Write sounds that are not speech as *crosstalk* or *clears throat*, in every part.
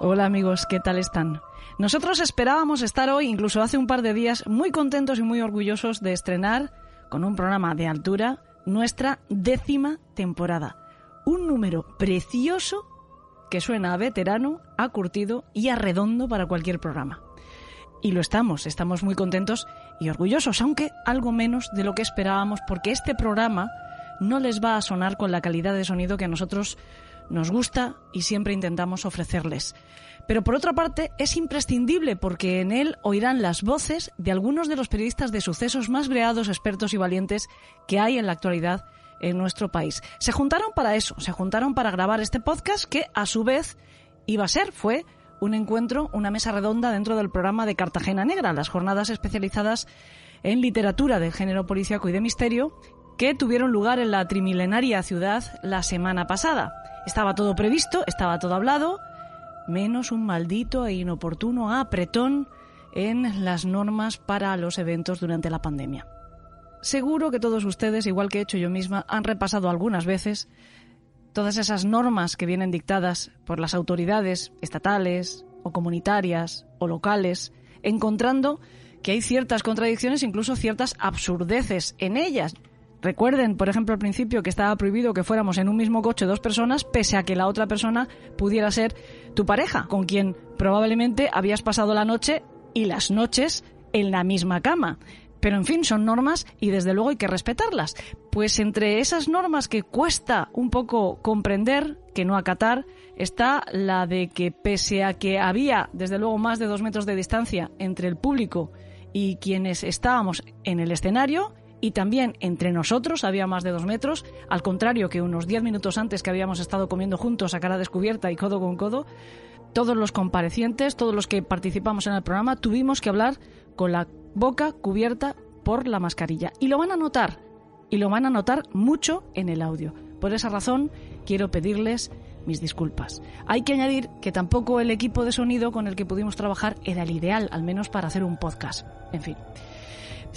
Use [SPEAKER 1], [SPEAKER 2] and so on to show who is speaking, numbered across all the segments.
[SPEAKER 1] Hola amigos, ¿qué tal están? Nosotros esperábamos estar hoy, incluso hace un par de días, muy contentos y muy orgullosos de estrenar, con un programa de altura, nuestra décima temporada. Un número precioso que suena a veterano, a curtido y a redondo para cualquier programa. Y lo estamos, estamos muy contentos y orgullosos, aunque algo menos de lo que esperábamos, porque este programa no les va a sonar con la calidad de sonido que a nosotros nos gusta y siempre intentamos ofrecerles. Pero por otra parte es imprescindible porque en él oirán las voces de algunos de los periodistas de sucesos más breados, expertos y valientes que hay en la actualidad en nuestro país. Se juntaron para eso, se juntaron para grabar este podcast que a su vez iba a ser, fue un encuentro, una mesa redonda dentro del programa de Cartagena Negra, las jornadas especializadas en literatura del género policíaco y de misterio que tuvieron lugar en la trimilenaria ciudad la semana pasada. Estaba todo previsto, estaba todo hablado, menos un maldito e inoportuno apretón en las normas para los eventos durante la pandemia. Seguro que todos ustedes, igual que he hecho yo misma, han repasado algunas veces todas esas normas que vienen dictadas por las autoridades estatales o comunitarias o locales, encontrando que hay ciertas contradicciones, incluso ciertas absurdeces en ellas. Recuerden, por ejemplo, al principio que estaba prohibido que fuéramos en un mismo coche dos personas, pese a que la otra persona pudiera ser tu pareja, con quien probablemente habías pasado la noche y las noches en la misma cama. Pero en fin, son normas y desde luego hay que respetarlas. Pues entre esas normas que cuesta un poco comprender, que no acatar, está la de que pese a que había desde luego más de dos metros de distancia entre el público y quienes estábamos en el escenario, y también entre nosotros había más de dos metros, al contrario que unos diez minutos antes que habíamos estado comiendo juntos a cara descubierta y codo con codo, todos los comparecientes, todos los que participamos en el programa, tuvimos que hablar con la boca cubierta por la mascarilla. Y lo van a notar, y lo van a notar mucho en el audio. Por esa razón, quiero pedirles mis disculpas. Hay que añadir que tampoco el equipo de sonido con el que pudimos trabajar era el ideal, al menos para hacer un podcast. En fin.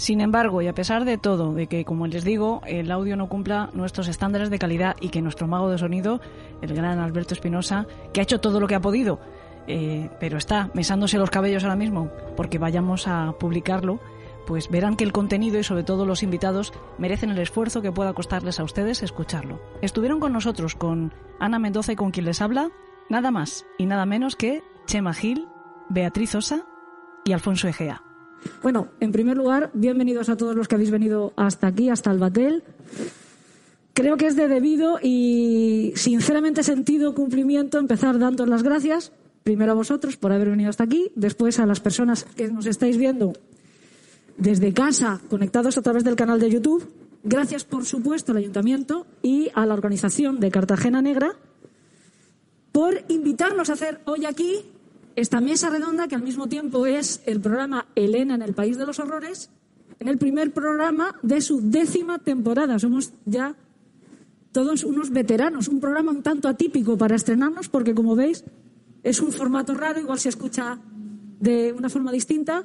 [SPEAKER 1] Sin embargo, y a pesar de todo, de que, como les digo, el audio no cumpla nuestros estándares de calidad y que nuestro mago de sonido, el gran Alberto Espinosa, que ha hecho todo lo que ha podido, eh, pero está mesándose los cabellos ahora mismo porque vayamos a publicarlo, pues verán que el contenido y sobre todo los invitados merecen el esfuerzo que pueda costarles a ustedes escucharlo. Estuvieron con nosotros, con Ana Mendoza y con quien les habla, nada más y nada menos que Chema Gil, Beatriz Osa y Alfonso Egea.
[SPEAKER 2] Bueno, en primer lugar, bienvenidos a todos los que habéis venido hasta aquí, hasta el Batel. Creo que es de debido y sinceramente sentido cumplimiento empezar dando las gracias primero a vosotros por haber venido hasta aquí, después a las personas que nos estáis viendo desde casa, conectados a través del canal de YouTube. Gracias, por supuesto, al Ayuntamiento y a la organización de Cartagena Negra por invitarnos a hacer hoy aquí esta mesa redonda que al mismo tiempo es el programa Elena en el País de los Horrores, en el primer programa de su décima temporada. Somos ya todos unos veteranos, un programa un tanto atípico para estrenarnos porque, como veis, es un formato raro, igual se escucha de una forma distinta,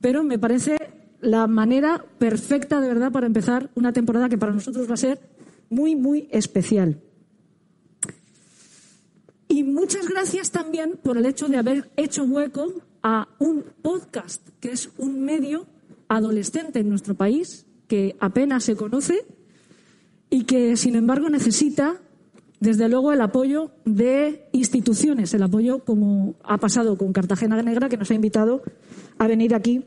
[SPEAKER 2] pero me parece la manera perfecta de verdad para empezar una temporada que para nosotros va a ser muy, muy especial. Y muchas gracias también por el hecho de haber hecho hueco a un podcast, que es un medio adolescente en nuestro país, que apenas se conoce y que, sin embargo, necesita desde luego el apoyo de instituciones, el apoyo como ha pasado con Cartagena Negra, que nos ha invitado a venir aquí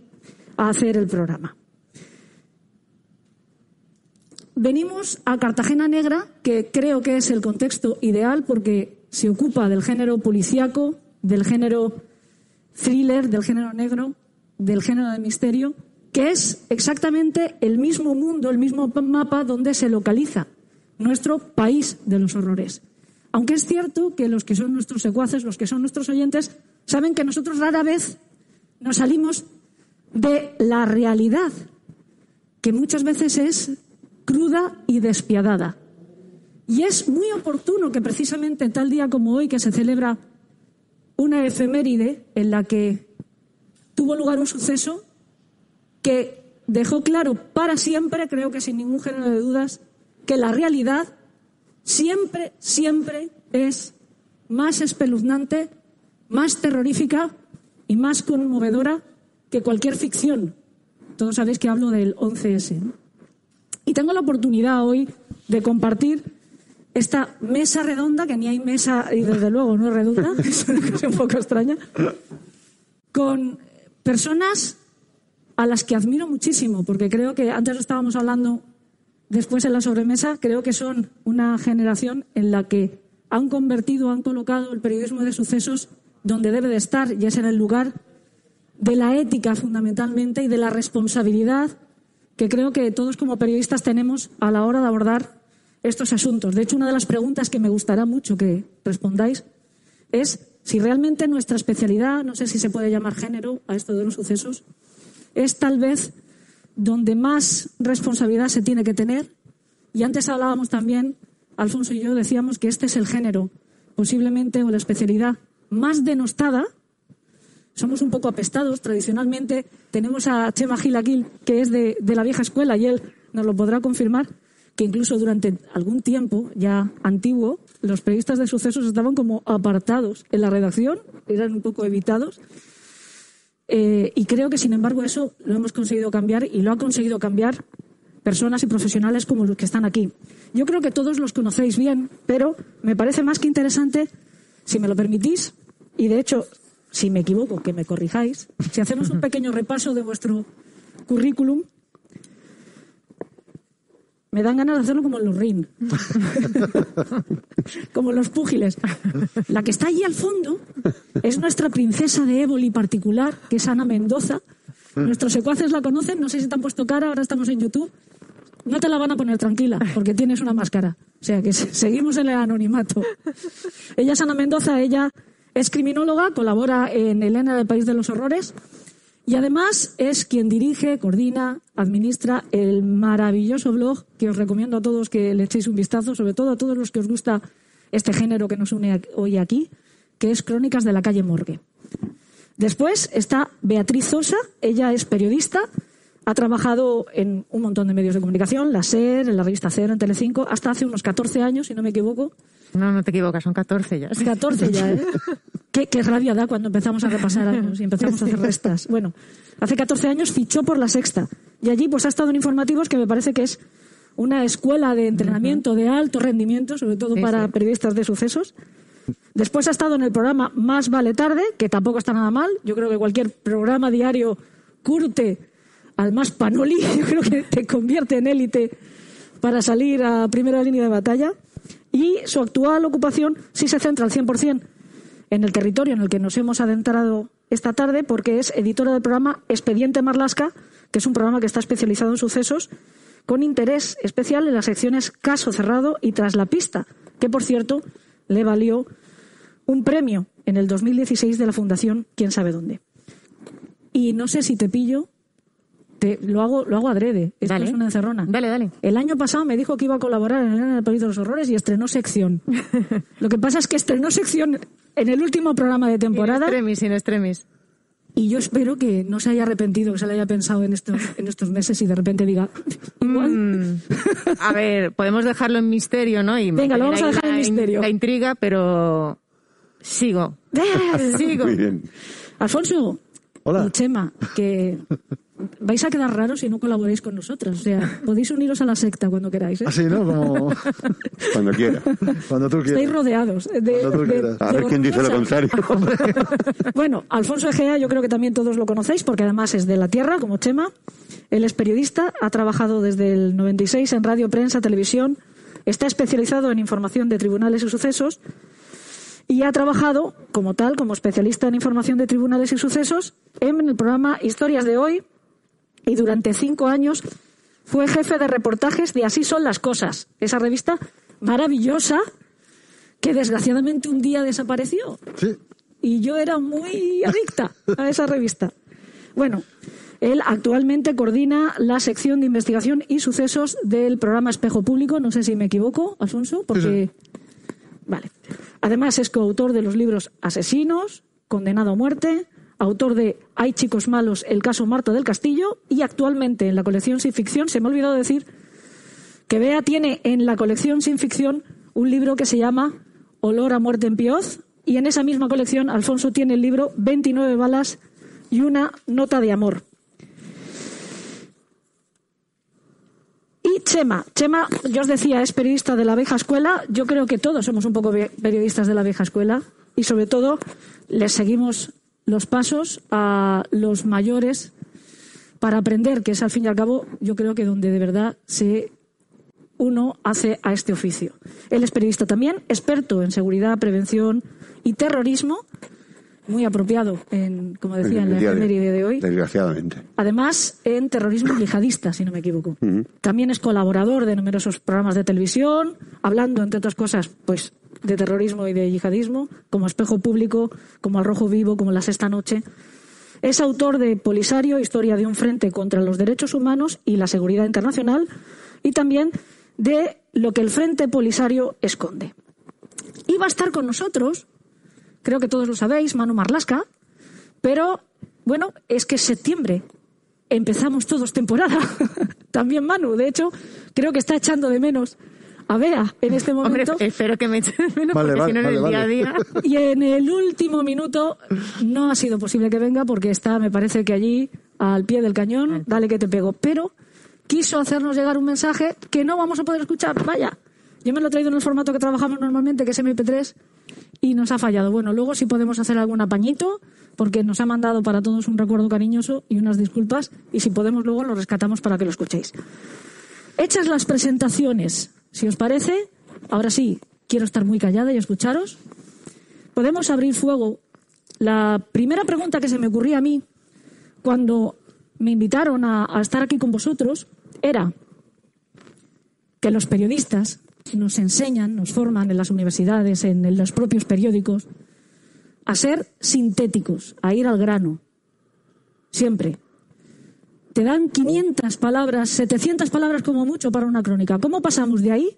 [SPEAKER 2] a hacer el programa. Venimos a Cartagena Negra, que creo que es el contexto ideal porque se ocupa del género policíaco, del género thriller, del género negro, del género de misterio, que es exactamente el mismo mundo, el mismo mapa donde se localiza nuestro país de los horrores. Aunque es cierto que los que son nuestros secuaces, los que son nuestros oyentes, saben que nosotros rara vez nos salimos de la realidad, que muchas veces es cruda y despiadada. Y es muy oportuno que precisamente tal día como hoy, que se celebra una efeméride en la que tuvo lugar un suceso que dejó claro para siempre, creo que sin ningún género de dudas, que la realidad siempre, siempre es más espeluznante
[SPEAKER 1] más terrorífica y más conmovedora que cualquier ficción. Todos sabéis que hablo del 11S. Y tengo la oportunidad hoy de compartir esta mesa redonda, que ni hay mesa y desde luego no es redonda, *laughs* es una cosa un poco extraña, con personas a las que admiro muchísimo, porque creo que antes estábamos hablando después en la sobremesa, creo que son una generación en la que han convertido, han colocado el periodismo de sucesos donde debe de estar, y es en el lugar de la ética fundamentalmente y de la responsabilidad que creo que todos como periodistas tenemos a la hora de abordar estos asuntos. De hecho, una de las preguntas que me gustará mucho que respondáis es si realmente nuestra especialidad, no sé si se puede llamar género a esto de los sucesos, es tal vez donde más responsabilidad se tiene que tener. Y antes hablábamos también, Alfonso y yo decíamos que este es el género, posiblemente, o la especialidad más denostada. Somos un poco apestados. Tradicionalmente tenemos a Chema Gil que es de, de la vieja escuela, y él nos lo podrá confirmar, que incluso durante algún tiempo ya antiguo, los periodistas de sucesos estaban como apartados en la redacción, eran un poco evitados. Eh, y creo que, sin embargo, eso lo hemos conseguido cambiar y lo han conseguido cambiar personas y profesionales como los que están aquí. Yo creo que todos los conocéis bien, pero me parece más que interesante, si me lo permitís, y de hecho, si me equivoco, que me corrijáis, si hacemos un *laughs* pequeño repaso de vuestro currículum, me dan ganas de hacerlo como los ring. *laughs* como los púgiles. La que está allí al fondo es nuestra princesa de éboli particular, que es Ana Mendoza. Nuestros secuaces la conocen, no sé si te han puesto cara, ahora estamos en YouTube. No te la van a poner tranquila, porque tienes una máscara. O sea que seguimos en el anonimato. Ella es Ana Mendoza, ella es criminóloga, colabora en Elena del País de los Horrores y además es quien dirige, coordina, administra el maravilloso blog que os recomiendo a todos que le echéis un vistazo, sobre todo a todos los que os gusta este género que nos une hoy aquí, que es Crónicas de la calle Morgue. Después está Beatriz Sosa, ella es periodista, ha trabajado en un montón de medios de comunicación, la SER, en la revista Cero, en Telecinco, hasta hace unos 14 años, si no me equivoco.
[SPEAKER 3] No, no te equivocas, son 14 ya.
[SPEAKER 1] 14 ya, ¿eh? *laughs* Qué, rabia da cuando empezamos a repasar años y empezamos a hacer restas. Bueno, hace 14 años fichó por la sexta y allí pues ha estado en informativos que me parece que es una escuela de entrenamiento de alto rendimiento, sobre todo para periodistas de sucesos. Después ha estado en el programa Más vale tarde, que tampoco está nada mal. Yo creo que cualquier programa diario curte al más panoli, *laughs* yo creo que te convierte en élite para salir a primera línea de batalla. Y su actual ocupación sí se centra al 100% en el territorio en el que nos hemos adentrado esta tarde, porque es editora del programa Expediente Marlasca, que es un programa que está especializado en sucesos, con interés especial en las secciones Caso Cerrado y Tras la Pista, que por cierto le valió un premio en el 2016 de la Fundación Quién sabe dónde. Y no sé si te pillo, te, lo hago lo hago adrede. Esto es una encerrona.
[SPEAKER 3] Dale, dale.
[SPEAKER 1] El año pasado me dijo que iba a colaborar en el País de los Horrores y estrenó sección. *laughs* lo que pasa es que estrenó sección en el último programa de temporada.
[SPEAKER 3] En extremis, en extremis.
[SPEAKER 1] Y yo espero que no se haya arrepentido, que se le haya pensado en estos, en estos meses y de repente diga.
[SPEAKER 3] Mm. a ver, podemos dejarlo en misterio, ¿no? Y
[SPEAKER 1] Venga, lo vamos a dejar en misterio.
[SPEAKER 3] La intriga, pero sigo. *laughs* sigo.
[SPEAKER 4] Muy bien.
[SPEAKER 1] Alfonso.
[SPEAKER 4] Hola.
[SPEAKER 1] Y Chema, que *laughs* vais a quedar raros si no colaboráis con nosotros. O sea, podéis uniros a la secta cuando queráis. ¿eh?
[SPEAKER 4] Así, ¿no? Como... *laughs* Cuando quiera. Cuando tú quieras.
[SPEAKER 1] Estáis rodeados. De,
[SPEAKER 4] a ver quién dice lo contrario. *laughs*
[SPEAKER 1] bueno, Alfonso Egea yo creo que también todos lo conocéis porque además es de la tierra, como Chema. Él es periodista, ha trabajado desde el 96 en radio, prensa, televisión. Está especializado en información de tribunales y sucesos y ha trabajado como tal, como especialista en información de tribunales y sucesos, en el programa Historias de Hoy, y durante cinco años fue jefe de reportajes de Así son las cosas, esa revista maravillosa que desgraciadamente un día desapareció.
[SPEAKER 4] Sí.
[SPEAKER 1] Y yo era muy adicta a esa revista. Bueno, él actualmente coordina la sección de investigación y sucesos del programa Espejo Público. No sé si me equivoco, Alfonso, porque. Vale. Además, es coautor de los libros Asesinos, Condenado a Muerte, autor de Hay chicos malos, el caso Marta del Castillo, y actualmente en la colección Sin Ficción, se me ha olvidado decir que Bea tiene en la colección Sin Ficción un libro que se llama Olor a muerte en Pioz, Y en esa misma colección, Alfonso tiene el libro 29 balas y una nota de amor. Y Chema, Chema, yo os decía, es periodista de la vieja escuela. Yo creo que todos somos un poco periodistas de la vieja escuela y sobre todo les seguimos los pasos a los mayores para aprender, que es al fin y al cabo, yo creo que donde de verdad se uno hace a este oficio. Él es periodista también, experto en seguridad, prevención y terrorismo, muy apropiado, en, como decía, en, la efeméride de hoy.
[SPEAKER 4] Desgraciadamente.
[SPEAKER 1] Además, en terrorismo yihadista, si no me equivoco. También es colaborador de numerosos programas de televisión, hablando, entre otras cosas, pues de terrorismo y de yihadismo, como Espejo Público, como Al Rojo Vivo, como La Sexta Noche. Es autor de Polisario, Historia de un Frente contra los Derechos Humanos y la Seguridad Internacional, y también de lo que el Frente Polisario esconde. Y va a estar con nosotros creo que todos lo sabéis, Manu Marlasca, pero bueno, es que es septiembre. Empezamos todos temporada. *laughs* También Manu, de hecho, creo que está echando de menos a Bea en este momento.
[SPEAKER 3] Hombre, espero que me eche de menos porque si no en el día a día. *laughs*
[SPEAKER 1] Y en el último minuto no ha sido posible que venga porque está, me parece que allí, al pie del cañón, dale que te pego. Pero quiso hacernos llegar un mensaje que no vamos a poder escuchar. Vaya, yo me lo he traído en el formato que trabajamos normalmente, que es MP3, y nos ha fallado. Bueno, luego si podemos hacer algún apañito, porque nos ha mandado para todos un recuerdo cariñoso y unas disculpas, y si podemos luego lo rescatamos para que lo escuchéis. Hechas las presentaciones, si os parece, ahora sí, quiero estar muy callada y escucharos. Podemos abrir fuego. La primera pregunta que se me ocurría a mí cuando me invitaron a, a estar aquí con vosotros era que los periodistas nos enseñan, nos forman en las universidades, en, los propios periódicos, a ser sintéticos, a ir al grano. Siempre. Te dan 500 palabras, 700 palabras como mucho para una crónica. ¿Cómo pasamos de ahí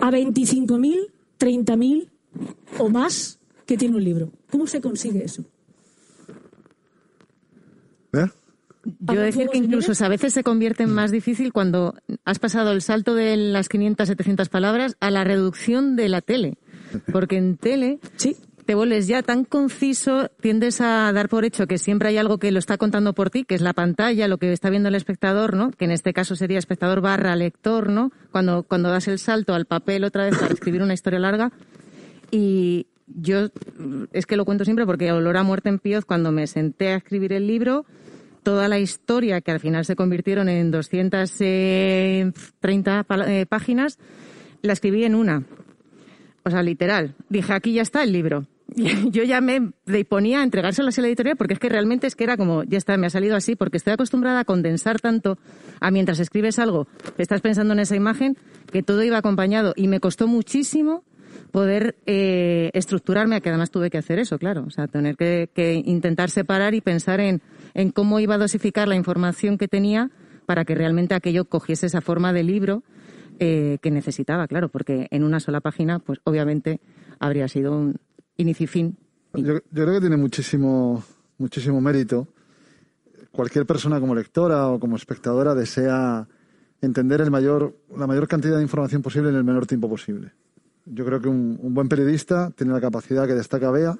[SPEAKER 1] a 25.000, 30.000 o más que tiene un libro? ¿Cómo se consigue eso?
[SPEAKER 3] ¿Eh? Yo decir que incluso a veces se convierte en más difícil cuando has pasado el salto de las 500, 700 palabras a la reducción de la tele. Porque en tele sí. Te vuelves ya tan conciso, tiendes a dar por hecho que siempre hay algo que lo está contando por ti, que es la pantalla, lo que está viendo el espectador, ¿no? Que en este caso sería espectador barra lector, ¿no? Cuando, cuando das el salto al papel otra vez para escribir una historia larga. Y yo es que lo cuento siempre porque olor a muerte en Pioz, cuando me senté a escribir el libro, toda la historia, que al final se convirtieron en 230 eh, páginas, la escribí en una. O sea, literal. Dije, aquí ya está el libro. *laughs* Yo ya me ponía a entregárselo a la editorial porque es que realmente es que era como, ya está, me ha salido así, porque estoy acostumbrada a condensar tanto a mientras escribes algo, estás pensando en esa imagen, que todo iba acompañado. Y me costó muchísimo poder eh, estructurarme, que además tuve que hacer eso, claro, o sea, tener que, que intentar separar y pensar en en cómo iba a dosificar la información que tenía para que realmente aquello cogiese esa forma de libro eh, que necesitaba, claro, porque en una sola página, pues obviamente habría sido un inicio y fin.
[SPEAKER 5] Yo, creo que tiene muchísimo, muchísimo mérito. Cualquier persona como lectora o como espectadora desea entender el mayor, la mayor cantidad de información posible en el menor tiempo posible. Yo creo que un, un buen periodista tiene la capacidad que destaca Bea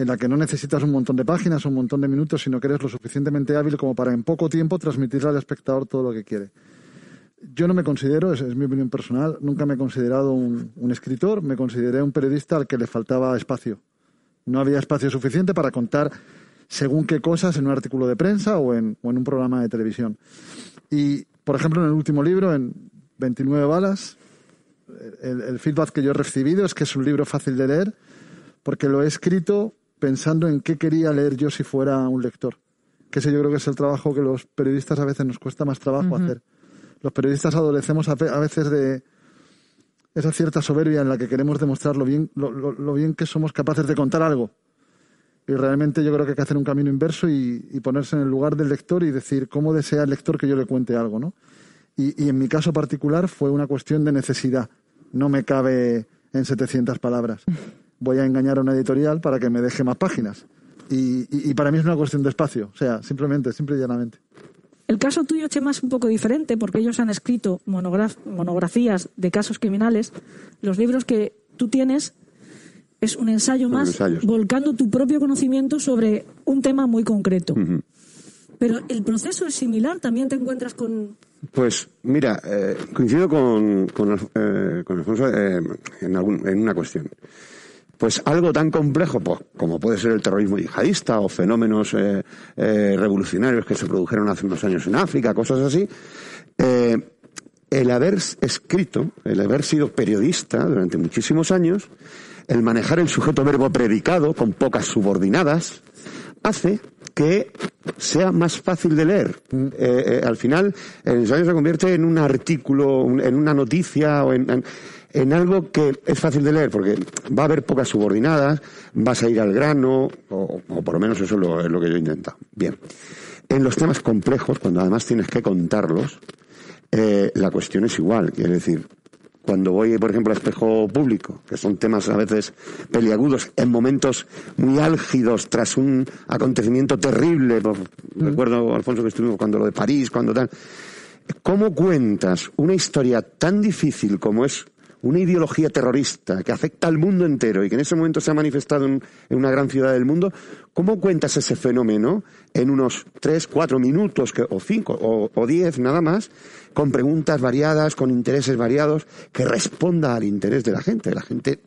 [SPEAKER 5] en la que no necesitas un montón de páginas, un montón de minutos, sino que eres lo suficientemente hábil como para en poco tiempo transmitirle al espectador todo lo que quiere. Yo no me considero, es, es mi opinión personal, nunca me he considerado un, escritor, me consideré un periodista al que le faltaba espacio. No había espacio suficiente para contar según qué cosas en un artículo de prensa o en, un programa de televisión. Y, por ejemplo, en el último libro, en 29 balas, el, el, feedback que yo he recibido es que es un libro fácil de leer porque lo he escrito pensando en qué quería leer yo si fuera un lector. Que ese yo creo que es el trabajo que los periodistas a veces nos cuesta más trabajo hacer. Los periodistas adolecemos a veces de esa cierta soberbia en la que queremos demostrar lo bien, lo, bien que somos capaces de contar algo. Y realmente yo creo que hay que hacer un camino inverso y, ponerse en el lugar del lector y decir cómo desea el lector que yo le cuente algo, ¿no? Y, y en mi caso particular fue una cuestión de necesidad. No me cabe en 700 palabras *laughs* voy a engañar a una editorial para que me deje más páginas. Y, para mí es una cuestión de espacio, o sea, simplemente, simple y llanamente.
[SPEAKER 1] El caso tuyo, Chema, es un poco diferente porque ellos han escrito monografías de casos criminales. Los libros que tú tienes Es un ensayo más
[SPEAKER 4] ensayos.
[SPEAKER 1] volcando tu propio conocimiento sobre un tema muy concreto. Pero el proceso es similar, también te encuentras con...
[SPEAKER 4] Pues mira, eh, coincido con, con, eh, con Alfonso eh, en, algún- en una cuestión. Pues algo tan complejo pues, como puede ser el terrorismo yihadista o fenómenos eh, eh, revolucionarios que se produjeron hace unos años en África, cosas así, eh, el haber escrito, el haber sido periodista durante muchísimos años, el manejar el sujeto verbo predicado con pocas subordinadas, hace que sea más fácil de leer. Eh, al final, el ensayo se convierte en un artículo, en una noticia o en, en- en algo que es fácil de leer, porque va a haber pocas subordinadas, vas a ir al grano, o, o por lo menos eso es lo, es lo que yo he intentado. Bien. En los temas complejos, cuando además tienes que contarlos, eh, la cuestión es igual. Quiere decir, cuando voy, por ejemplo, a espejo público, que son temas a veces peliagudos, en momentos muy álgidos, tras un acontecimiento terrible, por- recuerdo, Alfonso, que estuvimos cuando lo de París, cuando tal. ¿Cómo cuentas una historia tan difícil como es una ideología terrorista que afecta al mundo entero y que en ese momento se ha manifestado en, en una gran ciudad del mundo? ¿Cómo cuentas ese fenómeno en unos tres, cuatro minutos o cinco o, o diez nada más, con preguntas variadas, con intereses variados, que responda al interés de la gente, de la gente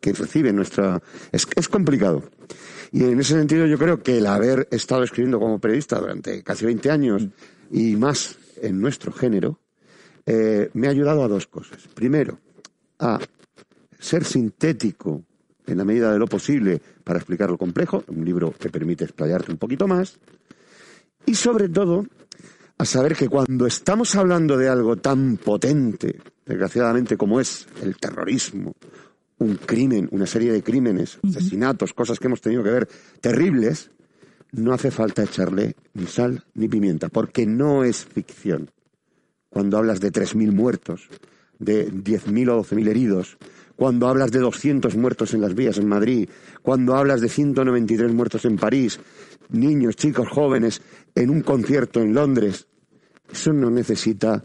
[SPEAKER 4] que recibe nuestra... Es, es complicado. Y en ese sentido yo creo que el haber estado escribiendo como periodista durante casi 20 años y más en nuestro género, eh, me ha ayudado a dos cosas. Primero, a ser sintético en la medida de lo posible para explicar lo complejo, un libro que permite explayarte un poquito más, y sobre todo a saber que cuando estamos hablando de algo tan potente, desgraciadamente como es el terrorismo, un crimen, una serie de crímenes, asesinatos, cosas que hemos tenido que ver terribles, no hace falta echarle ni sal ni pimienta, porque no es ficción. Cuando hablas de 3.000 muertos, de 10.000 o 12.000 heridos, cuando hablas de 200 muertos en las vías en Madrid, cuando hablas de 193 muertos en París, niños, chicos, jóvenes, en un concierto en Londres, eso no necesita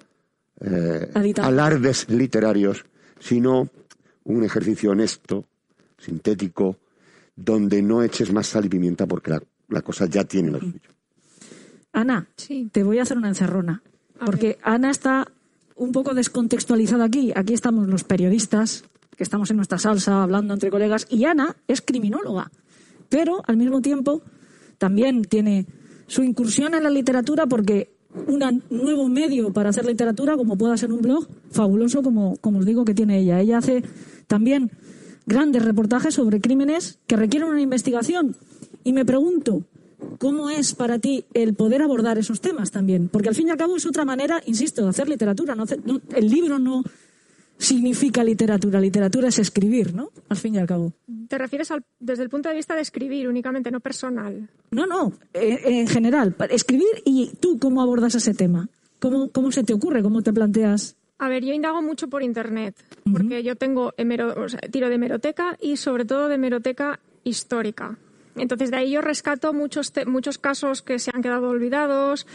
[SPEAKER 4] eh, alardes literarios, sino un ejercicio honesto, sintético, donde no eches más sal y pimienta porque la, la cosa ya tiene lo suyo.
[SPEAKER 1] Ana,
[SPEAKER 6] Sí.
[SPEAKER 1] te voy a hacer una encerrona.
[SPEAKER 6] A
[SPEAKER 1] Porque Ana está un poco descontextualizada aquí. Aquí estamos los periodistas, que estamos en nuestra salsa hablando entre colegas, y Ana es criminóloga. Pero al mismo tiempo también tiene su incursión en la literatura porque un nuevo medio para hacer literatura, como pueda ser un blog, fabuloso como, como os digo que tiene ella. Ella hace también grandes reportajes sobre crímenes que requieren una investigación. Y me pregunto, ¿cómo es para ti el poder abordar esos temas también? Porque al fin y al cabo es otra manera, insisto, de hacer literatura. No hacer- no- el libro no significa literatura, literatura es escribir, ¿no? Al fin y al cabo.
[SPEAKER 6] ¿Te refieres al- desde el punto de vista de escribir únicamente, no personal?
[SPEAKER 1] No, no, eh, en general, escribir y tú cómo abordas ese tema. ¿Cómo, cómo se te ocurre? ¿Cómo te planteas?
[SPEAKER 6] A ver, yo indago mucho por internet, porque yo tengo hemero- o sea, tiro de hemeroteca y sobre todo de hemeroteca histórica. Entonces de ahí yo rescato muchos, muchos casos que se han quedado olvidados,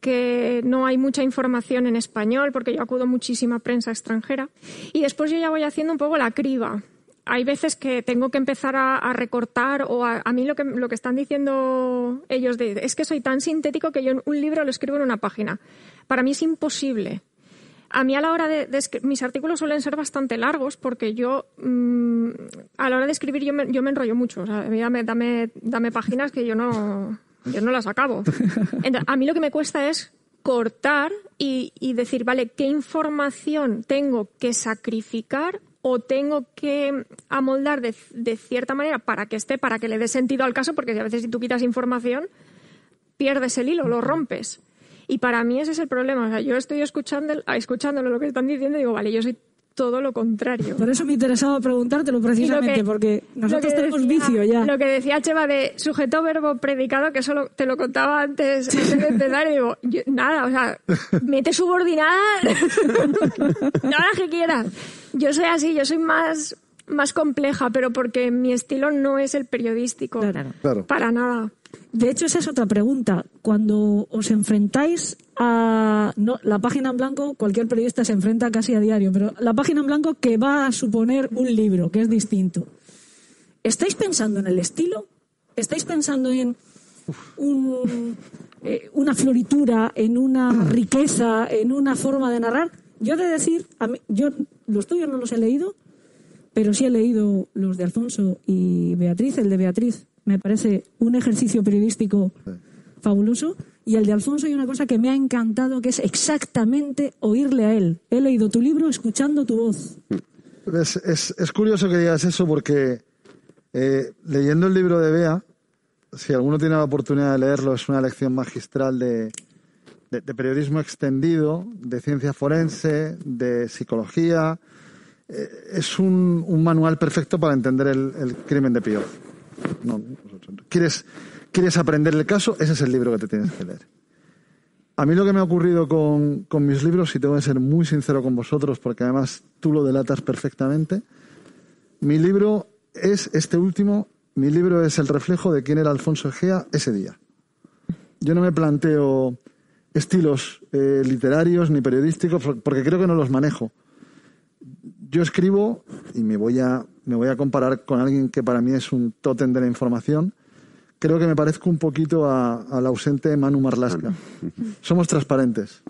[SPEAKER 6] que no hay mucha información en español, porque yo acudo muchísima prensa extranjera. Y después yo ya voy haciendo un poco la criba. Hay veces que tengo que empezar a, recortar o a, mí lo que, lo que están diciendo ellos es que soy tan sintético que yo un libro lo escribo en una página. Para mí es imposible. A mí a la hora de, de mis artículos suelen ser bastante largos porque yo mm, a la hora de escribir yo me, yo me enrollo mucho. O sea, dame, dame, dame páginas que yo no, yo no las acabo. *laughs* Entonces, a mí lo que me cuesta es cortar y, y decir, vale, ¿qué información tengo que sacrificar o tengo que amoldar de, de cierta manera para que esté, para que le dé sentido al caso? Porque a veces si tú quitas información, pierdes el hilo, lo rompes. Y para mí ese es el problema. O sea, yo estoy escuchando, escuchándolo lo que están diciendo y digo, vale, yo soy todo lo contrario.
[SPEAKER 1] Por eso me interesaba preguntártelo precisamente,
[SPEAKER 6] que-
[SPEAKER 1] porque nosotros tenemos
[SPEAKER 6] decía-
[SPEAKER 1] vicio ya.
[SPEAKER 6] Lo que decía Cheva de sujeto, verbo, predicado, que eso lo- te lo contaba antes, antes de empezar, y digo, yo- nada, o sea, mete subordinada, *laughs* no las que quieras. Yo soy así, yo soy más, más compleja, pero porque mi estilo no es el periodístico.
[SPEAKER 1] Claro.
[SPEAKER 5] Claro.
[SPEAKER 6] Para nada.
[SPEAKER 1] De hecho, esa es otra pregunta. Cuando os enfrentáis a no, la página en blanco, cualquier periodista se enfrenta casi a diario, pero la página en blanco que va a suponer un libro, que es distinto. ¿estáis pensando en el estilo? ¿Estáis pensando en un, eh, una floritura, en una riqueza, en una forma de narrar? Yo he de decir, a mí, yo los tuyos no los he leído, pero sí he leído los de Alfonso y Beatriz. El de Beatriz me parece un ejercicio periodístico fabuloso. Y el de Alfonso hay una cosa que me ha encantado, que es exactamente oírle a él. He leído tu libro escuchando tu voz.
[SPEAKER 5] Es, es- es curioso que digas eso porque eh, leyendo el libro de Bea, si alguno tiene la oportunidad de leerlo, es una lección magistral de, de- de periodismo extendido, de ciencia forense, de psicología. Eh, es un, un manual perfecto para entender el, el crimen de Pío. No, ¿quieres, ¿Quieres aprender el caso? Ese es el libro que te tienes que leer. A mí lo que me ha ocurrido con, con mis libros, y tengo que ser muy sincero con vosotros, porque además tú lo delatas perfectamente, mi libro es este último, mi libro es el reflejo de quién era Alfonso Egea ese día. Yo no me planteo estilos eh, literarios ni periodísticos, por- porque creo que no los manejo. Yo escribo y me voy a, me voy a comparar con alguien que para mí es un tótem de la información. Creo que me parezco un poquito a- al ausente Manu Marlasca. *laughs* Somos transparentes.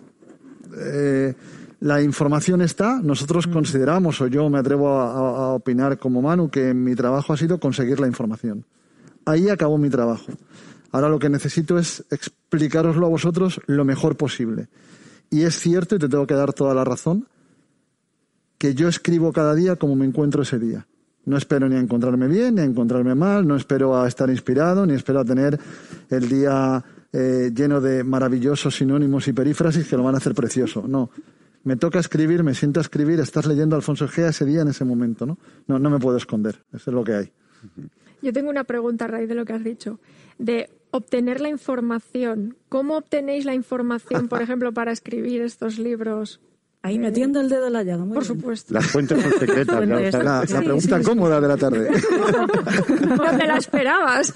[SPEAKER 5] Eh, la información está, nosotros consideramos, o yo me atrevo a, a- a opinar como Manu, que mi trabajo ha sido conseguir la información. Ahí acabó mi trabajo. Ahora lo que necesito es explicaroslo a vosotros lo mejor posible. Y es cierto, y te tengo que dar toda la razón, que yo escribo cada día como me encuentro ese día. No espero ni a encontrarme bien, ni a encontrarme mal, no espero a estar inspirado, ni espero a tener el día eh, lleno de maravillosos sinónimos y perífrasis que lo van a hacer precioso. No. Me toca escribir, me siento a escribir, estás leyendo a Alfonso Egea ese día en ese momento, ¿no? No, no me puedo esconder, eso es lo que hay.
[SPEAKER 6] Yo tengo una pregunta a raíz de lo que has dicho. De obtener la información. ¿Cómo obtenéis la información, por *laughs* ejemplo, para escribir estos libros?
[SPEAKER 1] Ahí metiendo el dedo en la llaga. muy
[SPEAKER 6] Por
[SPEAKER 1] bien.
[SPEAKER 6] supuesto.
[SPEAKER 4] Las fuentes son secretas.
[SPEAKER 5] La, la
[SPEAKER 1] Sí,
[SPEAKER 5] pregunta
[SPEAKER 1] sí, sí.
[SPEAKER 5] cómoda de la tarde.
[SPEAKER 6] No te *laughs* la esperabas.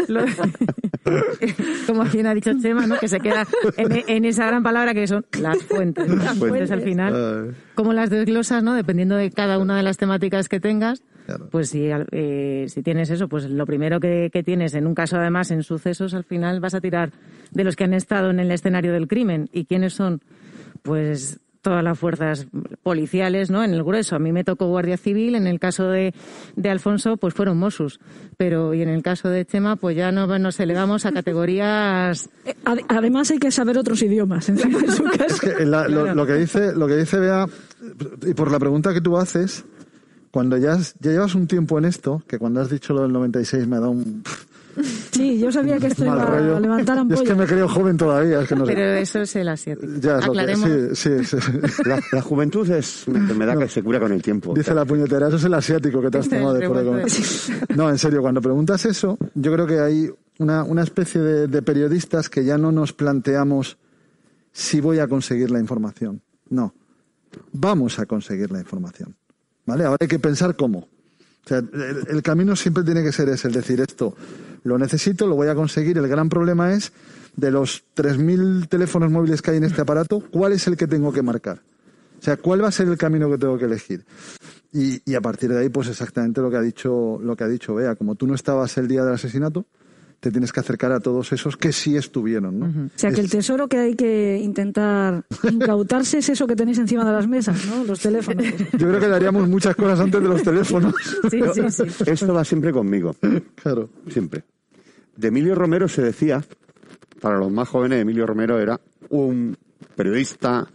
[SPEAKER 3] Como bien ha dicho Chema, ¿no? que se queda en, en esa gran palabra que son las fuentes. ¿no? Las fuentes al final.
[SPEAKER 5] Ay.
[SPEAKER 3] Como las desglosas, ¿no? Dependiendo de cada una de las temáticas que tengas.
[SPEAKER 5] Claro.
[SPEAKER 3] Pues si, eh, si tienes eso, pues lo primero que, que tienes, en un caso además en sucesos, al final vas a tirar de los que han estado en el escenario del crimen. ¿Y quiénes son? Pues todas las fuerzas policiales, ¿no? En el grueso. A mí me tocó Guardia Civil, en el caso de, de Alfonso, pues fueron Mossos. Pero, y en el caso de Chema, pues ya no nos elevamos a categorías *laughs*
[SPEAKER 1] Eh, ade- Además hay que saber otros idiomas. encima en su
[SPEAKER 5] Es que la- lo, lo que dice, lo que dice Bea, y por la pregunta que tú haces, cuando ya, has- ya llevas un tiempo en esto, que cuando has dicho lo del 96 me da un
[SPEAKER 1] Sí, yo sabía que esto iba
[SPEAKER 5] rollo.
[SPEAKER 1] a levantar
[SPEAKER 5] Yo es
[SPEAKER 1] ampollas.
[SPEAKER 5] que me creo joven todavía, es que no sé.
[SPEAKER 3] Pero eso es el asiático.
[SPEAKER 5] Ya es lo que,
[SPEAKER 3] Aclaremos.
[SPEAKER 5] sí, sí, sí. *laughs*
[SPEAKER 4] La, la juventud es una enfermedad que se cura con el tiempo.
[SPEAKER 5] Dice la puñetera, eso es el asiático que te has tomado de
[SPEAKER 3] revuelto
[SPEAKER 5] No, en serio, cuando preguntas eso, yo creo que hay una, una especie de, de periodistas que ya no nos planteamos si voy a conseguir la información. No, vamos a conseguir la información. ¿Vale? Ahora hay que pensar cómo. O sea, el, camino siempre tiene que ser ese, el decir esto, lo necesito, lo voy a conseguir. El gran problema es, de los 3.000 teléfonos móviles que hay en este aparato, ¿cuál es el que tengo que marcar? O sea, ¿cuál va a ser el camino que tengo que elegir? Y, y a partir de ahí, pues exactamente lo que ha dicho, lo que ha dicho Bea. Como tú no estabas el día del asesinato, te tienes que acercar a todos esos que sí estuvieron, ¿no?
[SPEAKER 1] O sea, que el tesoro que hay que intentar incautarse es eso que tenéis encima de las mesas, ¿no? Los teléfonos.
[SPEAKER 5] Yo creo que daríamos muchas cosas antes de los teléfonos.
[SPEAKER 3] Sí, sí, sí.
[SPEAKER 4] Esto va siempre conmigo,
[SPEAKER 5] Claro.
[SPEAKER 4] siempre. De Emilio Romero se decía, para los más jóvenes, Emilio Romero era un periodista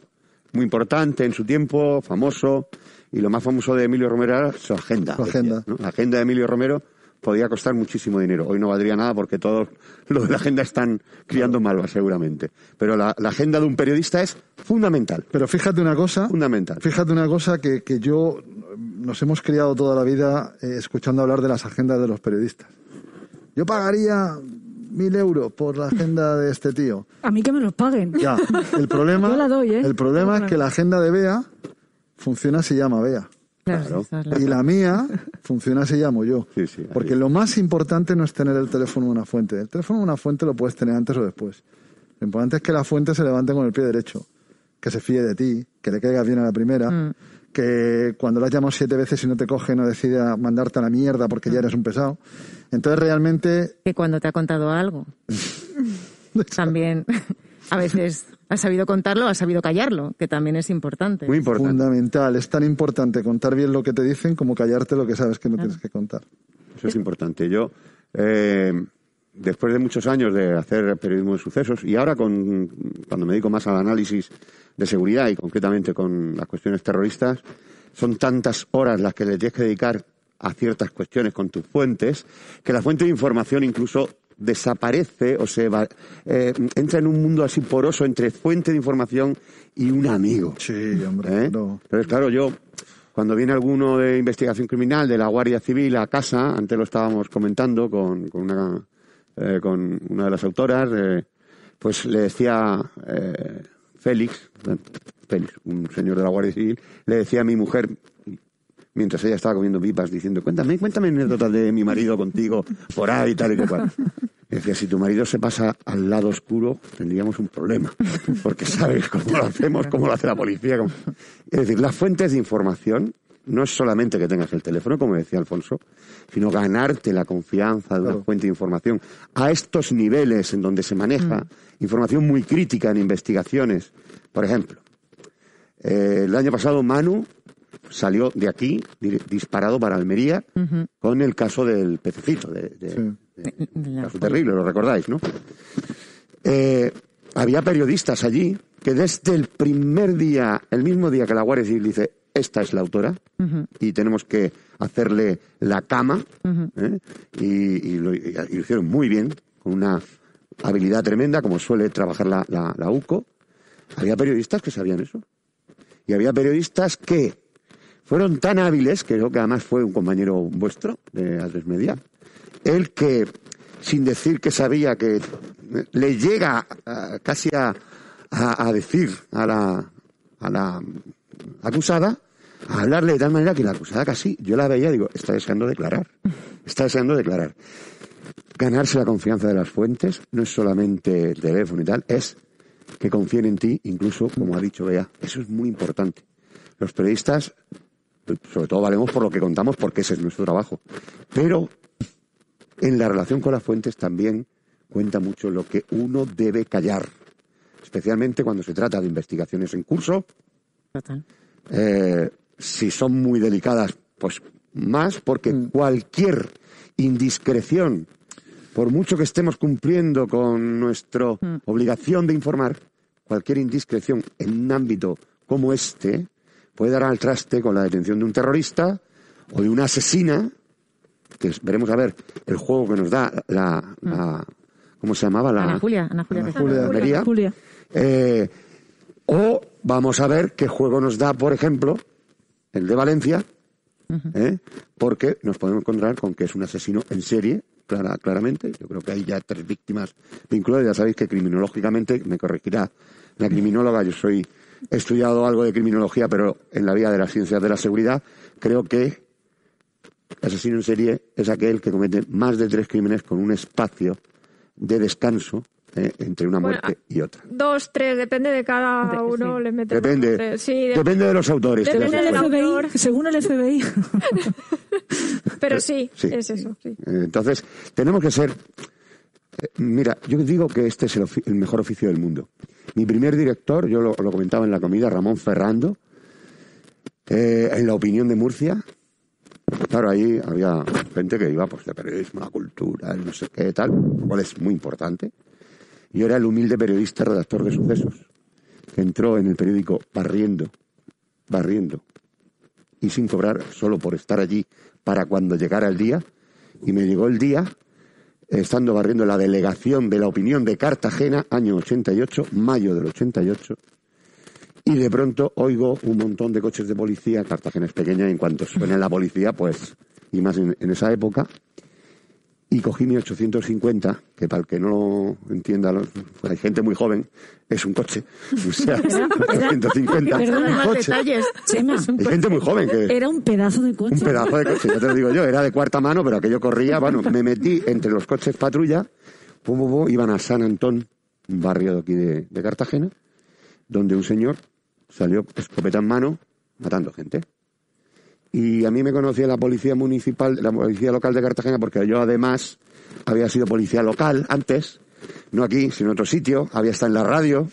[SPEAKER 4] muy importante en su tiempo, famoso, y lo más famoso de Emilio Romero era su agenda.
[SPEAKER 5] Su agenda.
[SPEAKER 4] decía, ¿no? La agenda de Emilio Romero podía costar muchísimo dinero. Hoy no valdría nada porque todos los de la agenda están criando malvas, seguramente. Pero la, la agenda de un periodista es fundamental.
[SPEAKER 5] Pero fíjate una cosa,
[SPEAKER 4] Fundamental.
[SPEAKER 5] fíjate una cosa que, que yo nos hemos criado toda la vida eh, escuchando hablar de las agendas de los periodistas. Yo pagaría mil euros por la agenda de este tío.
[SPEAKER 1] A mí que me los paguen.
[SPEAKER 5] Ya, el problema, *laughs*
[SPEAKER 1] Yo la doy, ¿eh?
[SPEAKER 5] el problema es que la agenda de Bea funciona si llama Bea.
[SPEAKER 3] Claro, la-
[SPEAKER 5] Y la mía funciona si llamo yo.
[SPEAKER 4] Sí, sí,
[SPEAKER 5] Porque lo más importante no es tener el teléfono en una fuente. El teléfono en una fuente lo puedes tener antes o después. Lo importante es que la fuente se levante con el pie derecho. Que se fíe de ti, que le caigas bien a la primera,
[SPEAKER 3] Mm.
[SPEAKER 5] que cuando lo has llamado siete veces y no te coge, no decide a mandarte a la mierda porque ya eres un pesado. Entonces realmente
[SPEAKER 3] Que cuando te ha contado algo, *laughs* también *laughs* a veces has sabido contarlo, has sabido callarlo, que también es importante.
[SPEAKER 4] Muy importante.
[SPEAKER 5] fundamental, es tan importante contar bien lo que te dicen como callarte lo que sabes que no tienes que contar.
[SPEAKER 4] Eso es importante. Yo, eh, después de muchos años de hacer periodismo de sucesos y ahora con, cuando me dedico más al análisis de seguridad y concretamente con las cuestiones terroristas, son tantas horas las que le tienes que dedicar a ciertas cuestiones con tus fuentes que la fuente de información incluso desaparece o se va, eh, entra en un mundo así poroso entre fuente de información y un amigo.
[SPEAKER 5] Sí, hombre.
[SPEAKER 4] ¿Eh?
[SPEAKER 5] no.
[SPEAKER 4] Entonces, claro, yo, cuando viene alguno de investigación criminal de la Guardia Civil a casa, antes lo estábamos comentando con, con, una, eh, con una de las autoras, eh, pues le decía Félix, Félix, un señor de la Guardia Civil, le decía a mi mujer, mientras ella estaba comiendo pipas, diciendo, cuéntame, cuéntame anécdotas de mi marido contigo, por ahí, tal y cual. Decía, si tu marido se pasa al lado oscuro, tendríamos un problema. *laughs* Porque sabes cómo lo hacemos, cómo lo hace la policía. cómo- Es decir, las fuentes de información no es solamente que tengas el teléfono, como decía Alfonso, sino ganarte la confianza de una
[SPEAKER 5] Claro.
[SPEAKER 4] fuente de información a estos niveles en donde se maneja información muy crítica en investigaciones. Por ejemplo, eh, el año pasado Manu salió de aquí di- disparado para Almería con el caso del pececito, de, de-
[SPEAKER 5] Sí.
[SPEAKER 4] Caso terrible, lo recordáis, ¿no? Eh, había periodistas allí que desde el primer día, el mismo día que la Guardia Civil dice, esta es la autora y tenemos que hacerle la cama, ¿eh? y, y lo, y lo hicieron muy bien, con una habilidad tremenda, como suele trabajar la, la- la UCO. Había periodistas que sabían eso. Y había periodistas que fueron tan hábiles, creo que además fue un compañero vuestro de A3 Media, el que, sin decir que sabía que le llega casi a, a- decir a la, a la acusada, a hablarle de tal manera que la acusada casi, yo la veía digo, está deseando declarar, está deseando declarar. Ganarse la confianza de las fuentes no es solamente el teléfono y tal, es que confíen en ti, incluso, como ha dicho Bea, eso es muy importante. Los periodistas, sobre todo valemos por lo que contamos porque ese es nuestro trabajo, pero en la relación con las fuentes también cuenta mucho lo que uno debe callar, especialmente cuando se trata de investigaciones en curso, eh, si son muy delicadas, pues más, porque cualquier indiscreción, por mucho que estemos cumpliendo con nuestra obligación de informar, cualquier indiscreción en un ámbito como este puede dar al traste con la detención de un terrorista o de una asesina, que veremos a ver el juego que nos da la, la- ¿cómo se llamaba? La,
[SPEAKER 3] Ana Julia, Ana Julia.
[SPEAKER 5] Ana
[SPEAKER 3] Tejada.
[SPEAKER 5] Julia.
[SPEAKER 4] Almería.
[SPEAKER 1] Julia.
[SPEAKER 4] Eh, o vamos a ver qué juego nos da, por ejemplo, el de Valencia, ¿eh? porque nos podemos encontrar con que es un asesino en serie, clara- claramente. Yo creo que hay ya tres víctimas vinculadas. Ya sabéis que criminológicamente, me corregirá la criminóloga, yo soy he estudiado algo de criminología, pero en la vía de las ciencias de la seguridad, creo que asesino en serie es aquel que comete más de tres crímenes con un espacio de descanso ¿eh? entre una
[SPEAKER 6] Bueno,
[SPEAKER 4] muerte y otra.
[SPEAKER 6] Dos, tres, depende de cada
[SPEAKER 3] De-
[SPEAKER 6] uno,
[SPEAKER 3] sí.
[SPEAKER 6] le mete
[SPEAKER 4] Depende,
[SPEAKER 6] tres. Sí, de-
[SPEAKER 4] depende de los autores. de
[SPEAKER 6] Depende del.
[SPEAKER 1] FBI, según el FBI. *laughs*
[SPEAKER 6] pero sí,
[SPEAKER 4] Sí.
[SPEAKER 6] es eso, sí.
[SPEAKER 4] Eh, Entonces, tenemos que ser. eh, Mira, yo digo que este es el, ofi- el mejor oficio del mundo. Mi primer director, yo lo, lo comentaba en la comida, Ramón Ferrando, eh, en la opinión de Murcia. Claro, ahí había gente que iba pues de periodismo, la cultura, el no sé qué, tal, lo cual es muy importante. Yo era el humilde periodista redactor de sucesos, que entró en el periódico barriendo, barriendo, y sin cobrar solo por estar allí para cuando llegara el día. Y me llegó el día, estando barriendo la delegación de la opinión de Cartagena, año 88, mayo del 88, y de pronto oigo un montón de coches de policía. Cartagena es pequeña y en cuanto suena la policía, pues, y más en, en esa época, y cogí mi 850, que para el que no lo entienda, hay gente muy joven, es un coche. O sea, 850,
[SPEAKER 1] Perdona,
[SPEAKER 3] Más
[SPEAKER 4] coche.
[SPEAKER 3] detalles.
[SPEAKER 1] Chema,
[SPEAKER 4] Hay gente muy joven que...
[SPEAKER 1] era un pedazo de coche.
[SPEAKER 4] Un pedazo de coche, ya te lo digo yo, era de cuarta mano, pero aquello corría, bueno, me metí entre los coches patrulla, pum, pum, pum, iban a San Antón, un barrio de aquí de, de Cartagena, donde un señor salió escopeta en mano, matando gente. Y a mí me conocía la policía municipal, la policía local de Cartagena, porque yo además había sido policía local antes, no aquí, sino en otro sitio, había estado en la radio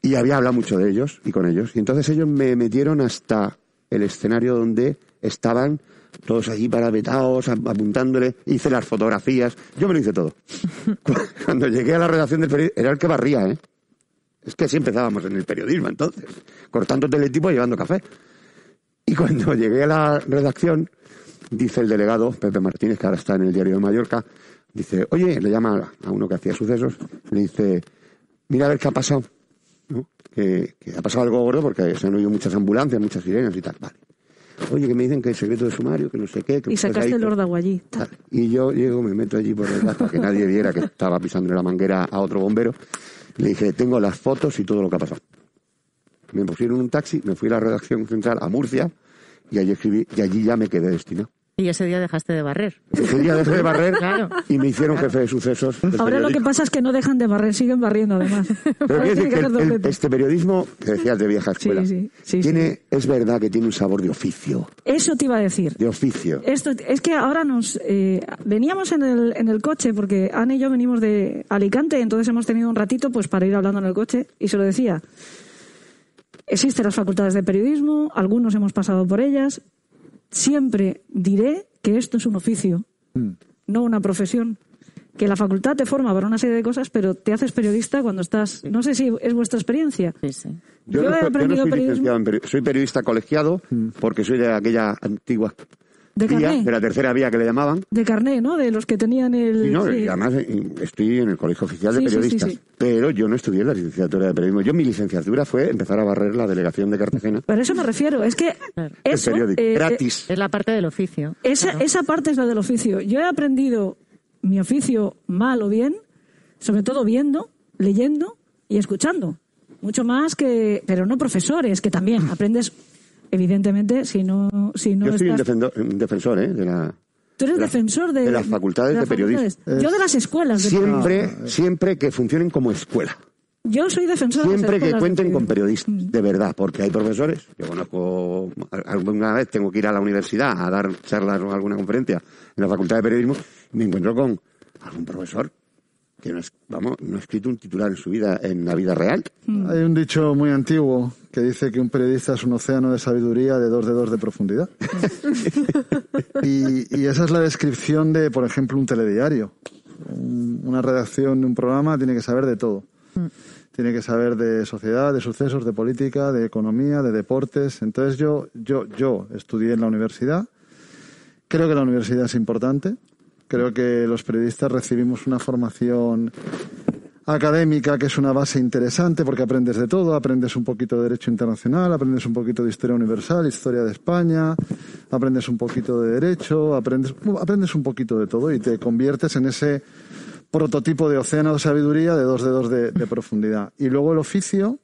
[SPEAKER 4] y había hablado mucho de ellos y con ellos. Y entonces ellos me metieron hasta el escenario donde estaban todos allí parapetados, ap- apuntándole, hice las fotografías, yo me lo hice todo. *laughs* Cuando llegué a la redacción del periódico, era el que barría, ¿eh? Es que así empezábamos en el periodismo entonces, cortando teletipo y llevando café. Y cuando *laughs* llegué a la redacción, dice el delegado, Pepe Martínez, que ahora está en el diario de Mallorca, dice, oye, le llama a uno que hacía sucesos, le dice, mira a ver qué ha pasado. ¿no? Que, que ha pasado algo gordo porque se han oído muchas ambulancias, muchas sirenas y tal. Vale. Oye, que me dicen que el secreto de sumario, que no sé qué. Que
[SPEAKER 1] Y sacaste
[SPEAKER 4] ahí-
[SPEAKER 1] el órdago allí.
[SPEAKER 4] Tal. Y yo llego, me meto allí por detrás para que nadie viera que estaba pisándole la manguera a otro bombero. Le dije, tengo las fotos y todo lo que ha pasado. Me pusieron un taxi, me fui a la redacción central a Murcia y allí escribí y allí ya me quedé destinado.
[SPEAKER 3] Y ese día dejaste de barrer.
[SPEAKER 4] Ese día dejé de barrer *laughs*
[SPEAKER 3] Claro.
[SPEAKER 4] y me hicieron jefe de sucesos.
[SPEAKER 1] Ahora lo que pasa es que no dejan de barrer, siguen barriendo además.
[SPEAKER 4] Pero decir que el- el- este periodismo, que decías de vieja escuela,
[SPEAKER 1] sí, sí,
[SPEAKER 4] tiene, es verdad que tiene un sabor de oficio.
[SPEAKER 1] Eso te iba a decir.
[SPEAKER 4] De oficio.
[SPEAKER 1] Esto, es que ahora nos eh, veníamos en el, en el coche porque Ana y yo venimos de Alicante, entonces hemos tenido un ratito pues para ir hablando en el coche y se lo decía. Existen las facultades de periodismo, algunos hemos pasado por ellas. Siempre diré que esto es un oficio, no una profesión. Que la facultad te forma para una serie de cosas, pero te haces periodista cuando estás. No sé si es vuestra experiencia.
[SPEAKER 3] Sí, sí.
[SPEAKER 1] Yo,
[SPEAKER 4] no
[SPEAKER 1] he aprendido
[SPEAKER 4] soy
[SPEAKER 1] periodismo
[SPEAKER 4] licenciado en peri- soy periodista colegiado porque soy de aquella antigua
[SPEAKER 1] de
[SPEAKER 4] vía,
[SPEAKER 1] carné,
[SPEAKER 4] de la tercera vía que le llamaban.
[SPEAKER 1] de carné, ¿no? De los que tenían el.
[SPEAKER 4] Y, no,
[SPEAKER 1] sí.
[SPEAKER 4] y además eh, estoy en el Colegio Oficial de
[SPEAKER 1] Sí, sí, sí,
[SPEAKER 4] Periodistas.
[SPEAKER 1] sí.
[SPEAKER 4] Pero yo no estudié la licenciatura de periodismo. Yo mi licenciatura fue empezar a barrer la delegación de Cartagena.
[SPEAKER 1] Pero eso me refiero. Es que
[SPEAKER 3] Claro.
[SPEAKER 1] eso,
[SPEAKER 4] el periódico.
[SPEAKER 1] eh,
[SPEAKER 4] gratis.
[SPEAKER 3] Es la parte del oficio.
[SPEAKER 1] eh, esa,
[SPEAKER 3] Claro.
[SPEAKER 1] esa parte es la del oficio. Yo he aprendido mi oficio mal o bien, sobre todo viendo, leyendo y escuchando. Mucho más que, pero no profesores, que también aprendes, evidentemente, si no, si no
[SPEAKER 4] yo soy un,
[SPEAKER 1] estás-
[SPEAKER 4] defendo- un defensor ¿eh? de la...
[SPEAKER 1] Tú eres
[SPEAKER 4] de
[SPEAKER 1] defensor de,
[SPEAKER 4] de las facultades de,
[SPEAKER 1] las
[SPEAKER 4] periodismo.
[SPEAKER 1] facultades. Yo de las escuelas. De
[SPEAKER 4] Siempre, siempre que funcionen como escuela.
[SPEAKER 1] Yo soy defensor de
[SPEAKER 4] Siempre que
[SPEAKER 1] de
[SPEAKER 4] cuenten con
[SPEAKER 1] periodismo.
[SPEAKER 4] periodistas, de verdad, porque hay profesores, yo conozco, alguna vez tengo que ir a la universidad a dar charlas o alguna conferencia en la Facultad de Periodismo y me encuentro con algún profesor que no, es, vamos, no ha escrito un titular en su vida, en la vida real.
[SPEAKER 5] Hay un dicho muy antiguo que dice que un periodista es un océano de sabiduría de dos dedos de profundidad. *laughs* y, y esa es la descripción de, por ejemplo, un telediario. Un- una redacción de un programa tiene que saber de todo. Tiene que saber de sociedad, de sucesos, de política, de economía, de deportes. Entonces yo, yo, yo estudié en la universidad. Creo que la universidad es importante. Creo que los periodistas recibimos una formación académica, que es una base interesante porque aprendes de todo, aprendes un poquito de derecho internacional, aprendes un poquito de historia universal, historia de España, aprendes un poquito de derecho, aprendes, aprendes un poquito de todo y te conviertes en ese prototipo de océano de sabiduría de dos dedos de, de profundidad. Y luego el oficio,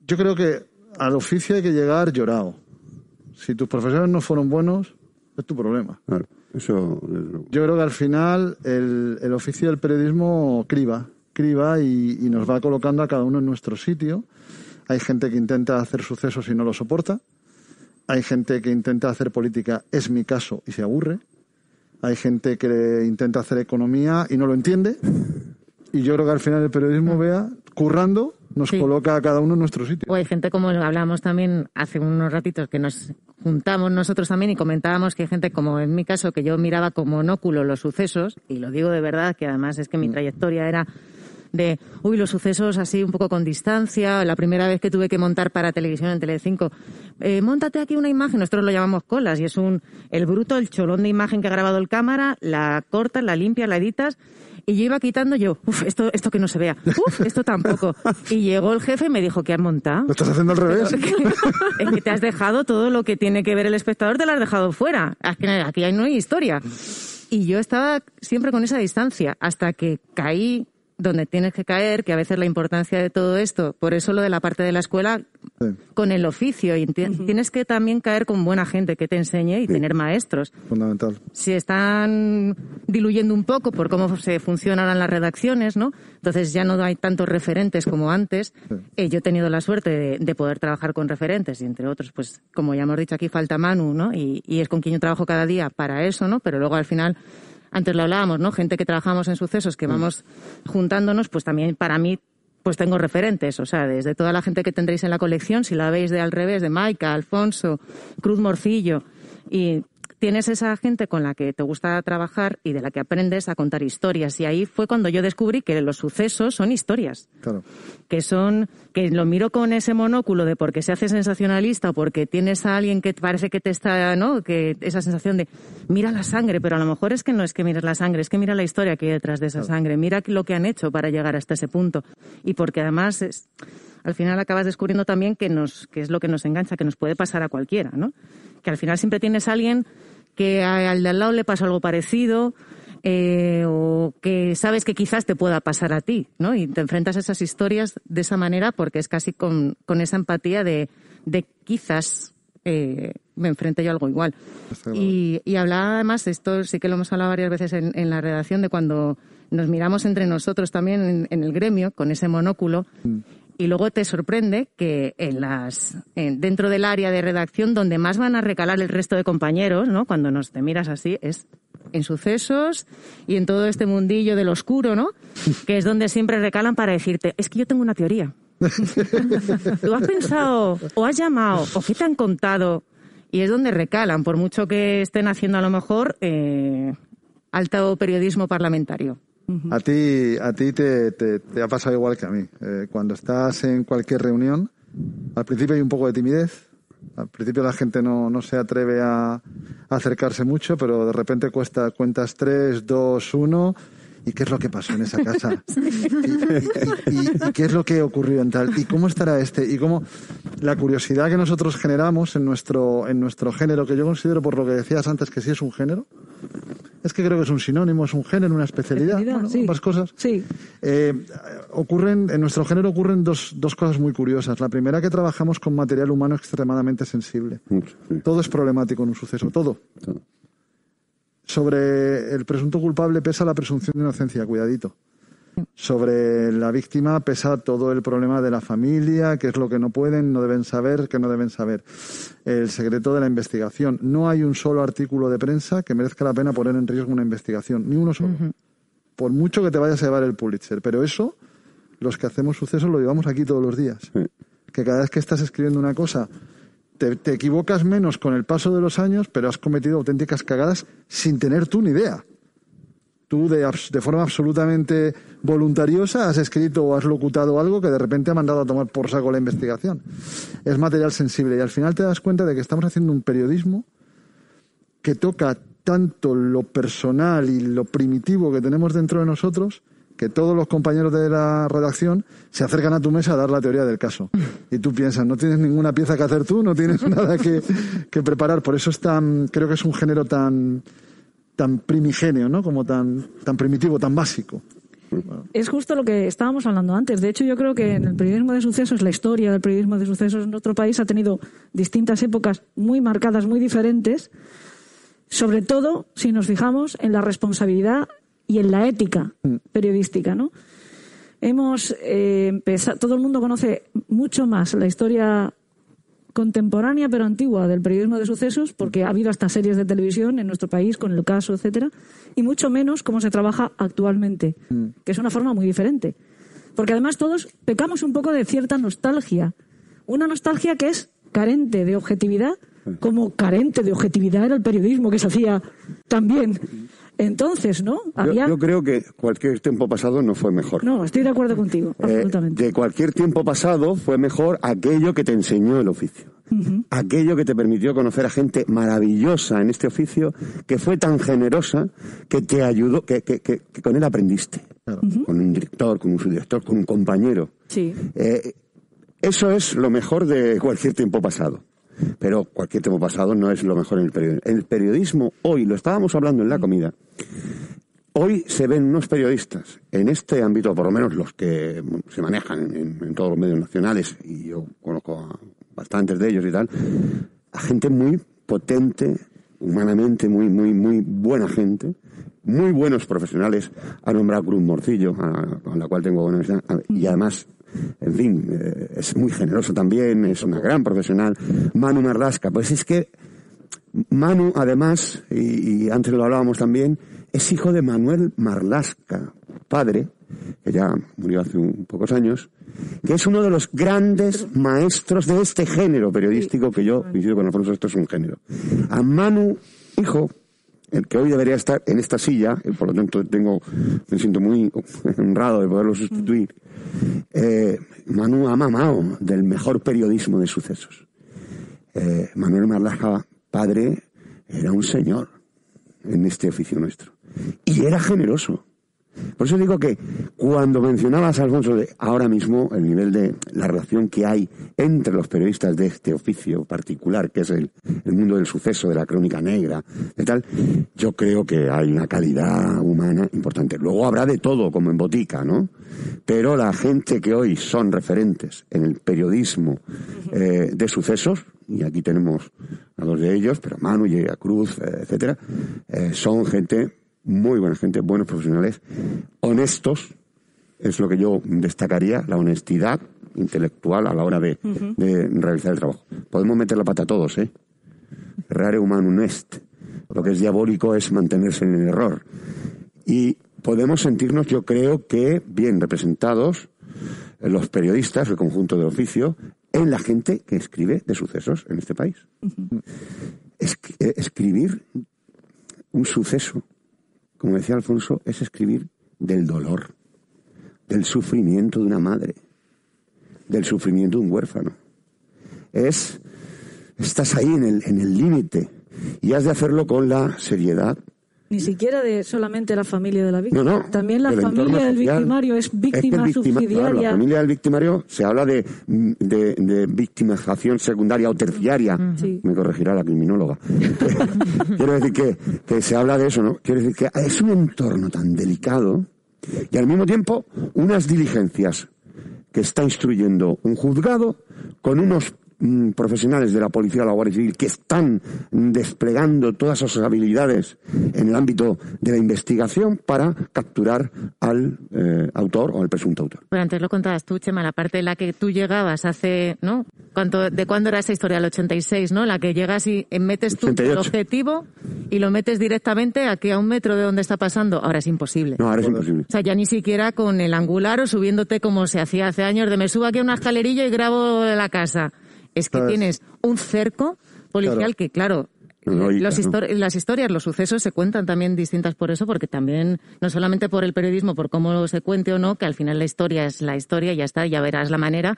[SPEAKER 5] yo creo que al oficio hay que llegar llorado. Si tus profesores no fueron buenos, es tu problema.
[SPEAKER 4] Claro,
[SPEAKER 5] Yo creo que al final el, el oficio del periodismo criba, criba y nos va colocando a cada uno en nuestro sitio. Hay gente que intenta hacer sucesos y no lo soporta. Hay gente que intenta hacer política, es mi caso, y se aburre. Hay gente que intenta hacer economía y no lo entiende. Y yo creo que al final el periodismo, vea, currando, nos
[SPEAKER 3] Sí.
[SPEAKER 5] coloca a cada uno en nuestro sitio.
[SPEAKER 3] O hay gente como hablábamos también hace unos ratitos que nos juntamos nosotros también y comentábamos que hay gente como en mi caso que yo miraba como monóculo los sucesos y lo digo de verdad que además es que mi trayectoria era de, uy, los sucesos así un poco con distancia. La primera vez que tuve que montar para televisión en Telecinco, eh, montate aquí una imagen, nosotros lo llamamos colas y es un, el bruto, el cholón de imagen que ha grabado el cámara, la cortas, la limpias, la editas. Y yo iba quitando yo, uff, esto, esto que no se vea, uff, esto tampoco. Y llegó el jefe y me dijo, ¿qué has montado?
[SPEAKER 5] Lo estás haciendo al revés.
[SPEAKER 3] Es que, es que te has dejado todo lo que tiene que ver el espectador, te lo has dejado fuera. Que aquí no hay historia. Y yo estaba siempre con esa distancia hasta que caí donde tienes que caer, que a veces la importancia de todo esto, por eso lo de la parte de la escuela
[SPEAKER 5] Sí.
[SPEAKER 3] con el oficio, y tienes que también caer con buena gente que te enseñe y tener maestros.
[SPEAKER 5] Fundamental.
[SPEAKER 3] Se están diluyendo un poco por cómo se funcionan las redacciones, ¿no? Entonces ya no hay tantos referentes como antes. Eh, yo he tenido la suerte de, de poder trabajar con referentes y entre otros, pues como ya hemos dicho aquí, falta Manu, ¿no? Y, y es con quien yo trabajo cada día para eso, ¿no? Pero luego al final, antes lo hablábamos, ¿no? Gente que trabajamos en sucesos, que vamos juntándonos, pues también para mí pues tengo referentes, o sea, desde toda la gente que tendréis en la colección, si la veis de al revés, de Maika, Alfonso, Cruz Morcillo, y tienes esa gente con la que te gusta trabajar y de la que aprendes a contar historias. Y ahí fue cuando yo descubrí que los sucesos son historias
[SPEAKER 5] Claro.
[SPEAKER 3] que son que lo miro con ese monóculo de porque se hace sensacionalista o porque tienes a alguien que parece que te está, ¿no? Que esa sensación de mira la sangre, pero a lo mejor es que no es que mires la sangre, es que mira la historia que hay detrás de esa sangre, mira lo que han hecho para llegar hasta ese punto y porque además es al final acabas descubriendo también que nos que es lo que nos engancha, que nos puede pasar a cualquiera, ¿no? Que al final siempre tienes a alguien que al de al lado le pasa algo parecido eh, o que sabes que quizás te pueda pasar a ti, ¿no? Y te enfrentas a esas historias de esa manera porque es casi con, con esa empatía de, de quizás eh, me enfrente yo a algo igual. Y, y hablaba además, esto sí que lo hemos hablado varias veces en, en la redacción, de cuando nos miramos entre nosotros también en, en el gremio con ese monóculo y luego te sorprende que en las en- dentro del área de redacción donde más van a recalar el resto de compañeros, ¿no? Cuando nos te miras así es en sucesos y en todo este mundillo del oscuro, ¿no? Que es donde siempre recalan para decirte, es que yo tengo una teoría. *laughs* Tú has pensado o has llamado o qué te han contado y es donde recalan, por mucho que estén haciendo a lo mejor eh, alto periodismo parlamentario.
[SPEAKER 5] A ti, a ti te, te- te ha pasado igual que a mí. Eh, cuando estás en cualquier reunión, al principio hay un poco de timidez. Al principio la gente no, no se atreve a, a acercarse mucho, pero de repente cuesta, cuentas tres, dos, uno. ¿Y qué es lo que pasó en esa casa? *laughs* ¿Y, y- y- y qué es lo que ocurrió en tal? ¿Y cómo estará este? Y cómo la curiosidad que nosotros generamos en nuestro, en nuestro género, que yo considero por lo que decías antes que sí es un género, es que creo que es un sinónimo, es un género, una especialidad,
[SPEAKER 1] Especialidad,
[SPEAKER 5] bueno,
[SPEAKER 1] sí.
[SPEAKER 5] ambas cosas.
[SPEAKER 1] Sí.
[SPEAKER 5] Eh, ocurren, en nuestro género ocurren dos, dos cosas muy curiosas. La primera, que trabajamos con material humano extremadamente sensible.
[SPEAKER 4] Sí.
[SPEAKER 5] Todo es problemático en un suceso, todo.
[SPEAKER 4] Todo.
[SPEAKER 5] Sobre el presunto culpable pesa la presunción de inocencia, cuidadito. Sobre la víctima pesa todo el problema de la familia, qué es lo que no pueden, no deben saber, que no deben saber. El secreto de la investigación. No hay un solo artículo de prensa que merezca la pena poner en riesgo una investigación, ni uno solo. Por mucho que te vayas a llevar el Pulitzer. Pero eso, los que hacemos sucesos lo llevamos aquí todos los días. Que cada vez que estás escribiendo una cosa, te, te equivocas menos con el paso de los años, pero has cometido auténticas cagadas sin tener tú ni idea. Tú de, de forma absolutamente voluntariosa has escrito o has locutado algo que de repente ha mandado a tomar por saco la investigación. Es material sensible y al final te das cuenta de que estamos haciendo un periodismo que toca tanto lo personal y lo primitivo que tenemos dentro de nosotros que todos los compañeros de la redacción se acercan a tu mesa a dar la teoría del caso. Y tú piensas, no tienes ninguna pieza que hacer tú, no tienes *laughs* nada que, que preparar. Por eso es tan, creo que es un género tan, tan primigenio, ¿no? Como tan, tan primitivo, tan básico.
[SPEAKER 1] Es justo lo que estábamos hablando antes. De hecho, yo creo que en el periodismo de sucesos, la historia del periodismo de sucesos en nuestro país ha tenido distintas épocas muy marcadas, muy diferentes. Sobre todo, si nos fijamos en la responsabilidad y en la ética periodística, ¿no? Hemos eh, empezado, todo el mundo conoce mucho más la historia contemporánea pero antigua del periodismo de sucesos, porque ha habido hasta series de televisión en nuestro país con el caso, etcétera, y mucho menos cómo se trabaja actualmente, que es una forma muy diferente. Porque además todos pecamos un poco de cierta nostalgia, una nostalgia que es carente de objetividad, como carente de objetividad era el periodismo que se hacía también. Entonces, ¿no?
[SPEAKER 4] Yo,
[SPEAKER 1] Había...
[SPEAKER 4] yo creo que cualquier tiempo pasado no fue mejor.
[SPEAKER 1] No, estoy de acuerdo contigo,
[SPEAKER 4] Eh,
[SPEAKER 1] absolutamente.
[SPEAKER 4] de cualquier tiempo pasado fue mejor aquello que te enseñó el oficio. Aquello que te permitió conocer a gente maravillosa en este oficio, que fue tan generosa, que te ayudó, que, que- que- que con él aprendiste. Con un director, con un subdirector, con un compañero.
[SPEAKER 1] Sí.
[SPEAKER 4] Eh, eso es lo mejor de cualquier tiempo pasado. Pero cualquier tiempo pasado no es lo mejor en el periodismo. El periodismo hoy, lo estábamos hablando en la comida, hoy se ven unos periodistas en este ámbito, por lo menos los que se manejan en, todos los medios nacionales, y yo conozco a bastantes de ellos y tal, a gente muy potente, humanamente muy, muy, muy buena gente, muy buenos profesionales. Ha nombrado Cruz Morcillo, con la cual tengo buena amistad, y además, en fin, eh, es muy generoso también, es una gran profesional. Manu Marlasca, pues es que Manu, además, y, y antes lo hablábamos también, es hijo de Manuel Marlasca, padre, que ya murió hace pocos años, que es uno de los grandes maestros de este género periodístico que yo coincido con Alfonso, esto es un género. A Manu, hijo, el que hoy debería estar en esta silla, y por lo tanto tengo, me siento muy honrado de poderlo sustituir, eh, Manu ha mamado del mejor periodismo de sucesos. Eh, Manuel Marlaja, padre, era un señor en este oficio nuestro. Y era generoso. Por eso digo que cuando mencionabas, Alfonso, de ahora mismo el nivel de la relación que hay entre los periodistas de este oficio particular, que es el, el mundo del suceso, de la crónica negra, de tal, yo creo que hay una calidad humana importante. Luego habrá de todo, como en botica, ¿no? Pero la gente que hoy son referentes en el periodismo eh, de sucesos, y aquí tenemos a dos de ellos, pero Manu y a Cruz, eh, etcétera, eh, son gente muy buena gente, buenos profesionales, honestos, es lo que yo destacaría, la honestidad intelectual a la hora de, de realizar el trabajo. Podemos meter la pata a todos, ¿eh? Rare humanum est. Lo que es diabólico es mantenerse en el error. Y podemos sentirnos, yo creo que, bien representados, eh, los periodistas, el conjunto del oficio, en la gente que escribe de sucesos en este país. Eh, escribir un suceso, como decía Alfonso, es escribir del dolor, del sufrimiento de una madre, del sufrimiento de un huérfano. Es, estás ahí en el en el límite y has de hacerlo con la seriedad
[SPEAKER 1] Ni siquiera de solamente la familia de la
[SPEAKER 4] no,
[SPEAKER 1] víctima.
[SPEAKER 4] no.
[SPEAKER 1] También la familia del
[SPEAKER 4] social.
[SPEAKER 1] victimario es
[SPEAKER 4] que
[SPEAKER 1] víctima
[SPEAKER 4] victima- claro,
[SPEAKER 1] subsidiaria.
[SPEAKER 4] la familia del victimario se habla de, de, de victimización secundaria o terciaria.
[SPEAKER 1] Sí.
[SPEAKER 4] Me corregirá la criminóloga. *laughs* Quiero decir que, que se habla de eso, ¿no? Quiero decir que es un entorno tan delicado y al mismo tiempo unas diligencias que está instruyendo un juzgado con unos mm, profesionales de la policía o la Guardia Civil que están desplegando todas sus habilidades en el ámbito de la investigación para capturar al eh, autor o al presunto autor.
[SPEAKER 3] Pero antes lo contabas tú, Chema, la parte en la que tú llegabas hace, ¿no? ¿Cuánto, ¿De cuándo era esa historia? El 86, ¿no? La que llegas y eh, metes tú
[SPEAKER 4] 88.
[SPEAKER 3] el objetivo y lo metes directamente aquí a un metro de donde está pasando. Ahora es imposible.
[SPEAKER 4] No, ahora es imposible.
[SPEAKER 3] O sea, ya ni siquiera con el angular o subiéndote como se hacía hace años de me subo aquí a una escalerilla y grabo la casa. Es que tienes un cerco policial
[SPEAKER 5] Claro.
[SPEAKER 3] que, claro,
[SPEAKER 4] No,
[SPEAKER 3] los las historias, los sucesos se cuentan también distintas por eso, porque también, no solamente por el periodismo, por cómo se cuente o no, que al final la historia es la historia y ya está, ya verás la manera,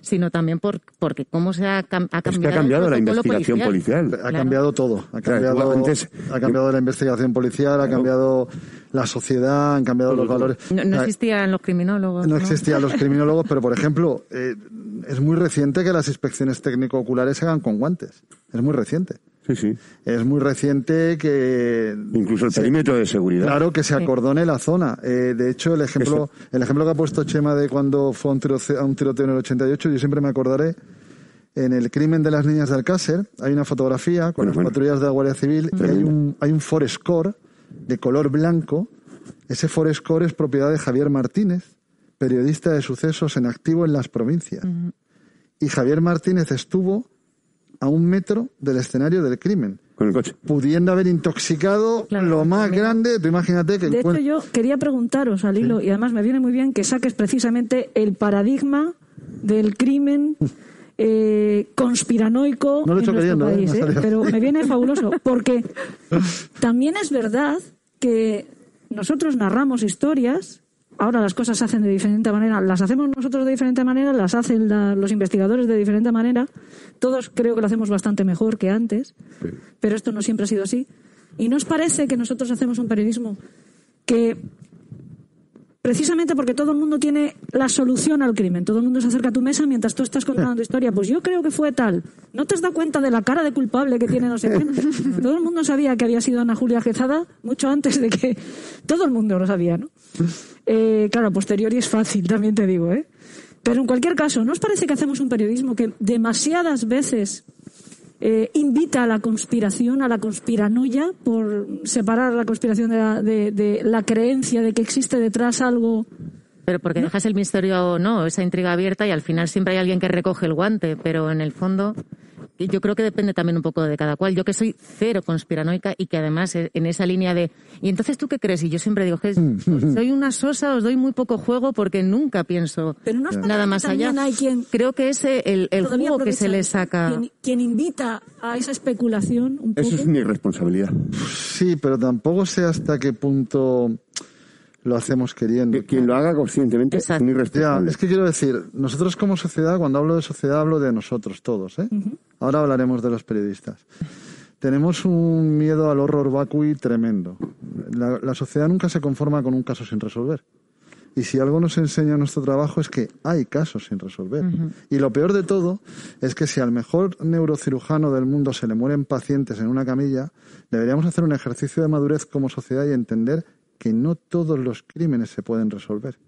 [SPEAKER 3] sino también por, porque cómo se ha, ha
[SPEAKER 4] Es
[SPEAKER 3] cambiado.
[SPEAKER 4] que ha cambiado la investigación policial.
[SPEAKER 5] Ha
[SPEAKER 3] Claro.
[SPEAKER 5] cambiado todo. Ha cambiado,
[SPEAKER 4] antes-
[SPEAKER 5] ha cambiado la investigación policial, ha cambiado la sociedad, han cambiado los valores.
[SPEAKER 3] No, no
[SPEAKER 5] Ah,
[SPEAKER 3] existían los criminólogos.
[SPEAKER 5] No existían los *laughs* criminólogos, pero por ejemplo, eh, es muy reciente que las inspecciones técnico-oculares se hagan con guantes. Es muy reciente.
[SPEAKER 4] Sí, sí.
[SPEAKER 5] Es muy reciente que.
[SPEAKER 4] Incluso el
[SPEAKER 5] se-
[SPEAKER 4] perímetro de seguridad.
[SPEAKER 5] Claro, que se acordone la zona. Eh, de hecho, el ejemplo, el ejemplo que ha puesto Chema de cuando fue a un, tiroce- a un tiroteo en el 88, yo siempre me acordaré. En el crimen de las niñas de Alcácer hay una fotografía con
[SPEAKER 4] Bueno,
[SPEAKER 5] las
[SPEAKER 4] bueno.
[SPEAKER 5] patrullas de la Guardia Civil y hay un, hay un Forescore de color blanco. Ese Forescore es propiedad de Javier Martínez, periodista de sucesos en activo en las provincias. Y Javier Martínez estuvo a un metro del escenario del crimen
[SPEAKER 4] Con el coche.
[SPEAKER 5] pudiendo haber intoxicado
[SPEAKER 3] Claro,
[SPEAKER 5] lo más
[SPEAKER 3] también.
[SPEAKER 5] grande. Tú imagínate que
[SPEAKER 1] De hecho, yo quería preguntaros al hilo, y además me viene muy bien que saques precisamente el paradigma del crimen *laughs* eh, conspiranoico
[SPEAKER 5] No lo he
[SPEAKER 1] en
[SPEAKER 5] hecho
[SPEAKER 1] nuestro
[SPEAKER 5] queriendo, ¿eh?
[SPEAKER 1] país, ¿eh? pero me viene fabuloso, *laughs* porque también es verdad que nosotros narramos historias, ahora las cosas se hacen de diferente manera, las hacemos nosotros de diferente manera, las hacen la- los investigadores de diferente manera, todos creo que lo hacemos bastante mejor que antes, pero esto no siempre ha sido así. ¿Y nos parece que nosotros hacemos un periodismo que precisamente porque todo el mundo tiene la solución al crimen. Todo el mundo se acerca a tu mesa mientras tú estás contando tu historia. Pues yo creo que fue tal. ¿No te has dado cuenta de la cara de culpable que tiene no sé quién? *laughs* Todo el mundo sabía que había sido Ana Julia Quezada mucho antes de que... Todo el mundo lo sabía, ¿no? Eh, claro, a posteriori es fácil, también te digo, ¿eh? Pero en cualquier caso, ¿no os parece que hacemos un periodismo que demasiadas veces eh, invita a la conspiración, a la conspiranoia, por separar la conspiración de la, de, de la creencia de que existe detrás algo.
[SPEAKER 3] Pero porque dejas el misterio, no, esa intriga abierta y al final siempre hay alguien que recoge el guante, pero en el fondo yo creo que depende también un poco de cada cual. Yo que soy cero conspiranoica y que además eh, en esa línea de ¿y entonces tú qué crees? Y yo siempre digo que es- soy una sosa, os doy muy poco juego porque nunca pienso
[SPEAKER 1] Pero ¿no os parece
[SPEAKER 3] nada más allá.
[SPEAKER 1] también hay quien
[SPEAKER 3] Creo que ese el, jugo que se le saca.
[SPEAKER 1] Quien, quien invita a esa especulación un poco.
[SPEAKER 4] Eso es una irresponsabilidad.
[SPEAKER 5] Sí, pero tampoco sé hasta qué punto lo hacemos queriendo.
[SPEAKER 4] Que quien lo haga conscientemente es
[SPEAKER 5] Ya,
[SPEAKER 4] irresponsable.
[SPEAKER 5] es que quiero decir, nosotros como sociedad, cuando hablo de sociedad, hablo de nosotros todos, ¿eh? Ahora hablaremos de los periodistas. Tenemos un miedo al horror vacui tremendo. La, la sociedad nunca se conforma con un caso sin resolver. Y si algo nos enseña nuestro trabajo es que hay casos sin resolver. Y lo peor de todo es que si al mejor neurocirujano del mundo se le mueren pacientes en una camilla, deberíamos hacer un ejercicio de madurez como sociedad y entender que no todos los crímenes se pueden resolver.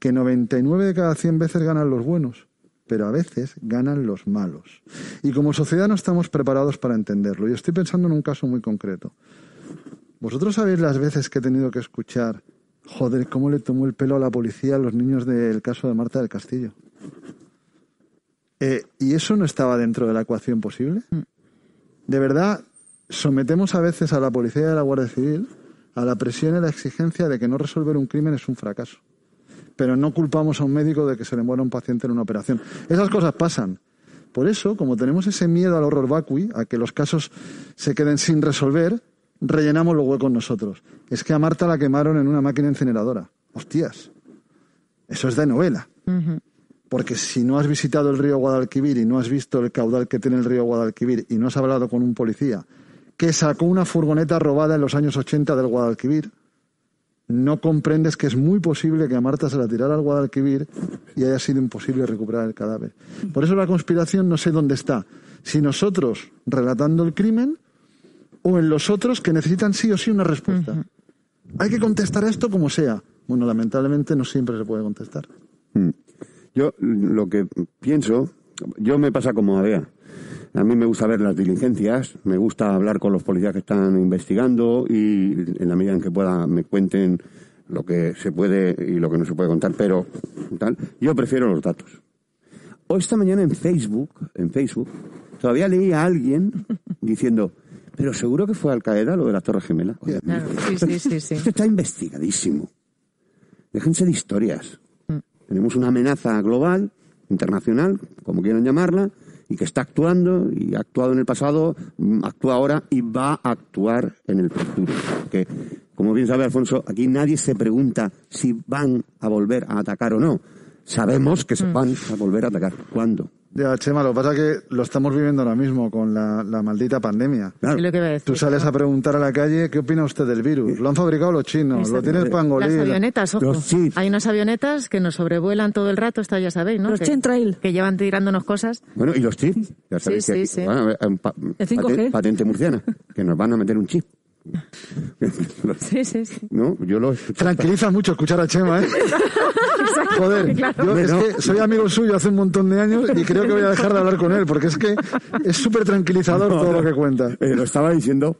[SPEAKER 5] Que 99 de cada 100 veces ganan los buenos, pero a veces ganan los malos. Y como sociedad no estamos preparados para entenderlo. Y estoy pensando en un caso muy concreto. ¿Vosotros sabéis las veces que he tenido que escuchar, joder, cómo le tomó el pelo a la policía a los niños del caso de Marta del Castillo? Eh, ¿Y eso no estaba dentro de la ecuación posible? De verdad, sometemos a veces a la policía y a la Guardia Civil a la presión y la exigencia de que no resolver un crimen es un fracaso. Pero no culpamos a un médico de que se le muera un paciente en una operación. Esas cosas pasan. Por eso, como tenemos ese miedo al horror vacui, a que los casos se queden sin resolver, rellenamos los huecos nosotros. Es que a Marta la quemaron en una máquina incineradora. Hostias. Eso es de novela. Porque si no has visitado el río Guadalquivir y no has visto el caudal que tiene el río Guadalquivir y no has hablado con un policía que sacó una furgoneta robada en los años 80 del Guadalquivir, no comprendes que es muy posible que a Marta se la tirara al Guadalquivir y haya sido imposible recuperar el cadáver. Por eso la conspiración no sé dónde está. Si nosotros relatando el crimen o en los otros que necesitan sí o sí una respuesta. Hay que contestar a esto como sea. Bueno, lamentablemente no siempre se puede contestar.
[SPEAKER 4] Mm. Yo lo que pienso, yo me pasa como a Bea. A mí me gusta ver las diligencias, me gusta hablar con los policías que están investigando y en la medida en que pueda me cuenten lo que se puede y lo que no se puede contar, pero tal, yo prefiero los datos. O esta mañana en Facebook, en Facebook, todavía leí a alguien *laughs* diciendo, pero seguro que fue Al Qaeda lo de la Torre Gemela. Oye,
[SPEAKER 3] Claro, sí, sí, sí, sí.
[SPEAKER 4] esto está investigadísimo. Déjense de historias. Tenemos una amenaza global, internacional, como quieran llamarla, y que está actuando y ha actuado en el pasado, mm, actúa ahora y va a actuar en el futuro. Que, como bien sabe Alfonso, aquí nadie se pregunta si van a volver a atacar o no. Sabemos que se van a volver a atacar. ¿Cuándo?
[SPEAKER 5] Ya, Chema, lo que pasa es que lo estamos viviendo ahora mismo con la, la maldita pandemia.
[SPEAKER 4] Claro.
[SPEAKER 3] Lo que decir.
[SPEAKER 5] Tú sales a preguntar a la calle, ¿qué opina usted del virus? Lo han fabricado los chinos, lo tiene el pangolí.
[SPEAKER 3] Las avionetas, ojo.
[SPEAKER 4] Los chips.
[SPEAKER 3] Hay unas avionetas que nos sobrevuelan todo el rato, esta ya sabéis, ¿no?
[SPEAKER 1] Los
[SPEAKER 3] que,
[SPEAKER 1] chemtrail.
[SPEAKER 3] que llevan tirándonos cosas.
[SPEAKER 4] Bueno, y los chips. Ya sabéis
[SPEAKER 3] Sí,
[SPEAKER 4] que
[SPEAKER 3] sí,
[SPEAKER 4] aquí-
[SPEAKER 3] sí.
[SPEAKER 4] bueno, pa-
[SPEAKER 1] El 5G.
[SPEAKER 4] pate- patente murciana, que nos van a meter un chip. *laughs*
[SPEAKER 3] Sí, sí, sí.
[SPEAKER 4] no, yo lo.
[SPEAKER 5] Tranquiliza mucho escuchar a Chema, ¿eh? *laughs* Joder, yo es que soy amigo suyo hace un montón de años y creo que voy a dejar de hablar con él porque es que es súper tranquilizador todo lo que cuenta.
[SPEAKER 4] Eh, lo estaba diciendo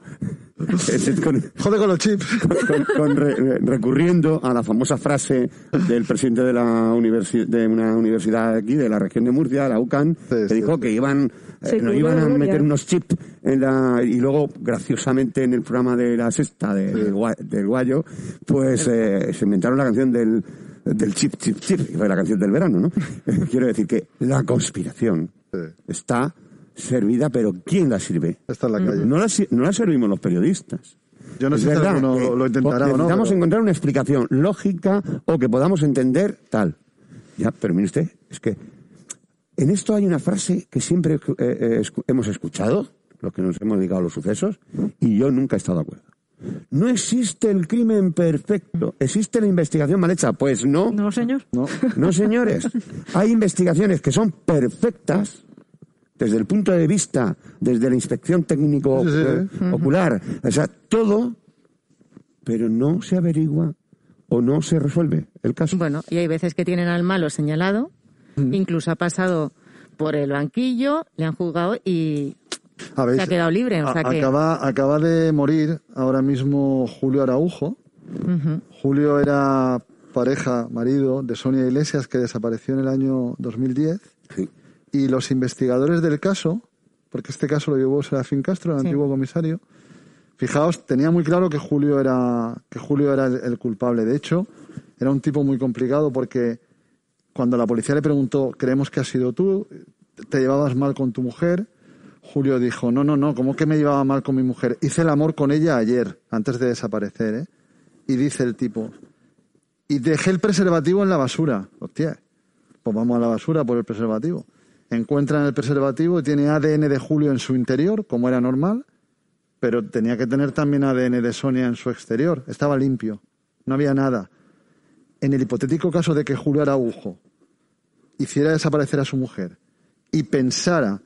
[SPEAKER 4] con,
[SPEAKER 5] Joder con los chips.
[SPEAKER 4] con- con re- re- recurriendo a la famosa frase del presidente de la universi- de una universidad aquí de la región de Murcia, la UCAN, que
[SPEAKER 5] sí,
[SPEAKER 4] dijo que iban eh, nos iban a meter unos chips en la y luego graciosamente en el programa de la sexta de- del, Gua- del Guayo, pues eh, se inventaron la canción del del chip chip chip, que fue la canción del verano, ¿no? *laughs* Quiero decir que la conspiración
[SPEAKER 5] Sí.
[SPEAKER 4] está servida, pero ¿quién la sirve?
[SPEAKER 5] Está en la calle.
[SPEAKER 4] No la, no la servimos los periodistas.
[SPEAKER 5] Yo no
[SPEAKER 4] Es
[SPEAKER 5] sé si
[SPEAKER 4] verdad
[SPEAKER 5] alguno
[SPEAKER 4] que
[SPEAKER 5] lo, lo intentará o no.
[SPEAKER 4] necesitamos
[SPEAKER 5] pero-
[SPEAKER 4] encontrar una explicación lógica o que podamos entender tal. Ya, pero mire usted, es que en esto hay una frase que siempre eh, eh, hemos escuchado, los que nos hemos dedicado a los sucesos, y yo nunca he estado de acuerdo. No existe el crimen perfecto. ¿Existe la investigación mal hecha? Pues no.
[SPEAKER 1] No, señor.
[SPEAKER 5] No.
[SPEAKER 4] No, señores. Hay investigaciones que son perfectas desde el punto de vista, desde la inspección técnico
[SPEAKER 5] Sí, sí,
[SPEAKER 4] ocular, o sea, todo, pero no se averigua o no se resuelve el caso.
[SPEAKER 3] Bueno, y hay veces que tienen al malo señalado, incluso ha pasado por el banquillo, le han juzgado y
[SPEAKER 5] A ver,
[SPEAKER 3] se ha quedado libre. O sea
[SPEAKER 5] a-
[SPEAKER 3] que,
[SPEAKER 5] acaba, acaba de morir ahora mismo Julio Araujo. Julio era pareja, marido de Sonia Iglesias, que desapareció en el año 2010.
[SPEAKER 4] Sí.
[SPEAKER 5] Y los investigadores del caso, porque este caso lo llevó Serafín Castro, el
[SPEAKER 3] Sí.
[SPEAKER 5] antiguo comisario, fijaos, tenía muy claro que Julio era, que Julio era el, el culpable. De hecho, era un tipo muy complicado porque cuando la policía le preguntó, creemos que has sido tú, te llevabas mal con tu mujer, Julio dijo, no, no, no, ¿cómo que me llevaba mal con mi mujer? Hice el amor con ella ayer, antes de desaparecer, ¿eh? Y dice el tipo, y dejé el preservativo en la basura. Hostia, pues vamos a la basura por el preservativo. Encuentran el preservativo y tiene ADN de Julio en su interior, como era normal, pero tenía que tener también ADN de Sonia en su exterior. Estaba limpio, no había nada. En el hipotético caso de que Julio Araujo hiciera desaparecer a su mujer y pensara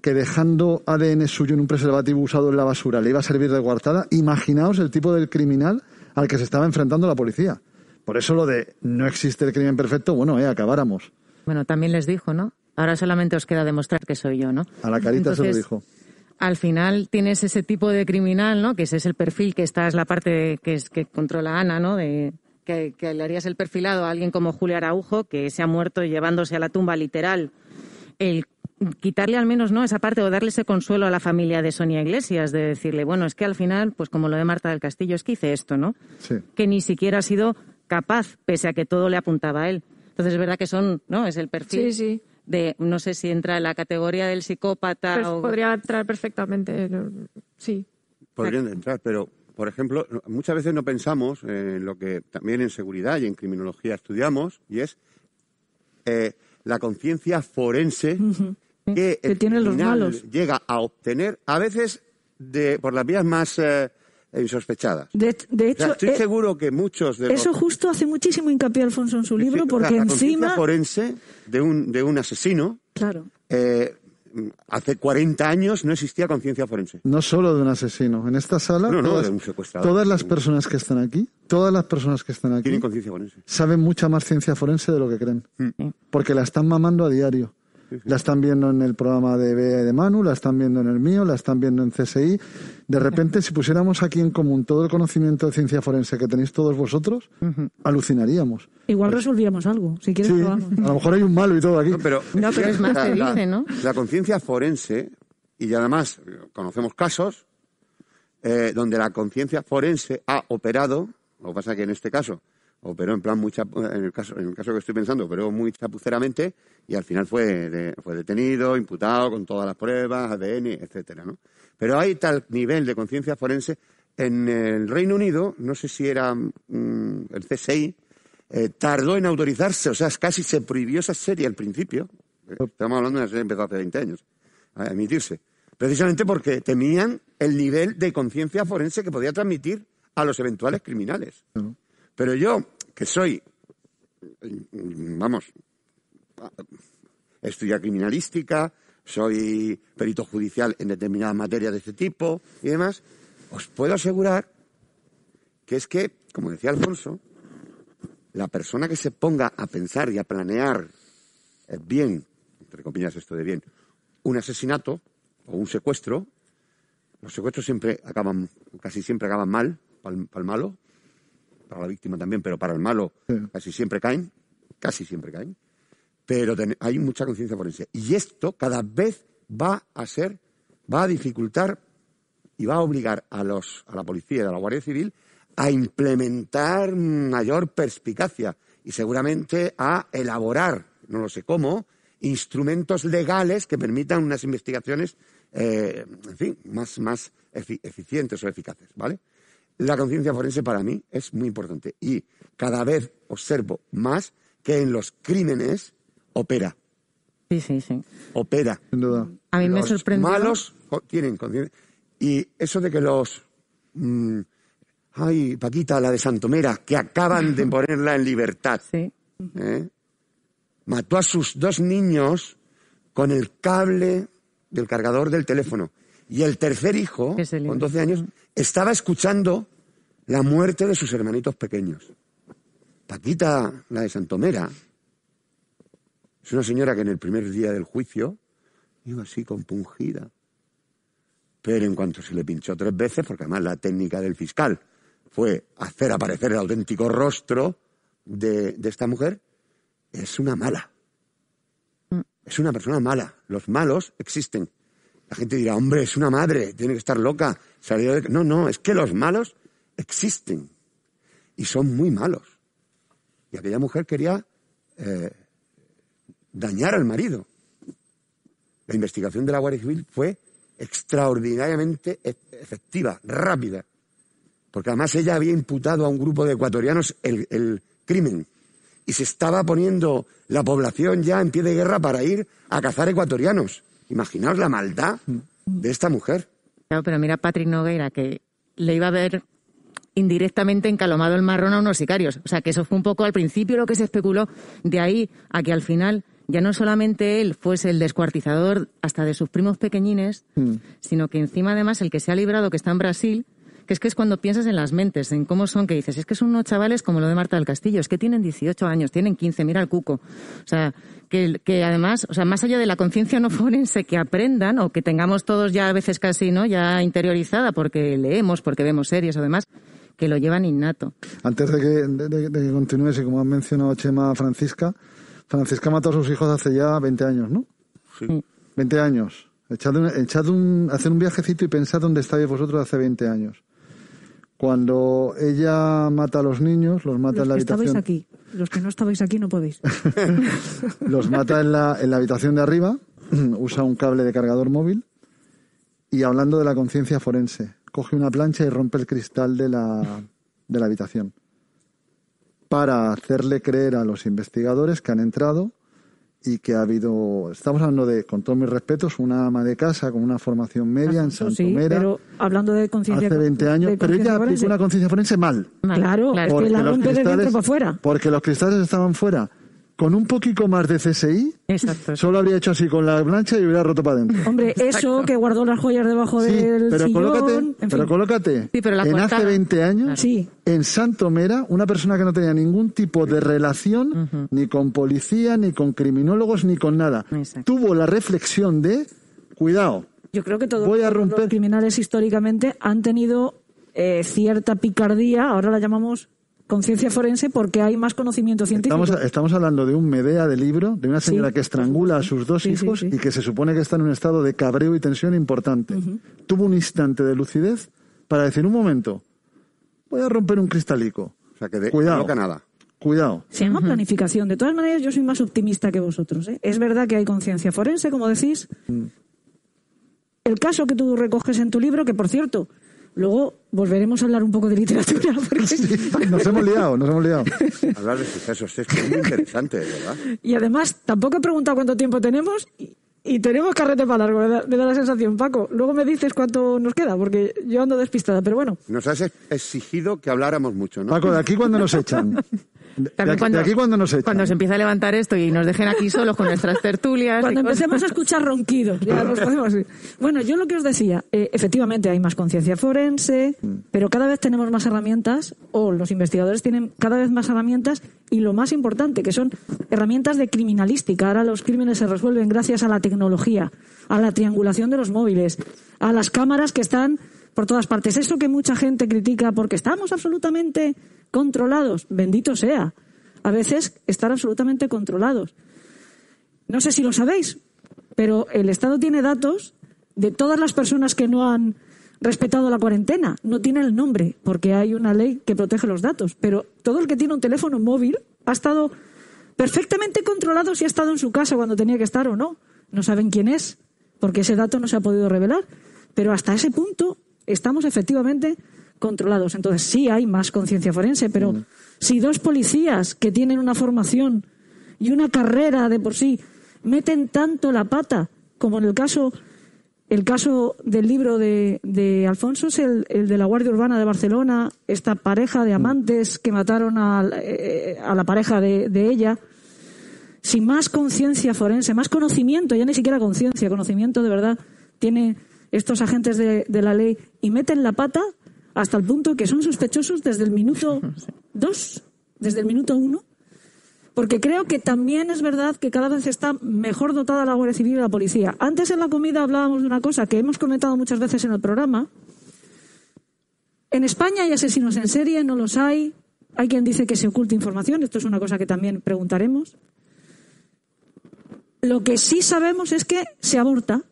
[SPEAKER 5] que dejando ADN suyo en un preservativo usado en la basura le iba a servir de coartada, imaginaos el tipo del criminal al que se estaba enfrentando la policía. Por eso lo de no existe el crimen perfecto, bueno, eh, acabáramos.
[SPEAKER 3] Bueno, también les dijo, ¿no? Ahora solamente os queda demostrar que soy yo, ¿no?
[SPEAKER 5] A la carita se lo
[SPEAKER 3] Entonces,
[SPEAKER 5] dijo.
[SPEAKER 3] Al final tienes ese tipo de criminal, ¿no? Que ese es el perfil, que esta es la parte que, es, que controla Ana, ¿no? De, que, que le harías el perfilado a alguien como Julio Araujo, que se ha muerto llevándose a la tumba literal. El quitarle al menos, ¿no? Esa parte o darle ese consuelo a la familia de Sonia Iglesias, de decirle, bueno, es que al final, pues como lo de Marta del Castillo, es que hice esto, ¿no?
[SPEAKER 5] Sí.
[SPEAKER 3] que ni siquiera ha sido capaz, pese a que todo le apuntaba a él. Entonces es verdad que son, ¿no? Es el perfil
[SPEAKER 6] Sí, sí.
[SPEAKER 3] de, no sé si entra en la categoría del psicópata
[SPEAKER 6] Pues
[SPEAKER 3] o...
[SPEAKER 6] podría entrar perfectamente. Sí.
[SPEAKER 4] Podrían entrar, pero, por ejemplo, muchas veces no pensamos en lo que también en seguridad y en criminología estudiamos, y es eh, la conciencia forense que,
[SPEAKER 1] Que
[SPEAKER 4] el
[SPEAKER 1] tienen los
[SPEAKER 4] criminal
[SPEAKER 1] malos.
[SPEAKER 4] llega a obtener, a veces de, por las vías más eh, insospechadas.
[SPEAKER 1] De, de
[SPEAKER 4] O sea,
[SPEAKER 1] hecho,
[SPEAKER 4] estoy
[SPEAKER 1] eh,
[SPEAKER 4] seguro que muchos de
[SPEAKER 1] eso
[SPEAKER 4] los...
[SPEAKER 1] justo hace muchísimo hincapié Alfonso en su libro,
[SPEAKER 4] sí,
[SPEAKER 1] porque
[SPEAKER 4] la- la conciencia
[SPEAKER 1] encima.
[SPEAKER 4] forense de un, de un asesino,
[SPEAKER 1] Claro.
[SPEAKER 4] eh, hace 40 años no existía conciencia forense.
[SPEAKER 5] No solo de un asesino. En esta sala,
[SPEAKER 4] No, no,
[SPEAKER 5] todas,
[SPEAKER 4] de un
[SPEAKER 5] todas las personas que están aquí, todas las personas que están aquí,
[SPEAKER 4] Tienen conciencia forense.
[SPEAKER 5] saben mucha más ciencia forense de lo que creen.
[SPEAKER 4] Mm.
[SPEAKER 5] Porque la están mamando a diario. La están viendo en el programa de Bea y de Manu, la están viendo en el mío, la están viendo en CSI. De repente, si pusiéramos aquí en común todo el conocimiento de ciencia forense que tenéis todos vosotros, alucinaríamos.
[SPEAKER 1] Igual resolvíamos algo. Si quieres,
[SPEAKER 5] Sí, a
[SPEAKER 1] probamos.
[SPEAKER 5] lo mejor hay un malo y todo aquí.
[SPEAKER 4] No, pero,
[SPEAKER 3] No, pero es más,
[SPEAKER 4] la- la-
[SPEAKER 3] dice, ¿no?
[SPEAKER 4] La conciencia forense, y además conocemos casos eh, donde la conciencia forense ha operado, lo que pasa que en este caso operó en plan muy chapu- en el caso en el caso que estoy pensando operó muy chapuceramente y al final fue de- fue detenido imputado con todas las pruebas ADN etcétera no pero hay tal nivel de conciencia forense en el Reino Unido no sé si era mm, el CSI eh, tardó en autorizarse o sea casi se prohibió esa serie al principio. Estamos hablando de una serie que empezó hace 20 años a emitirse. Precisamente porque temían el nivel de conciencia forense que podía transmitir a los eventuales criminales. Pero yo, que soy, vamos, estudia criminalística, soy perito judicial en determinadas materias de este tipo y demás, os puedo asegurar que es que, como decía Alfonso, la persona que se ponga a pensar y a planear bien, entre comillas esto de bien, un asesinato o un secuestro, los secuestros siempre acaban, casi siempre acaban mal, para el malo, para la víctima también, pero para el malo
[SPEAKER 5] Sí.
[SPEAKER 4] casi siempre caen, casi siempre caen. Pero ten- hay mucha conciencia forense. Y esto cada vez va a ser, va a dificultar y va a obligar a, los, a la policía y a la Guardia Civil a implementar mayor perspicacia y seguramente a elaborar, no lo sé cómo, instrumentos legales que permitan unas investigaciones, eh, en fin, más, más efi- eficientes o eficaces, ¿vale? La conciencia forense para mí es muy importante y cada vez observo más que en los crímenes opera,
[SPEAKER 3] Sí, sí, sí.
[SPEAKER 4] opera.
[SPEAKER 5] Sin duda.
[SPEAKER 3] A mí me
[SPEAKER 4] Los
[SPEAKER 3] sorprendió...
[SPEAKER 4] malos tienen conciencia. Y eso de que los mm, Ay, Paquita, la de Santomera, que acaban de *laughs* ponerla en libertad.
[SPEAKER 3] Sí.
[SPEAKER 4] ¿eh? Mató a sus dos niños con el cable del cargador del teléfono. Y el tercer hijo, con 12 años, estaba escuchando la muerte de sus hermanitos pequeños. Paquita, la de Santomera, es una señora que en el primer día del juicio iba así compungida. Pero en cuanto se le pinchó tres veces, porque además la técnica del fiscal fue hacer aparecer el auténtico rostro de, de esta mujer, es una mala. Es una persona mala. Los malos existen. La gente dirá, hombre, es una madre, tiene que estar loca. salió de-". No, no, es que los malos existen. Y son muy malos. Y aquella mujer quería eh, dañar al marido. La investigación de la Guardia Civil fue extraordinariamente e- efectiva, rápida. Porque además ella había imputado a un grupo de ecuatorianos el, el crimen. Y se estaba poniendo la población ya en pie de guerra para ir a cazar ecuatorianos. Imaginaos la maldad de esta mujer.
[SPEAKER 3] Claro, pero mira a Patrick Nogueira, que le iba a ver indirectamente encalomado el marrón a unos sicarios. O sea, que eso fue un poco al principio lo que se especuló. De ahí a que al final ya no solamente él fuese el descuartizador hasta de sus primos pequeñines, sino que encima además el que se ha librado, que está en Brasil, que es que es cuando piensas en las mentes, en cómo son, que dices, es que son unos chavales como lo de Marta del Castillo, es que tienen 18 años, tienen 15, mira el cuco. O sea, que, que además, o sea, más allá de la conciencia no *laughs* forense, que aprendan o que tengamos todos ya a veces casi, ¿no? Ya interiorizada porque leemos, porque vemos series o demás, que lo llevan innato.
[SPEAKER 5] Antes de que, de, de- de que continúes, y como has mencionado Chema Francisca, Francisca mató a sus hijos hace ya 20 años, ¿no?
[SPEAKER 4] Sí.
[SPEAKER 5] 20 años. Echad un, echad un, haced un viajecito y pensad dónde estáis vosotros hace 20 años. Cuando ella mata a los niños, los mata
[SPEAKER 1] Los
[SPEAKER 5] en la
[SPEAKER 1] que estabais
[SPEAKER 5] habitación.
[SPEAKER 1] aquí. Los que no estabais aquí no podéis. *laughs*
[SPEAKER 5] Los mata en la, en la habitación de arriba, *clears throat* usa un cable de cargador móvil y hablando de la conciencia forense, coge una plancha y rompe el cristal de la, de la habitación para hacerle creer a los investigadores que han entrado y que ha habido, estamos hablando de, con todos mis respetos, una ama de casa con una formación media en
[SPEAKER 1] Sí,
[SPEAKER 5] Santomera
[SPEAKER 1] pero hablando de conciencia.
[SPEAKER 5] hace 20 años, pero ella aplicó una conciencia forense mal.
[SPEAKER 3] Mal,
[SPEAKER 1] Claro,
[SPEAKER 3] claro.
[SPEAKER 1] porque la
[SPEAKER 5] los
[SPEAKER 1] rompe de dentro
[SPEAKER 5] cristales-
[SPEAKER 1] para afuera.
[SPEAKER 5] Porque los cristales estaban fuera. Con un poquito más de CSI,
[SPEAKER 3] Exacto.
[SPEAKER 5] Solo habría hecho así con la plancha y hubiera roto para adentro.
[SPEAKER 1] Hombre, eso que guardó las joyas debajo
[SPEAKER 5] Sí,
[SPEAKER 1] del
[SPEAKER 5] pero
[SPEAKER 1] sillón,
[SPEAKER 5] colócate,
[SPEAKER 1] en
[SPEAKER 5] pero colócate.
[SPEAKER 3] Sí, pero la
[SPEAKER 5] en hace
[SPEAKER 3] coartada.
[SPEAKER 5] 20 años,
[SPEAKER 1] Sí.
[SPEAKER 5] en Santomera, una persona que no tenía ningún tipo de relación ni con policía, ni con criminólogos, ni con nada,
[SPEAKER 3] Exacto.
[SPEAKER 5] tuvo la reflexión de, cuidado,
[SPEAKER 1] Yo creo que todos
[SPEAKER 5] Voy a
[SPEAKER 1] los
[SPEAKER 5] romper-
[SPEAKER 1] criminales históricamente han tenido eh, cierta picardía, ahora la llamamos conciencia forense, porque hay más conocimiento científico.
[SPEAKER 5] estamos, estamos hablando de un Medea de libro, de una señora
[SPEAKER 1] Sí,
[SPEAKER 5] que estrangula a sus dos
[SPEAKER 1] Sí,
[SPEAKER 5] hijos
[SPEAKER 1] sí.
[SPEAKER 5] y que se supone que está en un estado de cabreo y tensión importante. Tuvo un instante de lucidez para decir, un momento, voy a romper un cristalico.
[SPEAKER 4] O sea, que de,
[SPEAKER 5] Cuidado.
[SPEAKER 4] no toca nada.
[SPEAKER 5] Cuidado.
[SPEAKER 1] Se llama planificación. De todas maneras, yo soy más optimista que vosotros. ¿eh? Es verdad que hay conciencia forense, como decís. El caso que tú recoges en tu libro, que por cierto, luego volveremos a hablar un poco de literatura. *laughs* Porque...
[SPEAKER 5] Nos hemos liado, nos hemos liado.
[SPEAKER 4] Hablar de sucesos es muy interesante, de verdad.
[SPEAKER 1] Y además, tampoco he preguntado cuánto tiempo tenemos y, y tenemos carrete para largo, me da, me da la sensación, Paco. Luego me dices cuánto nos queda, porque yo ando despistada, pero bueno.
[SPEAKER 4] Nos has ex- exigido que habláramos mucho, ¿no?
[SPEAKER 5] Paco, de aquí cuando nos echan. *laughs* De,
[SPEAKER 3] También
[SPEAKER 5] aquí, de aquí cuando nos echan.
[SPEAKER 3] Cuando se empieza a levantar esto y nos dejen aquí solos con nuestras tertulias.
[SPEAKER 1] Cuando empecemos a escuchar ronquidos, ya nos podemos ir. Bueno, yo lo que os decía, eh, efectivamente hay más conciencia forense, pero cada vez tenemos más herramientas, o los investigadores tienen cada vez más herramientas, y lo más importante, que son herramientas de criminalística. Ahora los crímenes se resuelven gracias a la tecnología, a la triangulación de los móviles, a las cámaras que están por todas partes. Eso que mucha gente critica porque estamos absolutamente controlados, bendito sea. A veces estar absolutamente controlados. No sé si lo sabéis, pero el Estado tiene datos de todas las personas que no han respetado la cuarentena. No tiene el nombre, porque hay una ley que protege los datos. Pero todo el que tiene un teléfono móvil ha estado perfectamente controlado si ha estado en su casa cuando tenía que estar o no. No saben quién es, porque ese dato no se ha podido revelar. Pero hasta ese punto estamos efectivamente controlados. Entonces sí hay más conciencia forense, pero si dos policías que tienen una formación y una carrera de por sí meten tanto la pata, como en el caso El caso del libro de, de Alfonso es el, el de la Guardia Urbana de Barcelona, esta pareja de amantes que mataron a, eh, a la pareja de, de ella, sin más conciencia forense, más conocimiento, ya ni siquiera conciencia, conocimiento de verdad, tiene estos agentes de, de la ley y meten la pata hasta el punto que son sospechosos desde el minuto *laughs* dos, desde el minuto uno, porque creo que también es verdad que cada vez está mejor dotada la Guardia Civil y la policía. Antes en la comida hablábamos de una cosa que hemos comentado muchas veces en el programa. En España hay asesinos en serie, no los hay. Hay quien dice que se oculta información, esto es una cosa que también preguntaremos. Lo que sí sabemos es que se aborta,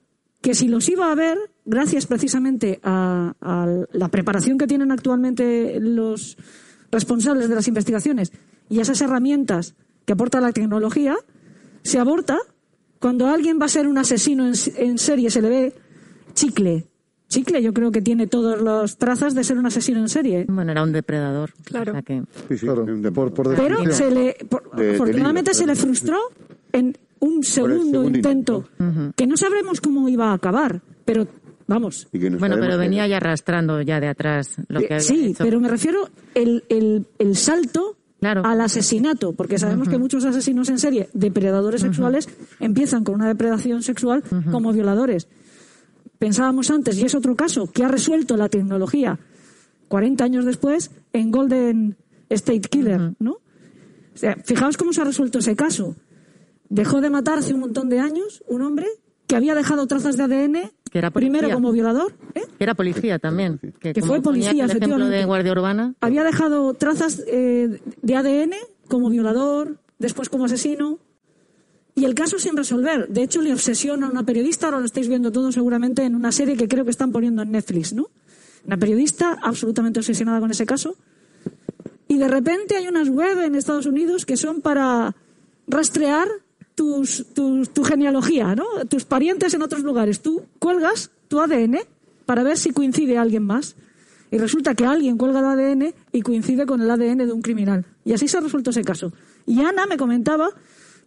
[SPEAKER 1] que si los iba a haber, gracias precisamente a, a la preparación que tienen actualmente los responsables de las investigaciones y esas herramientas que aporta la tecnología, se aborta cuando alguien va a ser un asesino en, en serie, se le ve chicle. Chicle yo creo que tiene todas las trazas de ser un asesino en serie.
[SPEAKER 3] Bueno, era un depredador.
[SPEAKER 6] Claro.
[SPEAKER 3] O sea que-
[SPEAKER 4] Sí, sí,
[SPEAKER 5] Claro, por, por
[SPEAKER 1] Pero se le, por-
[SPEAKER 4] De-
[SPEAKER 1] afortunadamente se le frustró en un segundo,
[SPEAKER 4] segundo
[SPEAKER 1] intento, que no sabremos cómo iba a acabar, pero vamos.
[SPEAKER 4] y que no
[SPEAKER 3] Bueno, pero venía ya arrastrando ya de atrás lo que
[SPEAKER 1] Eh,
[SPEAKER 3] había
[SPEAKER 1] sí,
[SPEAKER 3] hecho.
[SPEAKER 1] pero me refiero el, el, el salto
[SPEAKER 3] Claro.
[SPEAKER 1] al asesinato, porque sabemos que muchos asesinos en serie, depredadores sexuales, empiezan con una depredación sexual como violadores. Pensábamos antes, y es otro caso, que ha resuelto la tecnología 40 años después en Golden State Killer, ¿no? O sea, fijaos cómo se ha resuelto ese caso. Dejó de matar hace un montón de años un hombre que había dejado trazas de ADN,
[SPEAKER 3] Que era
[SPEAKER 1] primero como violador, ¿eh?
[SPEAKER 3] Que era policía también. Que,
[SPEAKER 1] fue policía,
[SPEAKER 3] el ejemplo
[SPEAKER 1] efectivamente.
[SPEAKER 3] de Guardia Urbana.
[SPEAKER 1] había dejado trazas eh, de ADN como violador, después como asesino. Y el caso sin resolver. De hecho, le obsesiona a una periodista, ahora lo estáis viendo todo seguramente en una serie que creo que están poniendo en Netflix, ¿no? Una periodista absolutamente obsesionada con ese caso. Y de repente hay unas web en Estados Unidos que son para rastrear tus, tus- tu genealogía, ¿no? Tus parientes en otros lugares. Tú cuelgas tu ADN para ver si coincide alguien más. Y resulta que alguien cuelga el ADN y coincide con el ADN de un criminal. Y así se resuelto ese caso. Y Ana me comentaba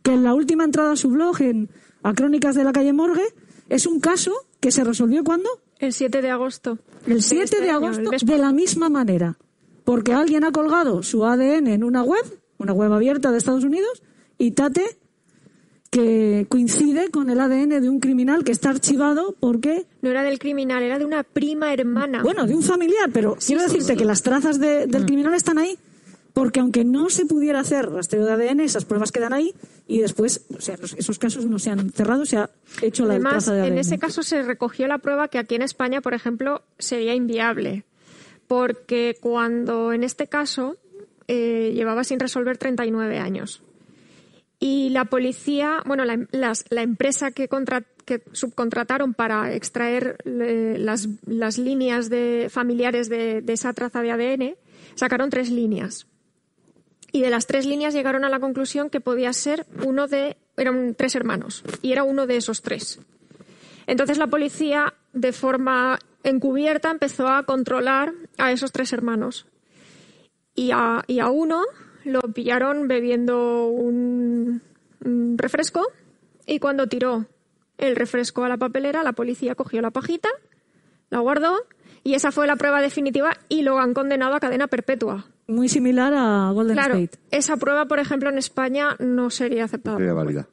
[SPEAKER 1] que en la última entrada a su blog, en a Crónicas de la calle Morgue, es un caso que se resolvió cuando?
[SPEAKER 6] El 7 de agosto.
[SPEAKER 1] El 7
[SPEAKER 6] este
[SPEAKER 1] de
[SPEAKER 6] año,
[SPEAKER 1] agosto,
[SPEAKER 6] mes
[SPEAKER 1] de la misma manera. Porque alguien ha colgado su ADN en una web, una web abierta de Estados Unidos, y tate que coincide con el ADN de un criminal que está archivado porque,
[SPEAKER 6] No era del criminal, era de una prima hermana.
[SPEAKER 1] bueno, de un familiar, pero quiero decirte que las trazas de-
[SPEAKER 6] Mm.
[SPEAKER 1] del criminal están ahí porque aunque no se pudiera hacer rastreo de ADN, esas pruebas quedan ahí y después, o sea, esos casos no se han cerrado, se ha hecho la
[SPEAKER 6] Además,
[SPEAKER 1] traza de ADN.
[SPEAKER 6] en ese caso se recogió la prueba que aquí en España, por ejemplo, sería inviable. Porque cuando en este caso eh, llevaba sin resolver 39 años. Y la policía, bueno, la, las- la empresa que, contra- que subcontrataron para extraer eh, las, líneas de, familiares de, de esa traza de ADN, sacaron tres líneas. Y de las tres líneas llegaron a la conclusión que podía ser uno de, eran tres hermanos, y era uno de esos tres. Entonces la policía, de forma encubierta, empezó a controlar a esos tres hermanos. Y a uno lo pillaron bebiendo un, un refresco y cuando tiró el refresco a la papelera, la policía cogió la pajita, la guardó y esa fue la prueba definitiva y lo han condenado a cadena perpetua.
[SPEAKER 1] Muy similar a Golden
[SPEAKER 6] Claro,
[SPEAKER 1] State.
[SPEAKER 6] esa prueba, por ejemplo, en España no sería aceptada.
[SPEAKER 4] Sería válida.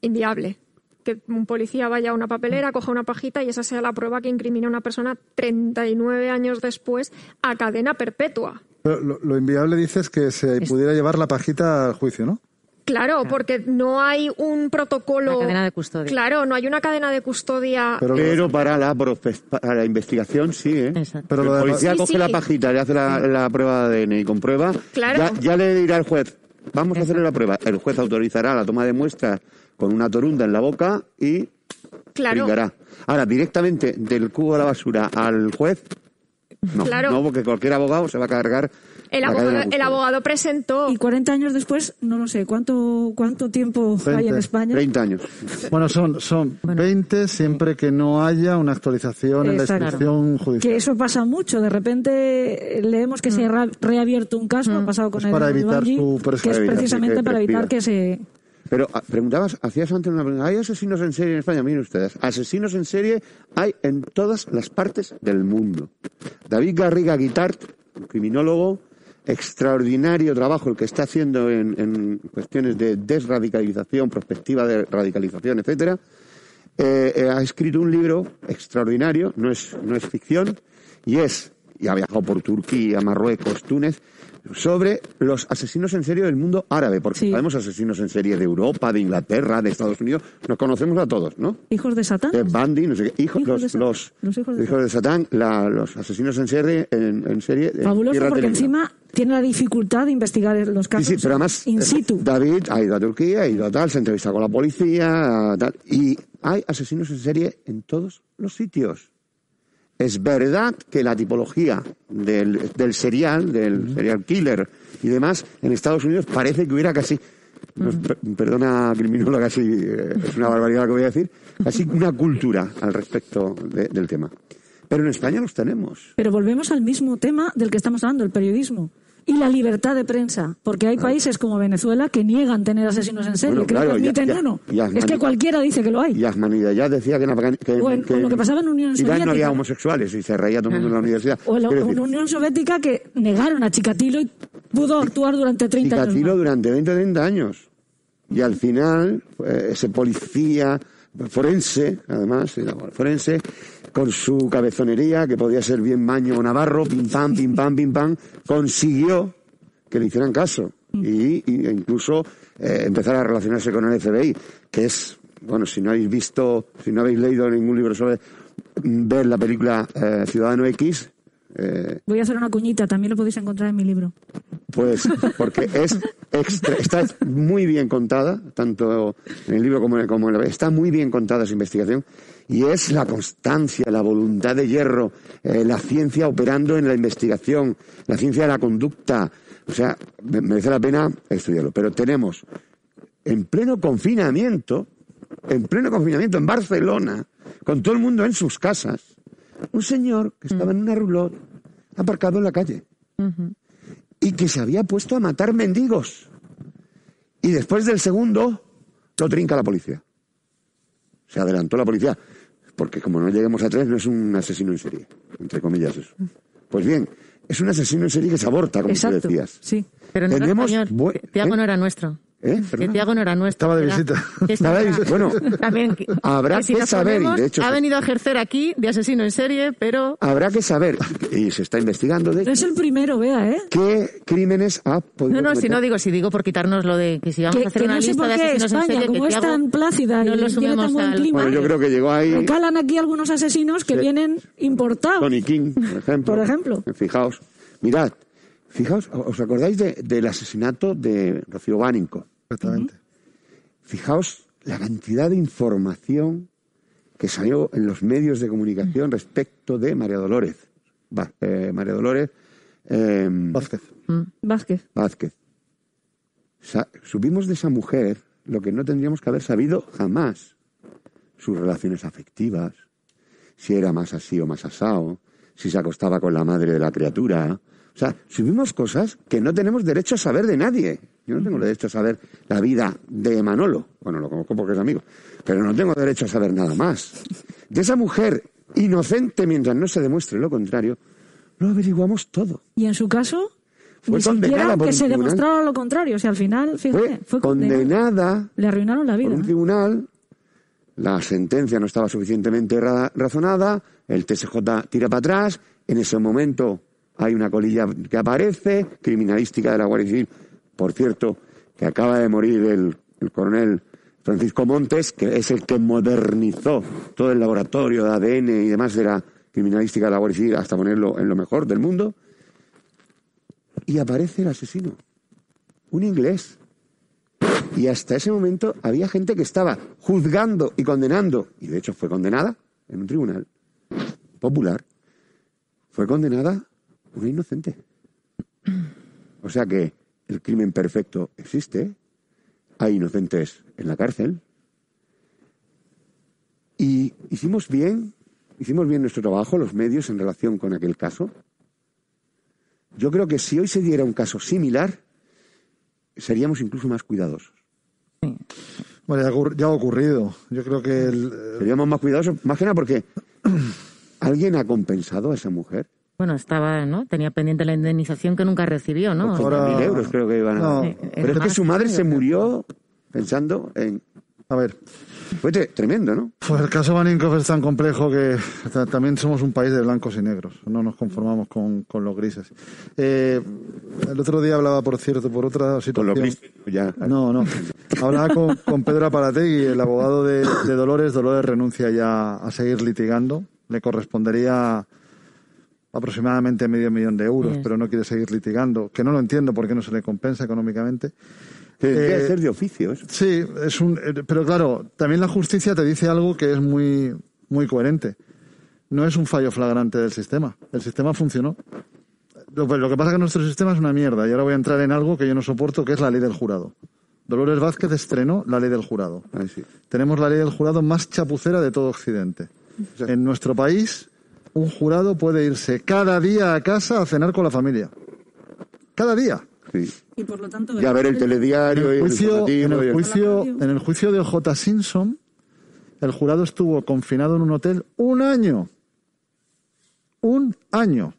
[SPEAKER 6] Inviable. Que un policía vaya a una papelera, coja una pajita y esa sea la prueba que incrimina a una persona 39 años después a cadena perpetua.
[SPEAKER 5] Pero lo, lo inviable dices que se pudiera llevar la pajita al juicio, ¿no?
[SPEAKER 6] Claro, porque no hay un protocolo.
[SPEAKER 3] La cadena de custodia.
[SPEAKER 6] Claro, no hay una cadena de custodia.
[SPEAKER 5] Pero,
[SPEAKER 4] Pero para la, para la investigación sí, ¿eh?
[SPEAKER 3] Exacto.
[SPEAKER 5] pero lo
[SPEAKER 4] el
[SPEAKER 5] de la-
[SPEAKER 4] policía
[SPEAKER 6] Sí,
[SPEAKER 4] coge
[SPEAKER 6] sí.
[SPEAKER 4] la pajita, le hace la, la prueba de ADN y comprueba.
[SPEAKER 6] Claro.
[SPEAKER 4] Ya, ya le dirá al juez, vamos a hacerle la prueba. El juez autorizará la toma de muestras con una torunda en la boca y
[SPEAKER 6] Claro.
[SPEAKER 4] brindará. Ahora, directamente del cubo de la basura al juez, no.
[SPEAKER 6] Claro.
[SPEAKER 4] No, porque cualquier abogado se va a cargar.
[SPEAKER 6] El abogado, el abogado presentó.
[SPEAKER 1] Y 40 años después, no lo sé, ¿cuánto, cuánto tiempo hay en
[SPEAKER 5] 20,
[SPEAKER 1] España?
[SPEAKER 4] 30 años.
[SPEAKER 5] Bueno, son, son 20 siempre que no haya una actualización en la instrucción judicial.
[SPEAKER 1] Que eso pasa mucho. De repente eh, leemos que se ha reabierto un caso, ha pasado con
[SPEAKER 5] Es
[SPEAKER 1] el
[SPEAKER 5] para evitar
[SPEAKER 1] Bungie,
[SPEAKER 5] su
[SPEAKER 1] que es precisamente
[SPEAKER 4] que
[SPEAKER 1] para evitar que se
[SPEAKER 4] Pero ah, preguntabas, hacías antes una pregunta, ¿hay asesinos en serie en España? Miren ustedes, asesinos en serie hay en todas las partes del mundo. David Garriga Guitart, criminólogo, extraordinario trabajo el que está haciendo en, en cuestiones de desradicalización, prospectiva de radicalización, etcétera. Eh, eh, ha escrito un libro extraordinario, no es, no es ficción, y es, y ha viajado por Turquía, Marruecos, Túnez, sobre los asesinos en serie del mundo árabe, porque
[SPEAKER 1] Sí.
[SPEAKER 4] sabemos asesinos en serie de Europa, de Inglaterra, de Estados Unidos, nos conocemos a todos, ¿no?
[SPEAKER 1] ¿Hijos de Satán?
[SPEAKER 4] De Bundy, no sé qué, hijos,
[SPEAKER 1] Hijos
[SPEAKER 4] los,
[SPEAKER 1] de
[SPEAKER 4] los,
[SPEAKER 1] Los hijos de
[SPEAKER 4] hijos de Satán, la- los asesinos en serie, en, en serie de
[SPEAKER 1] Fabuloso porque encima tiene la dificultad de investigar los
[SPEAKER 4] Sí,
[SPEAKER 1] casos
[SPEAKER 4] sí, pero además
[SPEAKER 1] in
[SPEAKER 4] eh,
[SPEAKER 1] situ.
[SPEAKER 4] David ha ido a Turquía, ha ido a tal, se entrevista con la policía, tal, y hay asesinos en serie en todos los sitios. Es verdad que la tipología del, del serial, del serial killer y demás, en Estados Unidos parece que hubiera casi, perdona criminóloga, casi, eh, es una barbaridad lo que voy a decir, casi una cultura al respecto de- del tema. Pero en España los tenemos.
[SPEAKER 1] Pero volvemos al mismo tema del que estamos hablando, el periodismo. Y la libertad de prensa, porque hay países como Venezuela que niegan tener asesinos en serie,
[SPEAKER 4] Bueno,
[SPEAKER 1] que
[SPEAKER 4] claro,
[SPEAKER 1] no
[SPEAKER 4] ya-
[SPEAKER 1] permiten
[SPEAKER 4] ya-
[SPEAKER 1] uno.
[SPEAKER 4] ya,
[SPEAKER 1] es que cualquiera dice que lo hay.
[SPEAKER 4] Y Ahmadinejad decía que en, Afgan- que,
[SPEAKER 1] O en-
[SPEAKER 4] que
[SPEAKER 1] o lo que pasaba en Unión
[SPEAKER 4] Irán no
[SPEAKER 1] Soviética.
[SPEAKER 4] había homosexuales y se reía todo el mundo en la universidad.
[SPEAKER 1] O en la, en Unión Soviética que negaron a Chikatilo y pudo actuar durante 30 años.
[SPEAKER 4] Chikatilo durante 20 o 30 años. Y al final, eh, ese policía forense, además, era forense, con su cabezonería, que podía ser bien Maño o Navarro, pim pam, pim pam, pim pam, consiguió que le hicieran caso. Y, y- incluso eh, empezar a relacionarse con el FBI, que es, bueno, si no habéis visto, si no habéis leído ningún libro sobre mm, ver la película eh, Ciudadano X, eh,
[SPEAKER 1] Voy a hacer una cuñita, también lo podéis encontrar en mi libro.
[SPEAKER 4] pues porque es extra- está muy bien contada, tanto en el libro como en, como en la está muy bien contada esa investigación y es la constancia, la voluntad de hierro, eh, la ciencia operando en la investigación, la ciencia de la conducta. O sea, me- merece la pena estudiarlo. Pero tenemos en pleno confinamiento, en pleno confinamiento en Barcelona, con todo el mundo en sus casas, un señor que estaba en una roulotte aparcado en la calle y que se había puesto a matar mendigos. Y después del segundo, lo trinca la policía. Se adelantó la policía. Porque como no lleguemos a tres, no es un asesino en serie. Entre comillas eso. Pues bien, es un asesino en serie que se aborta, como tú
[SPEAKER 1] Exacto.
[SPEAKER 4] decías.
[SPEAKER 1] Sí.
[SPEAKER 3] Pero no
[SPEAKER 4] Tenemos
[SPEAKER 3] español. Tiago
[SPEAKER 4] ¿eh?
[SPEAKER 3] no era nuestro.
[SPEAKER 4] ¿Eh?
[SPEAKER 3] Que. Tiago no era nuestro.
[SPEAKER 5] Estaba de visita.
[SPEAKER 3] que *laughs*
[SPEAKER 4] Estaba de visita. Bueno,
[SPEAKER 3] También, que- *laughs*
[SPEAKER 4] habrá
[SPEAKER 3] si
[SPEAKER 4] que saber, y de hecho
[SPEAKER 3] ha venido a ejercer aquí de asesino en serie, pero
[SPEAKER 4] habrá que saber, y se está investigando, de
[SPEAKER 1] No es
[SPEAKER 4] hecho,
[SPEAKER 1] el primero, vea, ¿eh?
[SPEAKER 4] qué crímenes ha podido
[SPEAKER 3] no, no, si no digo, si digo por quitarnos lo de que si vamos
[SPEAKER 1] Que,
[SPEAKER 3] a hacer
[SPEAKER 1] que
[SPEAKER 3] una
[SPEAKER 1] no
[SPEAKER 3] lista de asesinos en
[SPEAKER 1] España,
[SPEAKER 3] serie,
[SPEAKER 1] como
[SPEAKER 3] que
[SPEAKER 1] es
[SPEAKER 3] Tiago
[SPEAKER 1] tan plácida y
[SPEAKER 3] no lo
[SPEAKER 1] tiene tan buen clima,
[SPEAKER 4] Bueno, yo creo que llegó ahí
[SPEAKER 1] recalan aquí algunos asesinos que
[SPEAKER 4] Sí.
[SPEAKER 1] vienen importados.
[SPEAKER 4] Tony King, por ejemplo.
[SPEAKER 1] Por ejemplo.
[SPEAKER 4] Fijaos, mirad, fijaos, ¿os acordáis de- del asesinato de Rocío Bánico?
[SPEAKER 5] Exactamente.
[SPEAKER 4] Fijaos la cantidad de información que salió en los medios de comunicación respecto de María Dolores. Va- eh, María Dolores eh,
[SPEAKER 5] Vázquez.
[SPEAKER 1] Vázquez.
[SPEAKER 4] Vázquez. Sa- supimos de esa mujer lo que no tendríamos que haber sabido jamás. Sus relaciones afectivas, si era más así o más asado, si se acostaba con la madre de la criatura. O sea, supimos cosas que no tenemos derecho a saber de nadie. Yo no tengo derecho a saber la vida de Manolo. Bueno, lo conozco porque es amigo. Pero no tengo derecho a saber nada más. De esa mujer inocente mientras no se demuestre lo contrario, lo averiguamos todo.
[SPEAKER 1] Y en su caso,
[SPEAKER 4] Fue
[SPEAKER 1] ni siquiera
[SPEAKER 4] condenada por
[SPEAKER 1] que
[SPEAKER 4] un
[SPEAKER 1] se demostrara lo contrario. O sea, al final, fíjate,
[SPEAKER 4] Fue,
[SPEAKER 1] fue, condenada.
[SPEAKER 4] condenada
[SPEAKER 1] Le arruinaron la
[SPEAKER 4] por
[SPEAKER 1] vida.
[SPEAKER 4] un tribunal, la sentencia no estaba suficientemente ra- razonada, el TSJ tira para atrás, en ese momento hay una colilla que aparece, criminalística de la Guardia Civil, por cierto, que acaba de morir el, el coronel Francisco Montes, que es el que modernizó todo el laboratorio de ADN y demás de la criminalística de la Guardia Civil hasta ponerlo en lo mejor del mundo, y aparece el asesino, un inglés, y hasta ese momento había gente que estaba juzgando y condenando, y de hecho fue condenada en un tribunal popular, fue condenada una inocente. O sea que el crimen perfecto existe, hay inocentes en la cárcel, y hicimos bien, hicimos bien nuestro trabajo, los medios, en relación con aquel caso. Yo creo que si hoy se diera un caso similar, seríamos incluso más cuidadosos.
[SPEAKER 5] Bueno, ya, ha ocurr- ya ha ocurrido. Yo creo que el,
[SPEAKER 4] Seríamos más cuidadosos, más que nada porque alguien ha compensado a esa mujer.
[SPEAKER 3] Bueno, estaba, ¿no? Tenía pendiente la indemnización que nunca recibió, ¿no?
[SPEAKER 5] Ahora-
[SPEAKER 4] 80.000 euros creo que iban a...
[SPEAKER 5] No.
[SPEAKER 3] Sí,
[SPEAKER 4] Pero es que su madre se murió pensando en...
[SPEAKER 5] a ver,
[SPEAKER 4] Fue tre- tremendo, ¿no?
[SPEAKER 5] pues el caso Baninkoff es tan complejo que ta- también somos un país de blancos y negros. No nos conformamos con, con los grises. Eh, el otro día hablaba, por cierto, por otra
[SPEAKER 4] Con
[SPEAKER 5] situación.
[SPEAKER 4] los grises, ya.
[SPEAKER 5] No, no. Hablaba con, con Pedro Aparategui, el abogado de, de Dolores. Dolores renuncia ya a seguir litigando. Le correspondería aproximadamente medio millón de euros, pero no quiere seguir litigando. Que no lo entiendo porque no se le compensa económicamente. Eh,
[SPEAKER 4] ser de oficios.
[SPEAKER 5] Sí, es un, eh, pero claro, también la justicia te dice algo que es muy, muy coherente. No es un fallo flagrante del sistema. El sistema funcionó. Lo, lo que pasa es que nuestro sistema es una mierda y ahora voy a entrar en algo que yo no soporto, que es la ley del jurado. Dolores Vázquez estrenó la ley del jurado.
[SPEAKER 4] Ay, sí.
[SPEAKER 5] Tenemos la ley del jurado más chapucera de todo Occidente. En nuestro país, un jurado puede irse cada día a casa a cenar con la familia. Cada día.
[SPEAKER 4] Sí.
[SPEAKER 1] Y por lo tanto,
[SPEAKER 4] Ya ver el
[SPEAKER 5] En
[SPEAKER 4] telediario y
[SPEAKER 5] el
[SPEAKER 4] el
[SPEAKER 5] juicio, en
[SPEAKER 4] y
[SPEAKER 5] el
[SPEAKER 4] el-
[SPEAKER 5] juicio, en el juicio de OJ Simpson, el jurado estuvo confinado en un hotel un año. Un año.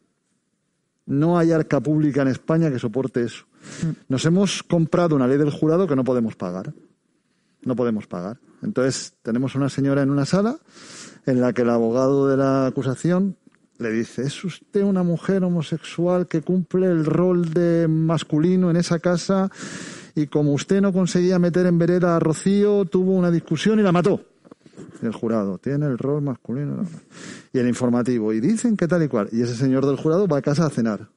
[SPEAKER 5] No hay arca pública en España que soporte eso. Nos hemos comprado una ley del jurado que no podemos pagar. No podemos pagar. Entonces, tenemos una señora en una sala en la que el abogado de la acusación le dice, ¿es usted una mujer homosexual que cumple el rol de masculino en esa casa? Y como usted no conseguía meter en vereda a Rocío, tuvo una discusión y la mató. El jurado, tiene el rol masculino. Y el informativo, y dicen que tal y cual. Y ese señor del jurado va a casa a cenar.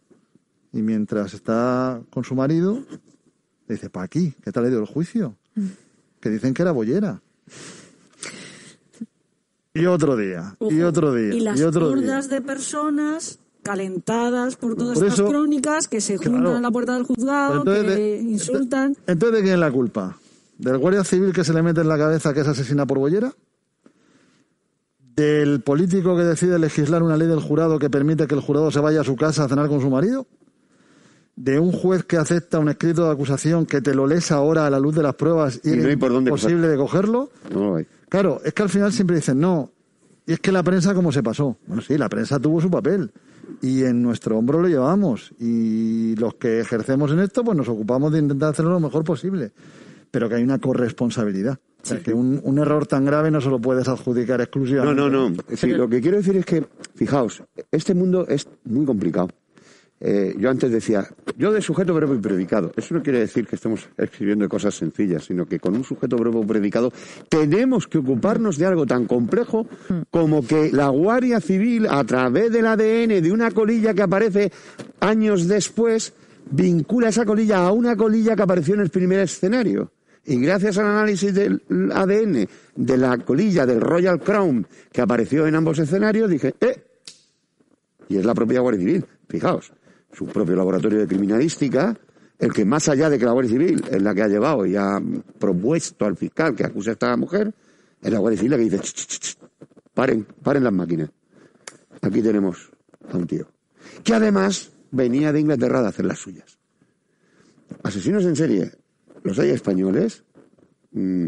[SPEAKER 5] Y mientras está con su marido, le dice, ¿para aquí? ¿Qué tal ha ido el juicio? Que dicen que era bollera. Y otro día, y otro día,
[SPEAKER 1] Y las
[SPEAKER 5] y otro día.
[SPEAKER 1] de personas calentadas por todas
[SPEAKER 5] Por
[SPEAKER 1] estas
[SPEAKER 5] eso-
[SPEAKER 1] crónicas que se juntan
[SPEAKER 5] Claro.
[SPEAKER 1] en la puerta del juzgado,
[SPEAKER 5] entonces
[SPEAKER 1] que
[SPEAKER 5] de-
[SPEAKER 1] insultan.
[SPEAKER 5] Entonces, ¿de quién es la culpa? ¿Del guardia civil que se le mete en la cabeza que es asesina por bollera? ¿Del político que decide legislar una ley del jurado que permite que el jurado se vaya a su casa a cenar con su marido? ¿De un juez que acepta un escrito de acusación que te lo lees ahora a la luz de las pruebas y,
[SPEAKER 4] Y no
[SPEAKER 5] es
[SPEAKER 4] hay por dónde
[SPEAKER 5] imposible de cogerlo?
[SPEAKER 4] No lo hay.
[SPEAKER 5] Claro, es que al final siempre dicen, no, y es que la prensa cómo se pasó. Bueno, sí, la prensa tuvo su papel y en nuestro hombro lo llevamos y los que ejercemos en esto pues nos ocupamos de intentar hacerlo lo mejor posible, pero que hay una corresponsabilidad. O sea, que un, un error tan grave no se lo puedes adjudicar
[SPEAKER 4] No,
[SPEAKER 5] exclusivamente.
[SPEAKER 4] no, no. Sí, lo que quiero decir es que, fijaos, este mundo es muy complicado. Eh, yo antes decía, yo de sujeto, verbo y predicado. Eso no quiere decir que estemos escribiendo cosas sencillas, sino que con un sujeto, verbo predicado tenemos que ocuparnos de algo tan complejo como que la Guardia Civil, a través del ADN de una colilla que aparece años después, vincula esa colilla a una colilla que apareció en el primer escenario. Y gracias al análisis del ADN de la colilla del Royal Crown que apareció en ambos escenarios, dije, ¡eh! Y es la propia Guardia Civil, fijaos, su propio laboratorio de criminalística, el que más allá de que la Guardia Civil es la que ha llevado y ha propuesto al fiscal que acuse a esta mujer, es la Guardia Civil la que dice, "Ch, ch, ch, ch, paren, paren las máquinas. Aquí tenemos a un tío. Que además venía de Inglaterra de hacer las suyas. Asesinos en serie, los hay españoles, mm,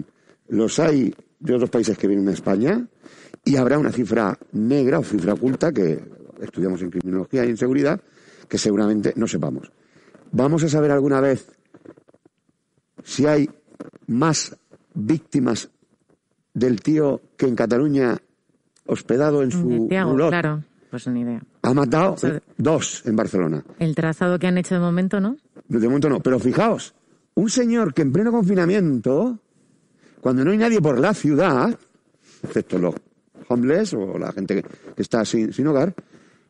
[SPEAKER 4] los hay de otros países que vienen a España, y habrá una cifra negra o cifra oculta que estudiamos en criminología y en seguridad, que seguramente no sepamos. Vamos a saber alguna vez si hay más víctimas del tío que en Cataluña, hospedado en su
[SPEAKER 3] Tiago, claro. Pues ni idea.
[SPEAKER 4] ha matado dos en Barcelona.
[SPEAKER 3] El trazado que han hecho de momento, ¿no?
[SPEAKER 4] De momento no, pero fijaos, un señor que en pleno confinamiento, cuando no hay nadie por la ciudad, excepto los homeless o la gente que, que está sin, sin hogar,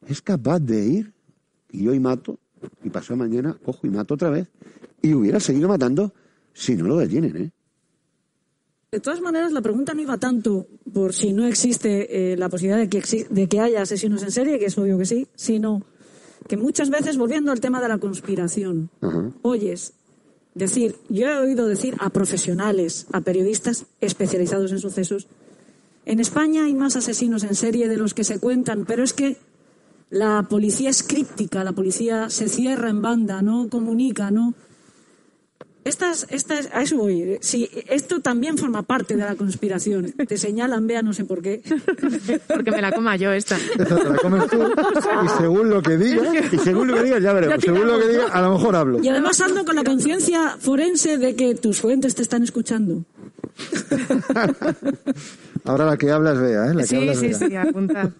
[SPEAKER 4] es capaz de ir y hoy mato y pasado mañana cojo y mato otra vez y hubiera seguido matando si no lo detienen, ¿eh?
[SPEAKER 1] De todas maneras, la pregunta no iba tanto por si no existe eh, la posibilidad de que, de que haya asesinos en serie, que es obvio que sí, sino que muchas veces, volviendo al tema de la conspiración,
[SPEAKER 4] Ajá.
[SPEAKER 1] oyes decir, yo he oído decir a profesionales, a periodistas especializados en sucesos, en España hay más asesinos en serie de los que se cuentan, pero es que la policía es críptica, la policía se cierra en banda, no comunica, no. Estas, estas, a eso voy. Si esto también forma parte de la conspiración. Te señalan, vea, no sé por qué. *laughs*
[SPEAKER 3] Porque me la coma yo esta.
[SPEAKER 5] Esta te la comes tú y según lo que digas,
[SPEAKER 4] Y según lo que digas, ya veremos.
[SPEAKER 5] según lo que digas, a lo mejor hablo.
[SPEAKER 1] Y además ando con la conciencia forense de que tus fuentes te están escuchando. *laughs*
[SPEAKER 5] Ahora la que hablas, vea, ¿eh? La que
[SPEAKER 3] Sí,
[SPEAKER 5] hablas,
[SPEAKER 3] sí,
[SPEAKER 5] vea.
[SPEAKER 3] sí, apunta.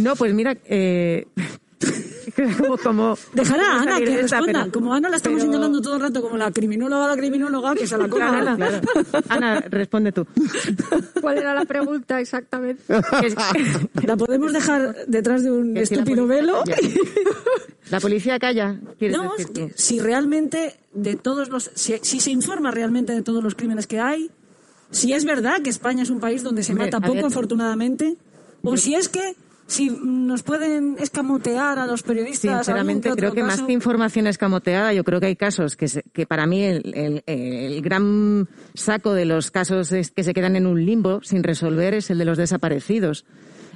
[SPEAKER 3] No, pues mira, eh, *laughs* como, como
[SPEAKER 1] Dejará a
[SPEAKER 3] ¿cómo
[SPEAKER 1] Ana que
[SPEAKER 3] esta?
[SPEAKER 1] responda.
[SPEAKER 3] Pero-
[SPEAKER 1] como a Ana la estamos
[SPEAKER 3] pero-
[SPEAKER 1] señalando todo el rato como la criminóloga, la criminóloga, que se la coma
[SPEAKER 3] Claro,
[SPEAKER 1] Ana.
[SPEAKER 3] claro. Ana, responde tú.
[SPEAKER 6] ¿Cuál era la pregunta exactamente?
[SPEAKER 3] Es-
[SPEAKER 1] La podemos dejar detrás de un
[SPEAKER 3] Que la
[SPEAKER 1] estúpido
[SPEAKER 3] policía
[SPEAKER 1] velo.
[SPEAKER 3] calla. La policía calla,
[SPEAKER 1] No,
[SPEAKER 3] decir tú.
[SPEAKER 1] si realmente de todos los, si, si se informa realmente de todos los crímenes que hay, si es verdad que España es un país donde se
[SPEAKER 3] Hombre,
[SPEAKER 1] mata poco, afortunadamente, o si es que si nos pueden escamotear a los periodistas.
[SPEAKER 3] Sinceramente, creo que más que información escamoteada, yo creo que hay casos que, se- que para mí el, el- el gran saco de los casos es- que se quedan en un limbo sin resolver es el de los desaparecidos.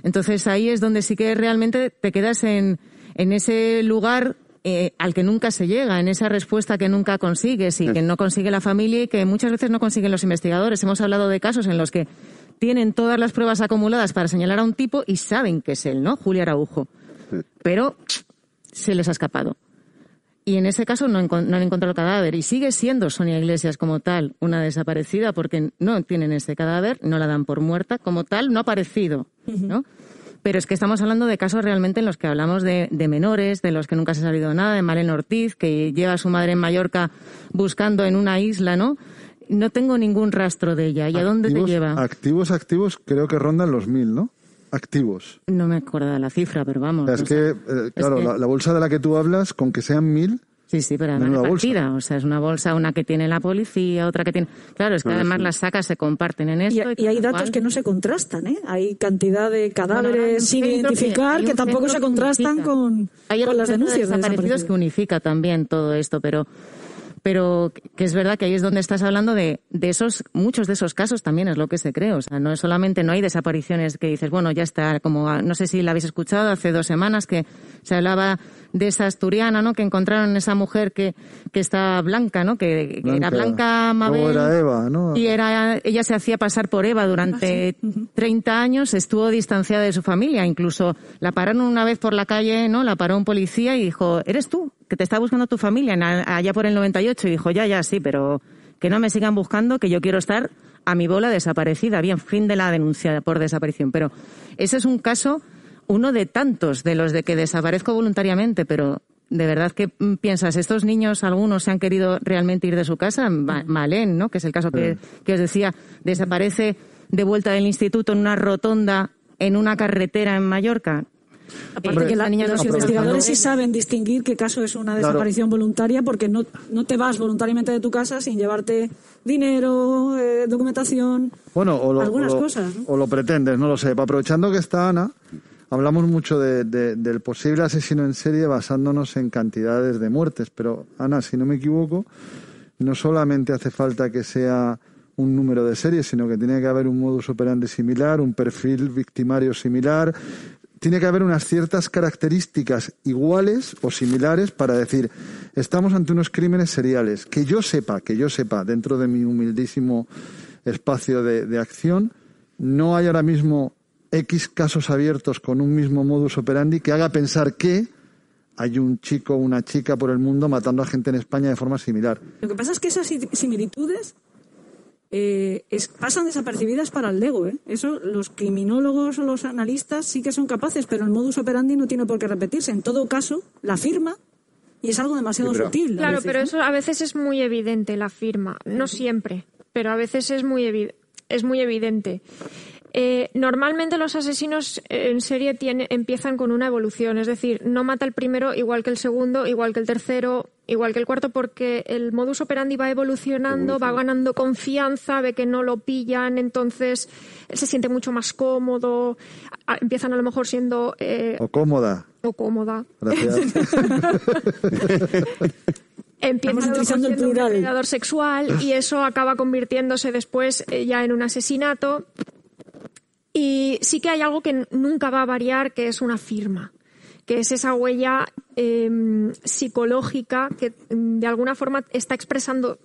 [SPEAKER 3] Entonces ahí es donde sí que realmente te quedas en, en ese lugar eh, al que nunca se llega, en esa respuesta que nunca consigues y que no consigue la familia y que muchas veces no consiguen los investigadores. Hemos hablado de casos en los que tienen todas las pruebas acumuladas para señalar a un tipo y saben que es él, ¿no? Julia Araujo. Pero se les ha escapado. Y en ese caso no han encontrado el cadáver. Y sigue siendo Sonia Iglesias como tal una desaparecida porque no tienen ese cadáver, no la dan por muerta, como tal no ha aparecido, ¿no? Pero es que estamos hablando de casos realmente en los que hablamos de, de menores, de los que nunca se ha sabido nada, de Malen Ortiz, que lleva a su madre en Mallorca buscando en una isla, ¿no? No tengo ningún rastro de ella. ¿Y a dónde te lleva?
[SPEAKER 5] Activos, activos, creo que rondan los mil, ¿no? Activos.
[SPEAKER 3] No me acuerdo de la cifra, pero vamos.
[SPEAKER 5] Es que,
[SPEAKER 3] sea,
[SPEAKER 5] eh, claro,
[SPEAKER 3] que-
[SPEAKER 5] La, la bolsa de la que tú hablas, con que sean mil,
[SPEAKER 3] Sí, sí, pero además
[SPEAKER 5] Menuda
[SPEAKER 3] repartida. O sea, es una bolsa, una que tiene la policía, otra que tiene. Claro, es que además las sacas se comparten en
[SPEAKER 1] Y,
[SPEAKER 3] esto.
[SPEAKER 1] y hay datos
[SPEAKER 3] cual.
[SPEAKER 1] que no se contrastan, ¿eh? Hay cantidad de cadáveres sin identificar que, tampoco se contrastan con,
[SPEAKER 3] Hay
[SPEAKER 1] con las
[SPEAKER 3] de
[SPEAKER 1] denuncias de
[SPEAKER 3] desaparecidos que unifica también todo esto, pero pero que es verdad que ahí es donde estás hablando de, de esos muchos de esos casos también es lo que se cree. O sea no es solamente no hay desapariciones que dices bueno ya está como ah, no sé si la habéis escuchado hace dos semanas que se hablaba de esa asturiana no que encontraron esa mujer que que está blanca no que, que era Blanca Mabel
[SPEAKER 5] Luego era Eva, ¿no?
[SPEAKER 3] y era, ella se hacía pasar por Eva durante 30 años, estuvo distanciada de su familia, incluso la pararon una vez por la calle, ¿no? La paró un policía y dijo, ¿eres tú? Que te está buscando tu familia, allá por el 98. Y dijo, ya, ya, sí, pero que no me sigan buscando, que yo quiero estar a mi bola desaparecida. Bien, fin de la denuncia por desaparición. Pero ese es un caso, uno de tantos, de los de que desaparezco voluntariamente, pero de verdad que mm, piensas, estos niños, algunos se han querido realmente ir de su casa, Ma- Malén, ¿no? Que es el caso que, que os decía, desaparece de vuelta del instituto en una rotonda, en una carretera en Mallorca.
[SPEAKER 1] Aparte que la- los
[SPEAKER 3] no se
[SPEAKER 1] investigadores sí saben distinguir qué caso es una
[SPEAKER 5] Claro.
[SPEAKER 1] desaparición voluntaria porque no, no te vas voluntariamente de tu casa sin llevarte dinero, eh, documentación,
[SPEAKER 5] Bueno, o lo,
[SPEAKER 1] algunas
[SPEAKER 5] o lo-
[SPEAKER 1] cosas. ¿no?
[SPEAKER 5] o lo pretendes, no lo sé. Aprovechando que está Ana, hablamos mucho de- de- del posible asesino en serie basándonos en cantidades de muertes. Pero, Ana, si no me equivoco, no solamente hace falta que sea un número de series, sino que tiene que haber un modus operandi similar, un perfil victimario similar. Tiene que haber unas ciertas características iguales o similares para decir, estamos ante unos crímenes seriales. Que yo sepa, que yo sepa, dentro de mi humildísimo espacio de acción, no hay ahora mismo X casos abiertos con un mismo modus operandi que haga pensar que hay un chico o una chica por el mundo matando a gente en España de forma similar.
[SPEAKER 1] Lo que pasa es que esas si- similitudes eh, es- pasan desapercibidas para el Lego. ¿eh? Eso los criminólogos o los analistas sí que son capaces, pero el modus operandi no tiene por qué repetirse. En todo caso, la firma y es algo demasiado
[SPEAKER 4] Sí, pero-
[SPEAKER 1] sutil.
[SPEAKER 6] Claro,
[SPEAKER 1] veces,
[SPEAKER 6] pero
[SPEAKER 1] ¿no?
[SPEAKER 6] eso a veces es muy evidente, la firma. No siempre, pero a veces es muy, evi- es muy evidente. Eh, normalmente los asesinos en serie tiene- empiezan con una evolución, es decir, no mata el primero igual que el segundo, igual que el tercero, igual que el cuarto, porque el modus operandi va evolucionando, va ganando confianza, ve que no lo pillan, entonces él se siente mucho más cómodo. A- Empiezan a lo mejor siendo eh,
[SPEAKER 5] O cómoda.
[SPEAKER 6] o cómoda.
[SPEAKER 5] Gracias. *laughs*
[SPEAKER 6] empieza
[SPEAKER 1] Estamos
[SPEAKER 6] a
[SPEAKER 1] el
[SPEAKER 6] siendo un depredador sexual y eso acaba convirtiéndose después eh, ya en un asesinato. Y sí que hay algo que nunca va a variar, que es una firma. que es esa huella eh, psicológica que mm, de alguna forma está expresando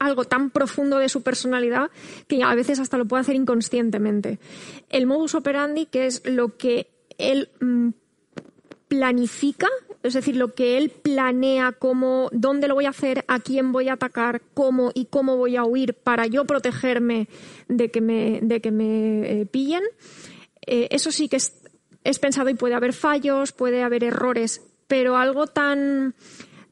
[SPEAKER 6] algo tan profundo de su personalidad que a veces hasta lo puede hacer inconscientemente. El modus operandi, que es lo que él mm, planifica, es decir, lo que él planea, cómo, dónde lo voy a hacer, a quién voy a atacar, cómo y cómo voy a huir para yo protegerme de que me, de que me eh, pillen. Eh, eso sí que es, es pensado y puede haber fallos, puede haber errores, pero algo tan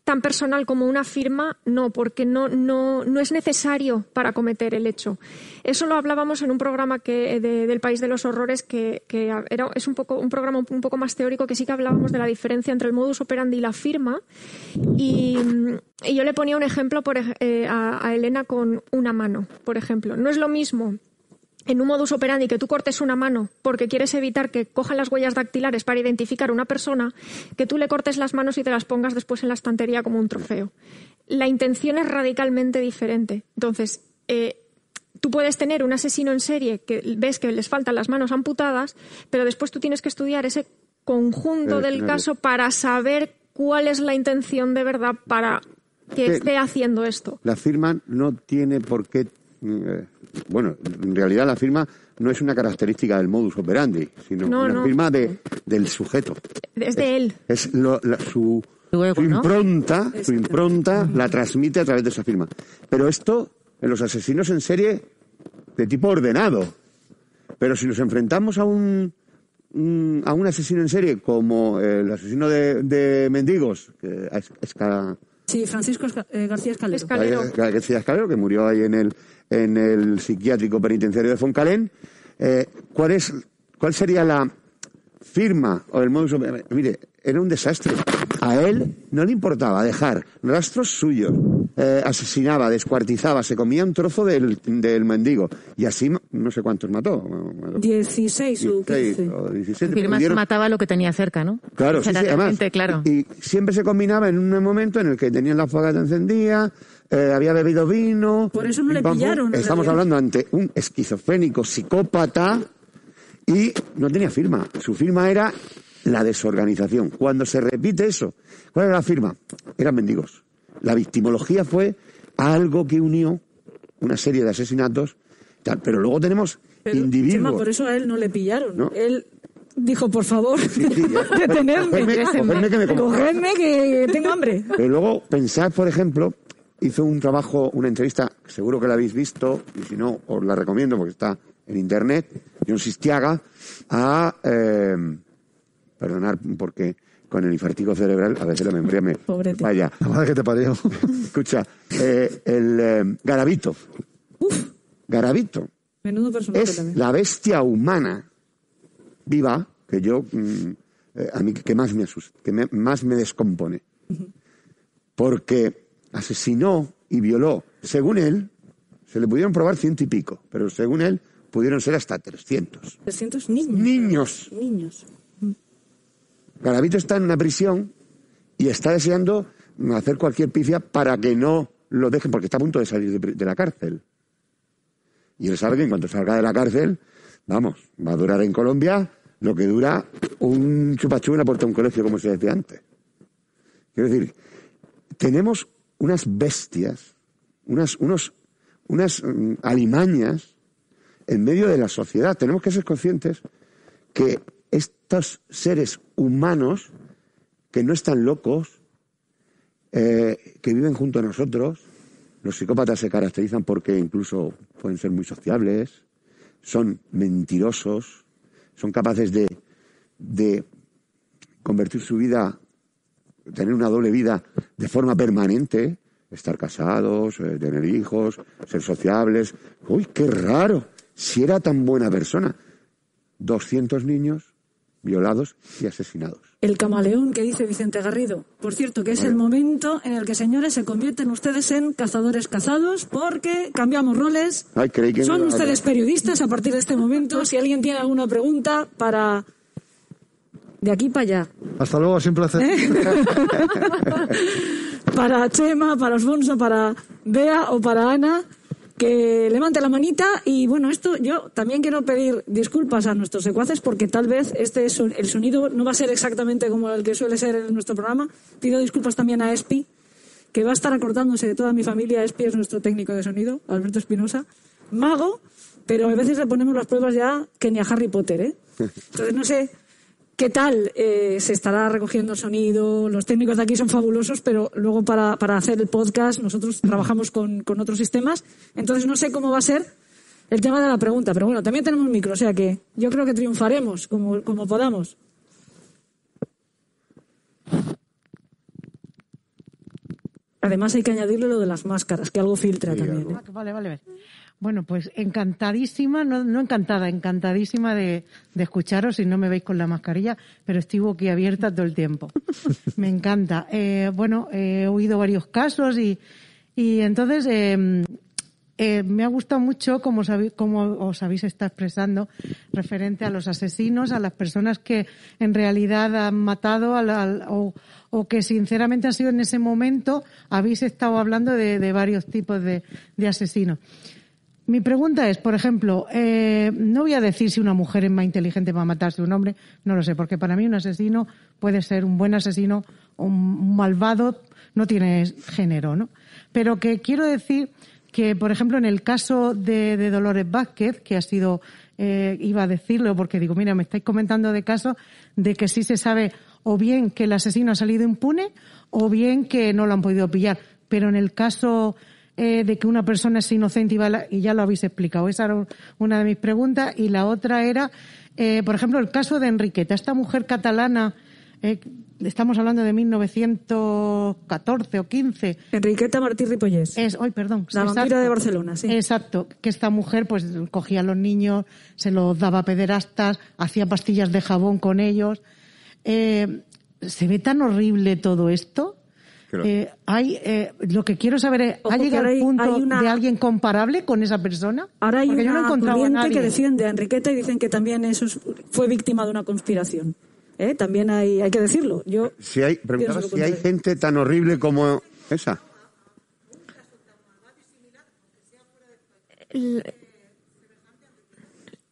[SPEAKER 6] tan personal como una firma, no, porque no, no, no es necesario para cometer el hecho. Eso lo hablábamos en un programa que, de- del País de los Horrores, que, que era, es un, poco, un programa un poco más teórico, que sí que hablábamos de la diferencia entre el modus operandi y la firma. Y, y yo le ponía un ejemplo eh, a Elena con una mano, por ejemplo. No es lo mismo en un modus operandi que tú cortes una mano porque quieres evitar que cojan las huellas dactilares para identificar una persona, que tú le cortes las manos y te las pongas después en la estantería como un trofeo. La intención es radicalmente diferente. Entonces, eh, tú puedes tener un asesino en serie que ves que les faltan las manos amputadas, pero después tú tienes que estudiar ese conjunto
[SPEAKER 4] El
[SPEAKER 6] del caso para saber cuál es la intención de verdad para que esté haciendo esto.
[SPEAKER 4] La firma no tiene por qué. Eh, bueno, en realidad la firma no es una característica del modus operandi, sino
[SPEAKER 6] No,
[SPEAKER 4] una
[SPEAKER 6] no.
[SPEAKER 4] firma de, del sujeto.
[SPEAKER 6] Es de él.
[SPEAKER 4] Es lo- la- su, impronta, su impronta la transmite a través de esa firma. Pero esto en los asesinos en serie de tipo ordenado. Pero si nos enfrentamos a un un- a un asesino en serie como el asesino de, de mendigos, que es, Esca-
[SPEAKER 1] Sí, Francisco Esca- eh, García Escalero.
[SPEAKER 6] Escalero.
[SPEAKER 4] García Escalero, que murió ahí en el, en el psiquiátrico penitenciario de Foncalén. Eh, ¿cuál, es, ¿Cuál sería la firma o el modus operandi? Mire, era un desastre. A él no le importaba dejar rastros suyos. Eh, asesinaba, descuartizaba, se comía un trozo del, del mendigo. Y así no sé cuántos mató.
[SPEAKER 1] 16 o
[SPEAKER 4] 16
[SPEAKER 1] 15.
[SPEAKER 4] o 17.
[SPEAKER 3] Firmas
[SPEAKER 4] Pudieron-
[SPEAKER 3] mataba lo que tenía cerca, ¿no?
[SPEAKER 4] Claro, sí, sí, además.
[SPEAKER 3] Generalmente, claro.
[SPEAKER 4] Y, y siempre se combinaba en un momento en el que tenían la fogata encendida, eh, había bebido vino.
[SPEAKER 1] Por eso no le pillaron,
[SPEAKER 4] Estamos hablando ante un esquizofrénico psicópata y no tenía firma. Su firma era la desorganización. Cuando se repite eso, ¿cuál era la firma? Eran mendigos. La victimología fue algo que unió una serie de asesinatos, tal. pero luego tenemos
[SPEAKER 1] Pero,
[SPEAKER 4] individuos.
[SPEAKER 1] Chema, por eso a él no le pillaron.
[SPEAKER 4] ¿No?
[SPEAKER 1] Él dijo, por favor,
[SPEAKER 4] sí. Cogedme- *laughs* cogedme que me.
[SPEAKER 1] Cogedme que tengo hambre.
[SPEAKER 4] Pero luego, pensad, por ejemplo, hizo un trabajo, una entrevista, seguro que la habéis visto, y si no, os la recomiendo porque está en internet, John Sistiaga, a, eh, perdonar porque con el infartico cerebral a veces la memoria me
[SPEAKER 1] Pobrete.
[SPEAKER 4] vaya.
[SPEAKER 5] La madre que te parió. *laughs*
[SPEAKER 4] Escucha, eh, el eh, Garavito. Garavito
[SPEAKER 1] Menudo personaje
[SPEAKER 4] es
[SPEAKER 1] también.
[SPEAKER 4] la bestia humana viva que yo mm, eh, a mí que más me asusta, que me- más me descompone, porque asesinó y violó, según él, se le pudieron probar ciento y pico, pero según él pudieron ser hasta 300
[SPEAKER 1] 300 niños.
[SPEAKER 4] niños.
[SPEAKER 1] Niños.
[SPEAKER 4] Garavito está en una prisión y está deseando hacer cualquier pifia para que no lo dejen, porque está a punto de salir de la cárcel. Y él sabe que en cuanto salga de la cárcel, vamos, va a durar en Colombia lo que dura un chupachú en la puerta de un colegio, como se decía antes. Quiero decir, tenemos unas bestias, unas, unos, unas mm, alimañas en medio de la sociedad. Tenemos que ser conscientes que estos seres humanos que no están locos, eh, que viven junto a nosotros, los psicópatas se caracterizan porque incluso pueden ser muy sociables, son mentirosos, son capaces de, de convertir su vida, tener una doble vida de forma permanente, estar casados, eh, tener hijos, ser sociables. Uy, qué raro, si era tan buena persona. 200 niños violados y asesinados.
[SPEAKER 1] El camaleón que dice Vicente Garrido. Por cierto, que es el momento en el que, señores, se convierten ustedes en cazadores cazados porque cambiamos roles.
[SPEAKER 4] Ay, creí que
[SPEAKER 1] Son
[SPEAKER 4] no-
[SPEAKER 1] ustedes periodistas a partir de este momento. Si alguien tiene alguna pregunta para... De aquí para allá.
[SPEAKER 5] Hasta luego, siempre placer.
[SPEAKER 1] ¿Eh? *laughs* Para Chema, para Alfonso, para Bea o para Ana. que levante la manita y bueno, esto yo también quiero pedir disculpas a nuestros secuaces porque tal vez este el sonido no va a ser exactamente como el que suele ser en nuestro programa. Pido disculpas también a Espi, que va a estar acordándose de toda mi familia. Espi es nuestro técnico de sonido, Alberto Espinosa, mago, pero a veces le ponemos las pruebas ya que ni a Harry Potter, ¿eh? *laughs* Entonces no sé qué tal eh, se estará recogiendo el sonido. Los técnicos de aquí son fabulosos, pero luego para, para hacer el podcast nosotros trabajamos con, con, otros sistemas. Entonces no sé cómo va a ser el tema de la pregunta. Pero bueno, también tenemos micro, o sea que yo creo que triunfaremos como, como podamos. Además hay que añadirle lo de las máscaras, que algo filtra también. ¿eh?
[SPEAKER 7] Vale, vale. Bueno, pues encantadísima, no, no encantada, encantadísima de, de, escucharos y no me veis con la mascarilla, pero estoy abierta todo el tiempo. *laughs* me encanta. Eh, bueno, he oído varios casos y, y entonces eh, eh, me ha gustado mucho cómo, cómo, os habéis estado expresando referente a los asesinos, a las personas que en realidad han matado a la, o, o, que sinceramente han sido en ese momento, habéis estado hablando de, de varios tipos de, de asesinos. Mi pregunta es, por ejemplo, eh, no voy a decir si una mujer es más inteligente para matarse un hombre, no lo sé, porque para mí un asesino puede ser un buen asesino un malvado, no tiene género, ¿no? Pero que quiero decir que, por ejemplo, en el caso de, de Dolores Vázquez, que ha sido, eh, iba a decirlo porque digo, mira, me estáis comentando de casos de que sí se sabe o bien que el asesino ha salido impune o bien que no lo han podido pillar. Pero en el caso eh, de que una persona es inocente y, va la, y, ya lo habéis explicado. Esa era una de mis preguntas. Y la otra era, eh, por ejemplo, el caso de Enriqueta, esta mujer catalana, eh, estamos hablando de 1914 o 15.
[SPEAKER 1] Enriqueta Martí Ripollés.
[SPEAKER 7] Es, hoy, perdón.
[SPEAKER 1] La
[SPEAKER 7] exacto,
[SPEAKER 1] vampira de Barcelona, sí.
[SPEAKER 7] Exacto. Que esta mujer, pues, cogía a los niños, se los daba a pederastas, hacía pastillas de jabón con ellos. Eh, ¿Se ve tan horrible todo esto? Eh, hay, eh, lo que quiero saber es, ¿ha llegado al punto una... de alguien comparable con esa persona?
[SPEAKER 1] Ahora hay
[SPEAKER 7] Porque
[SPEAKER 1] una
[SPEAKER 7] yo no he encontrado a
[SPEAKER 1] corriente
[SPEAKER 7] nadie.
[SPEAKER 1] que defiende a Enriqueta y dicen que también eso es- fue víctima de una conspiración. ¿Eh? También hay, hay que decirlo. Yo
[SPEAKER 4] Si hay, preguntaba si hay gente tan horrible como esa.
[SPEAKER 6] La,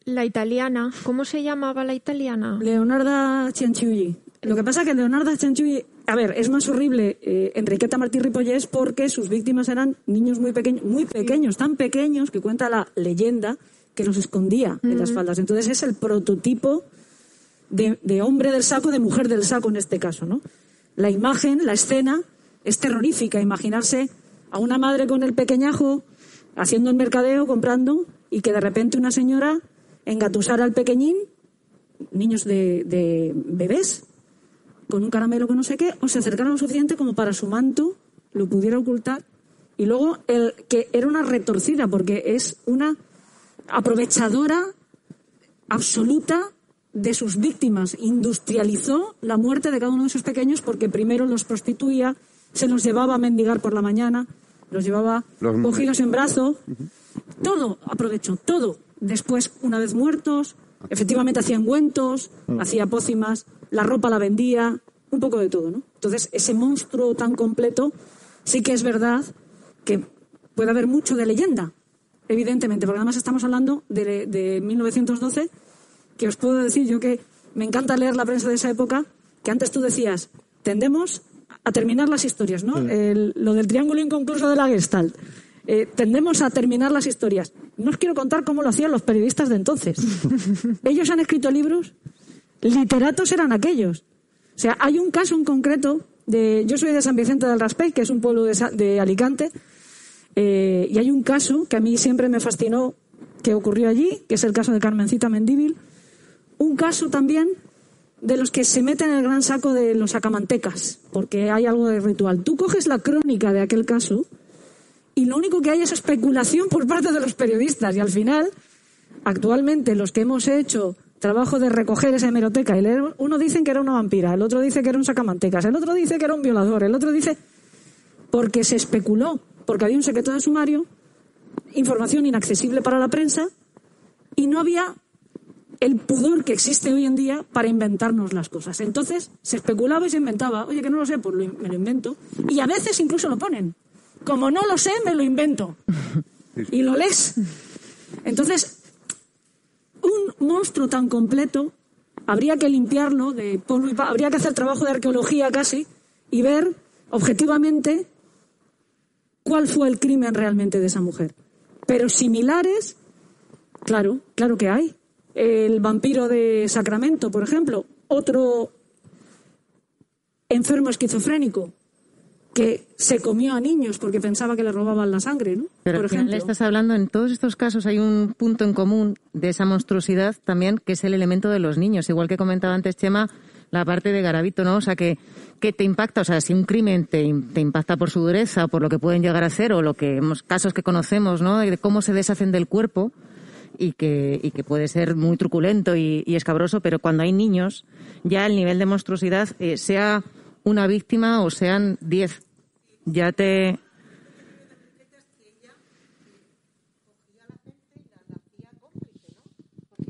[SPEAKER 6] la italiana, ¿cómo se llamaba la italiana?
[SPEAKER 1] Leonarda Cianciulli. Lo que pasa es que Leonarda Cianciulli, a ver, es más horrible eh, Enriqueta Martí Ripollés porque sus víctimas eran niños muy pequeños, muy pequeños, tan pequeños que cuenta la leyenda que los escondía en las faldas. Entonces es el prototipo de, de hombre del saco, de mujer del saco en este caso, ¿no? La imagen, la escena es terrorífica. Imaginarse a una madre con el pequeñajo haciendo el mercadeo, comprando, y que de repente una señora engatusara al pequeñín, niños de, de bebés, con un caramelo que no sé qué, o se acercara lo suficiente como para su manto lo pudiera ocultar. Y luego el que era una retorcida, porque es una aprovechadora absoluta de sus víctimas. Industrializó la muerte de cada uno de esos pequeños porque primero los prostituía, se los llevaba a mendigar por la mañana, los llevaba
[SPEAKER 4] Los-
[SPEAKER 1] cogidos en brazo. Todo aprovechó, todo. Después, una vez muertos, efectivamente hacía ungüentos, hacía pócimas, la ropa la vendía, un poco de todo, ¿no? Entonces, ese monstruo tan completo, sí que es verdad que puede haber mucho de leyenda, evidentemente, porque además estamos hablando de, de 1912, que os puedo decir yo que me encanta leer la prensa de esa época, que antes tú decías, tendemos a terminar las historias, ¿no? El- lo del triángulo inconcluso de la Gestalt. Eh, tendemos a terminar las historias. No os quiero contar cómo lo hacían los periodistas de entonces. *laughs* Ellos han escrito libros, literatos eran aquellos. O sea, hay un caso en concreto de. Yo soy de San Vicente del Raspey, que es un pueblo de, de Alicante, eh, y hay un caso que a mí siempre me fascinó que ocurrió allí, que es el caso de Carmencita Mendíbil. Un caso también de los que se meten en el gran saco de los acamantecas, porque hay algo de ritual. Tú coges la crónica de aquel caso y lo único que hay es especulación por parte de los periodistas y al final, actualmente los que hemos hecho trabajo de recoger esa hemeroteca y leer, uno dicen que era una vampira, el otro dice que era un sacamantecas, el otro dice que era un violador, el otro dice porque se especuló, porque había un secreto de sumario, información inaccesible para la prensa y no había el pudor que existe hoy en día para inventarnos las cosas. Entonces se especulaba y se inventaba. Oye, que no lo sé, pues lo me lo invento. Y a veces incluso lo ponen. Como no lo sé, me lo invento. *laughs* y lo lees. Entonces, un monstruo tan completo habría que limpiarlo de polvo y habría que hacer trabajo de arqueología casi y ver objetivamente cuál fue el crimen realmente de esa mujer. Pero similares, claro, claro que hay. El vampiro de Sacramento, por ejemplo, otro enfermo esquizofrénico que se comió a niños porque pensaba que le robaban la sangre, ¿no?
[SPEAKER 3] Pero
[SPEAKER 1] por ejemplo.
[SPEAKER 3] estás hablando, en todos estos casos hay un punto en común de esa monstruosidad también, que es el elemento de los niños. Igual que comentaba antes Chema, la parte de Garavito, ¿no? O sea, que, que te impacta, o sea, si un crimen te, te impacta por su dureza, por lo que pueden llegar a ser, o lo que hemos, casos que conocemos, ¿no? De cómo se deshacen del cuerpo, y que, y que puede ser muy truculento y, y escabroso, pero cuando hay niños, ya el nivel de monstruosidad, eh, sea una víctima o sean diez, ya te,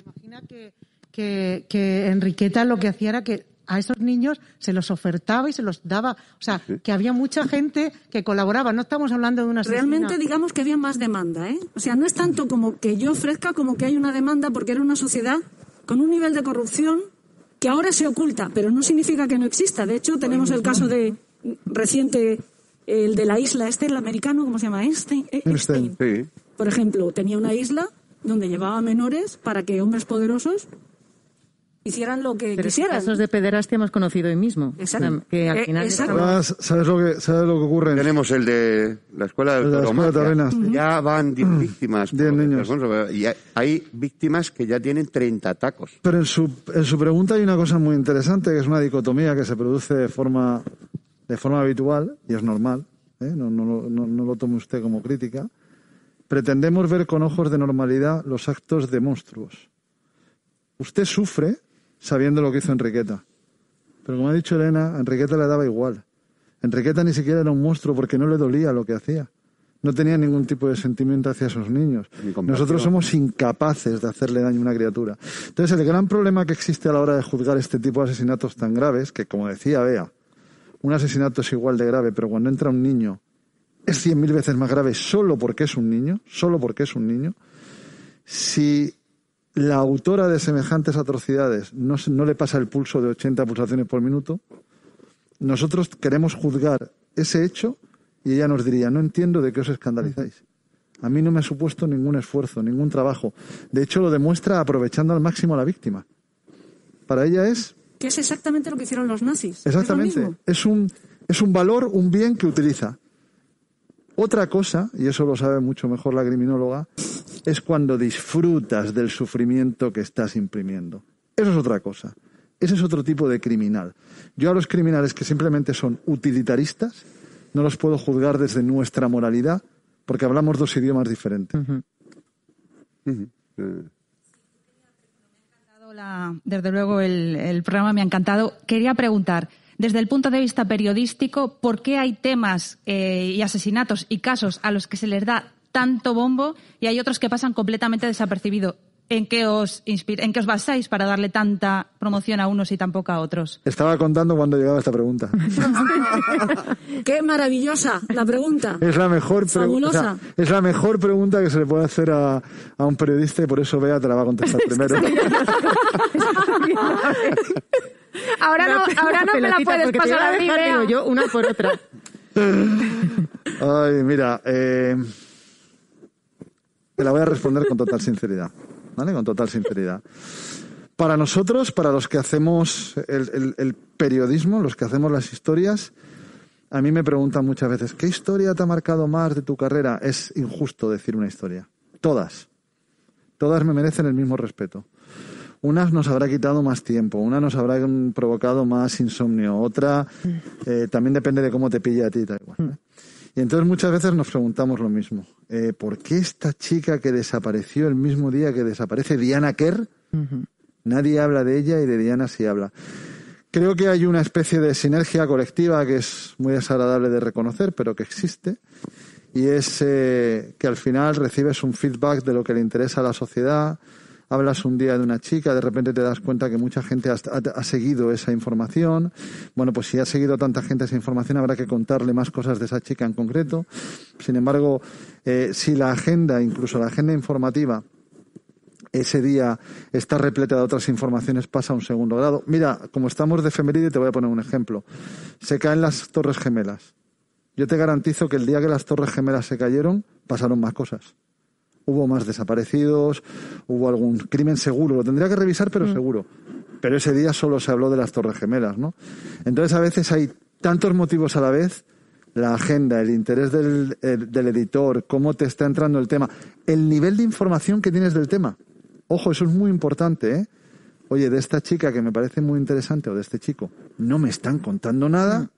[SPEAKER 7] Imagina que, que, que Enriqueta lo que hacía era que a esos niños se los ofertaba y se los daba. O sea, que había mucha gente que colaboraba. No estamos hablando de una
[SPEAKER 1] Realmente digamos que había más demanda, ¿eh? O sea, no es tanto como que yo ofrezca como que hay una demanda porque era una sociedad con un nivel de corrupción que ahora se oculta, pero no significa que no exista. De hecho, tenemos el caso de reciente el de la isla este, el americano, ¿cómo se llama? Einstein. eh,
[SPEAKER 5] Einstein.
[SPEAKER 1] Einstein.
[SPEAKER 4] Sí.
[SPEAKER 1] Por ejemplo, tenía una isla donde llevaba menores para que hombres poderosos hicieran lo que
[SPEAKER 3] Pero
[SPEAKER 1] quisieran.
[SPEAKER 3] casos de pederastia hemos conocido hoy mismo.
[SPEAKER 1] Exacto.
[SPEAKER 3] Que al
[SPEAKER 1] Eh,
[SPEAKER 3] final
[SPEAKER 1] exacto.
[SPEAKER 5] Además, ¿sabes lo que, sabes lo que ocurre?
[SPEAKER 4] Tenemos el de la escuela de
[SPEAKER 5] la escuela de.
[SPEAKER 4] Ya van 10 víctimas. por
[SPEAKER 5] Diez
[SPEAKER 4] lo que
[SPEAKER 5] niños.
[SPEAKER 4] Alfonso, Y hay- víctimas que ya tienen 30 tacos.
[SPEAKER 5] Pero en su, en su pregunta hay una cosa muy interesante, que es una dicotomía que se produce de forma, de forma habitual, y es normal, ¿eh? no, no, lo- no, no lo tome usted como crítica. Pretendemos ver con ojos de normalidad los actos de monstruos. Usted sufre sabiendo lo que hizo Enriqueta. Pero como ha dicho Elena, a Enriqueta le daba igual. Enriqueta ni siquiera era un monstruo porque no le dolía lo que hacía. No tenía ningún tipo de sentimiento hacia esos niños. Nosotros somos incapaces de hacerle daño a una criatura. Entonces, el gran problema que existe a la hora de juzgar este tipo de asesinatos tan graves, que como decía Bea, un asesinato es igual de grave, pero cuando entra un niño es cien mil veces más grave solo porque es un niño, solo porque es un niño. Si la autora de semejantes atrocidades no, le pasa el pulso de 80 pulsaciones por minuto, nosotros queremos juzgar ese hecho y ella nos diría, no entiendo de qué os escandalizáis. A mí no me ha supuesto ningún esfuerzo, ningún trabajo. De hecho, lo demuestra aprovechando al máximo a la víctima. Para ella es
[SPEAKER 1] Que es exactamente lo que hicieron los nazis.
[SPEAKER 5] Exactamente. Es un, es un valor, un bien que utiliza. Otra cosa, y eso lo sabe mucho mejor la criminóloga, es cuando disfrutas del sufrimiento que estás imprimiendo. Eso es otra cosa. Ese es otro tipo de criminal. Yo a los criminales que simplemente son utilitaristas no los puedo juzgar desde nuestra moralidad porque hablamos dos idiomas diferentes.
[SPEAKER 8] Encantado la- desde luego el, el programa me ha encantado. Quería preguntar, desde el punto de vista periodístico, ¿por qué hay temas eh, y asesinatos y casos a los que se les da tanto bombo y hay otros que pasan completamente desapercibidos? ¿En qué os inspira, en qué os basáis para darle tanta promoción a unos y tan poca a otros?
[SPEAKER 5] Estaba contando cuando llegaba esta pregunta. *laughs*
[SPEAKER 1] Qué maravillosa la pregunta.
[SPEAKER 5] Es la mejor pregunta. Es la mejor pregunta que se le puede hacer a, a un periodista y por eso Bea te la va a contestar *laughs* primero. *laughs*
[SPEAKER 6] Ahora no, ahora no me la puedes pasar a mí,
[SPEAKER 3] dejar, digo yo, una por otra.
[SPEAKER 5] Ay, mira, eh, te la voy a responder con total sinceridad, ¿vale? Con total sinceridad. Para nosotros, para los que hacemos el, el- el periodismo, los que hacemos las historias, a mí me preguntan muchas veces, ¿qué historia te ha marcado más de tu carrera? Es injusto decir una historia. Todas. Todas me merecen el mismo respeto. Unas nos habrá quitado más tiempo, una nos habrá mm, provocado más insomnio, otra eh, también depende de cómo te pilla a ti. Tal, cual, ¿eh? Y entonces muchas veces nos preguntamos lo mismo. Eh, ¿Por qué esta chica que desapareció el mismo día que desaparece Diana Kerr, nadie habla de ella y de Diana sí habla? Creo que hay una especie de sinergia colectiva que es muy desagradable de reconocer, pero que existe. Y es eh, que al final recibes un feedback de lo que le interesa a la sociedad, hablas un día de una chica, de repente te das cuenta que mucha gente ha, seguido esa información. Bueno, pues si ha seguido tanta gente esa información, habrá que contarle más cosas de esa chica en concreto. Sin embargo, eh, si la agenda, incluso la agenda informativa, ese día está repleta de otras informaciones, pasa a un segundo grado. Mira, como estamos de efeméride, te voy a poner un ejemplo. Se caen las Torres Gemelas. Yo te garantizo que el día que las Torres Gemelas se cayeron, pasaron más cosas. Hubo más desaparecidos, hubo algún crimen seguro. Lo tendría que revisar, pero seguro. Pero ese día solo se habló de las Torres Gemelas, ¿no? Entonces a veces hay tantos motivos a la vez la agenda, el interés del, el- del editor, cómo te está entrando el tema, el nivel de información que tienes del tema. Ojo, eso es muy importante, ¿eh? Oye, de esta chica que me parece muy interesante o de este chico, no me están contando nada.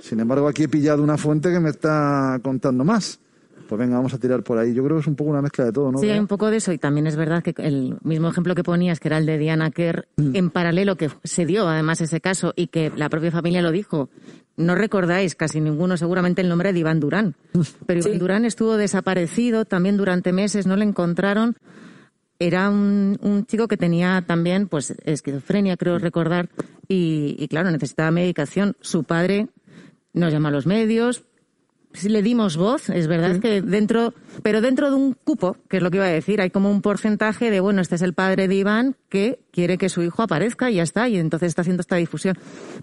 [SPEAKER 5] Sin embargo, aquí he pillado una fuente que me está contando más. Pues venga, vamos a tirar por ahí. Yo creo que es un poco una mezcla de todo, ¿no?
[SPEAKER 3] Sí, hay un poco de eso y también es verdad que el mismo ejemplo que ponías, que era el de Diana Kerr, en paralelo que se dio además ese caso y que la propia familia lo dijo. No recordáis casi ninguno seguramente el nombre de Iván Durán, *laughs* pero Iván Durán estuvo desaparecido también durante meses, no le encontraron. Era un, un chico que tenía también pues esquizofrenia, creo recordar, y, y claro, necesitaba medicación. Su padre nos llama a los medios, sí le dimos voz, es verdad que dentro, pero dentro de un cupo, que es lo que iba a decir, hay como un porcentaje de, bueno, este es el padre de Iván que quiere que su hijo aparezca y ya está, y entonces está haciendo esta difusión.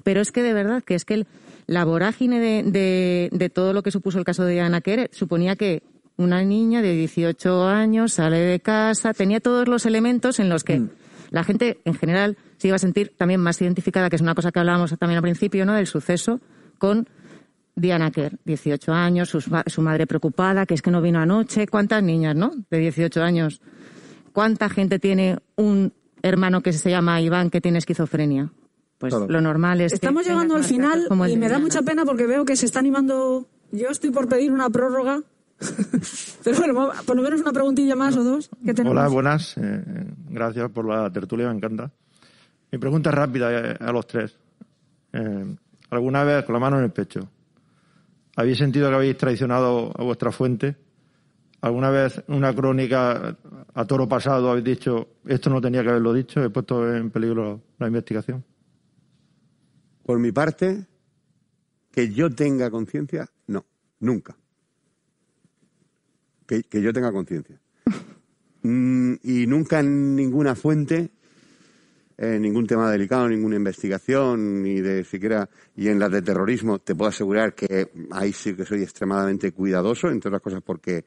[SPEAKER 3] Pero es que de verdad que es que el- la vorágine de, de, de todo lo que supuso el caso de Ana Kerr suponía que una niña de 18 años sale de casa, tenía todos los elementos en los que la gente en general se iba a sentir también más identificada, que es una cosa que hablábamos también al principio, ¿no? Del suceso con Diana Kerr, 18 años, ma- su madre preocupada, que es que no vino anoche. ¿Cuántas niñas, no? De 18 años. ¿Cuánta gente tiene un hermano que se llama Iván que tiene escifrenia? Pues
[SPEAKER 5] Claro.
[SPEAKER 3] lo normal es que
[SPEAKER 1] Estamos
[SPEAKER 3] tengas
[SPEAKER 1] llegando al final y me da mucha pena porque veo que se está animando. Yo estoy por pedir una prórroga. *laughs* Pero bueno, por lo menos una preguntilla más o dos. que tenemos.
[SPEAKER 9] Hola, buenas. eh, gracias por la tertulia, me encanta. Mi pregunta es rápida eh, a los tres. Eh, ¿Alguna vez con la mano en el pecho? ¿Habéis sentido que habéis traicionado a vuestra fuente? ¿Alguna vez una crónica a toro pasado habéis dicho esto no tenía que haberlo dicho, he puesto en peligro la investigación?
[SPEAKER 4] Por mi parte, que yo tenga conciencia, no, nunca. Que, que yo tenga conciencia. Mm, y nunca en ninguna fuente, en ningún tema delicado, ninguna investigación, ni de siquiera, y en las de terrorismo, te puedo asegurar que ahí sí que soy extremadamente cuidadoso, entre otras cosas porque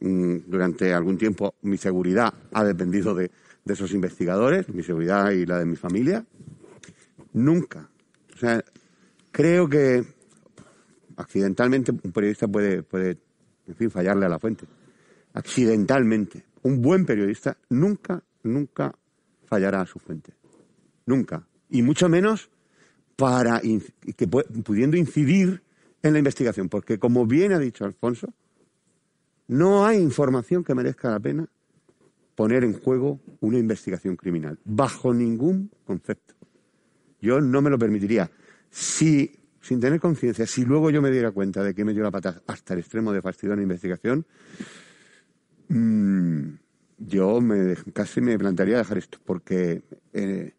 [SPEAKER 4] mm, durante algún tiempo mi seguridad ha dependido de, de esos investigadores, mi seguridad y la de mi familia. Nunca. O sea, creo que accidentalmente un periodista puede, puede, en fin, fallarle a la fuente. Accidentalmente. Un buen periodista nunca, nunca fallará a su fuente. Nunca. Y mucho menos para que pu- pudiendo incidir en la investigación. Porque como bien ha dicho Alfonso, no hay información que merezca la pena poner en juego una investigación criminal. Bajo ningún concepto. Yo no me lo permitiría. Si, sin tener conciencia, si luego yo me diera cuenta de que me dio la pata hasta el extremo de fastidiar una investigación, mm, yo me, casi me plantearía dejar esto, porque eh,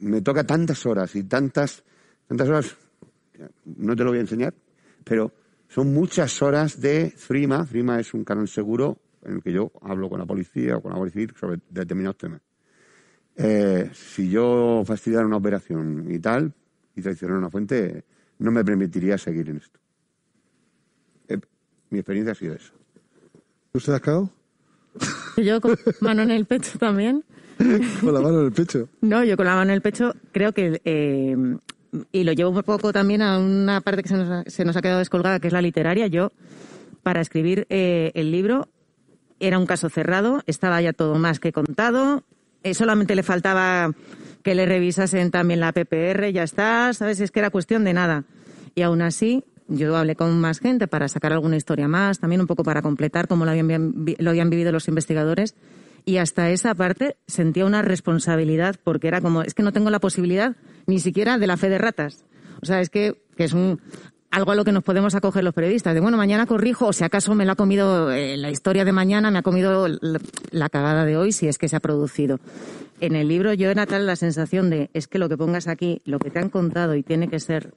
[SPEAKER 4] me toca tantas horas y tantas, tantas horas, no te lo voy a enseñar, pero son muchas horas de FRIMA. FRIMA es un canal seguro en el que yo hablo con la policía o con la Guardia Civil sobre determinados temas. Eh, si yo fastidiara una operación y tal, y traicionara una fuente, no me permitiría seguir en esto. Eh, mi experiencia ha sido eso.
[SPEAKER 5] ¿Usted ha cagado? *laughs* *laughs*
[SPEAKER 3] Yo con mano en el pecho también. *laughs*
[SPEAKER 5] Con la mano en el pecho.
[SPEAKER 3] No, yo con la mano en el pecho creo que... eh, y lo llevo un poco también a una parte que se nos ha, se nos ha quedado descolgada, que es la literaria. Yo, para escribir eh, el libro, era un caso cerrado, estaba ya todo más que contado, eh, solamente le faltaba que le revisasen también la PPR, ya está, ¿sabes? Es que era cuestión de nada. Y aún así, yo hablé con más gente para sacar alguna historia más, también un poco para completar cómo lo habían, lo habían vivido los investigadores. Y hasta esa parte sentía una responsabilidad porque era como, es que no tengo la posibilidad ni siquiera de la fe de ratas. O sea, es que, que es un... algo a lo que nos podemos acoger los periodistas, de bueno, mañana corrijo, o si acaso me la ha comido eh, la historia de mañana, me ha comido la, la cagada de hoy, si es que se ha producido. En el libro yo era tal la sensación de, es que lo que pongas aquí, lo que te han contado y tiene que ser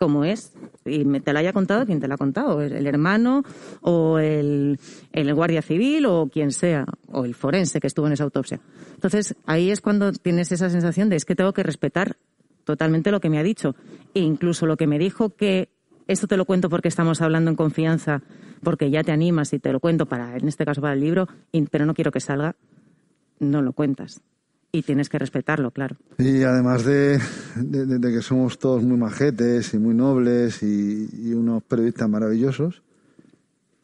[SPEAKER 3] como es, y me te lo haya contado quien te lo ha contado, el hermano o el, el guardia civil o quien sea, o el forense que estuvo en esa autopsia. Entonces, ahí es cuando tienes esa sensación de es que tengo que respetar totalmente lo que me ha dicho. E incluso lo que me dijo que esto te lo cuento porque estamos hablando en confianza, porque ya te animas y te lo cuento para, en este caso para el libro, pero no quiero que salga, no lo cuentas. Y tienes que respetarlo, claro.
[SPEAKER 5] Y además de, de- de- de que somos todos muy majetes y muy nobles y, y unos periodistas maravillosos,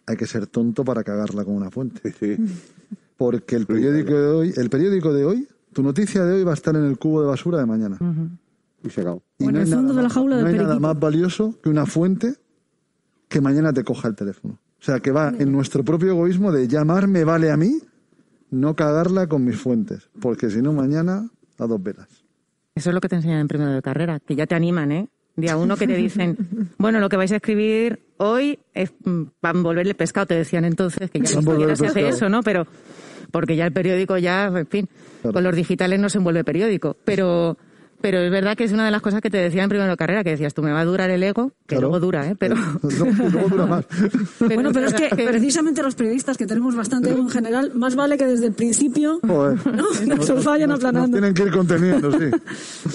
[SPEAKER 5] hay que ser tonto para cagarla con una fuente. Porque el periódico de hoy, el periódico de hoy, tu noticia de hoy va a estar en el cubo de basura de mañana.
[SPEAKER 4] Y se acabó.
[SPEAKER 5] Y
[SPEAKER 1] O en
[SPEAKER 5] no
[SPEAKER 1] el fondo de la
[SPEAKER 5] más-
[SPEAKER 1] jaula
[SPEAKER 5] no
[SPEAKER 1] del
[SPEAKER 5] hay nada más valioso que una fuente que mañana te coja el teléfono. O sea, que va en nuestro propio egoísmo de llamarme vale a mí, no cagarla con mis fuentes. Porque si no, mañana a dos velas.
[SPEAKER 3] Eso es lo que te enseñan en primero de carrera, que ya te animan, ¿eh? Día uno que te dicen, *laughs* bueno, lo que vais a escribir hoy es mm, para envolverle pescado, te decían entonces, que ya
[SPEAKER 5] envolver
[SPEAKER 3] se hace eso, ¿no? Pero, porque ya el periódico ya, en fin,
[SPEAKER 5] Claro.
[SPEAKER 3] con los digitales no se envuelve periódico. Pero, pero es verdad que es una de las cosas que te decían en primero de carrera, que decías, tú me va a durar el ego, que
[SPEAKER 5] Claro.
[SPEAKER 3] luego dura, ¿eh? Pero, *laughs*
[SPEAKER 5] Luego, luego dura más. *laughs*
[SPEAKER 1] bueno, pero es que precisamente los periodistas que tenemos bastante ego en general, más vale que desde el principio *laughs*
[SPEAKER 5] Joder.
[SPEAKER 1] no, nos vayan
[SPEAKER 5] Nos
[SPEAKER 1] aplanando.
[SPEAKER 5] tienen que ir conteniendo, sí.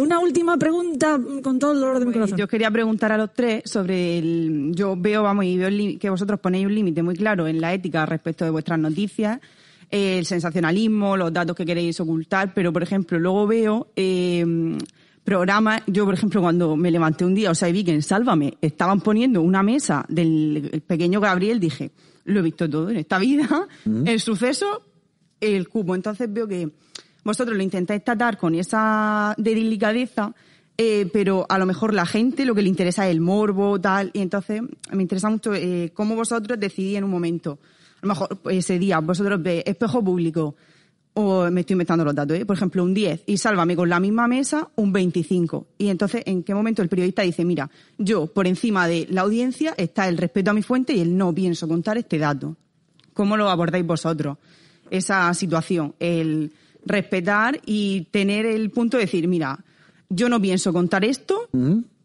[SPEAKER 1] Una última pregunta con todo el dolor de mi corazón.
[SPEAKER 8] Yo quería preguntar a los tres sobre el. Yo veo, vamos, y veo que vosotros ponéis un límite muy claro en la ética respecto de vuestras noticias, el sensacionalismo, los datos que queréis ocultar, pero por ejemplo, luego veo eh, programas. Yo, por ejemplo, cuando me levanté un día, o sea, y vi que en Sálvame estaban poniendo una mesa del el pequeño Gabriel, dije, lo he visto todo en esta vida, el suceso, el cubo. Entonces veo que vosotros lo intentáis tratar con esa delicadeza, eh, pero a lo mejor la gente lo que le interesa es el morbo, tal, y entonces me interesa mucho eh, cómo vosotros decidís en un momento. A lo mejor pues, ese día vosotros veis espejo público, o me estoy inventando los datos, ¿eh? por ejemplo, un 10, y sálvame con la misma mesa un 25. Y entonces, ¿en qué momento el periodista dice, mira, yo por encima de la audiencia está el respeto a mi fuente y el no pienso contar este dato? ¿Cómo lo abordáis vosotros? Esa situación, el respetar y tener el punto de decir, mira, yo no pienso contar esto,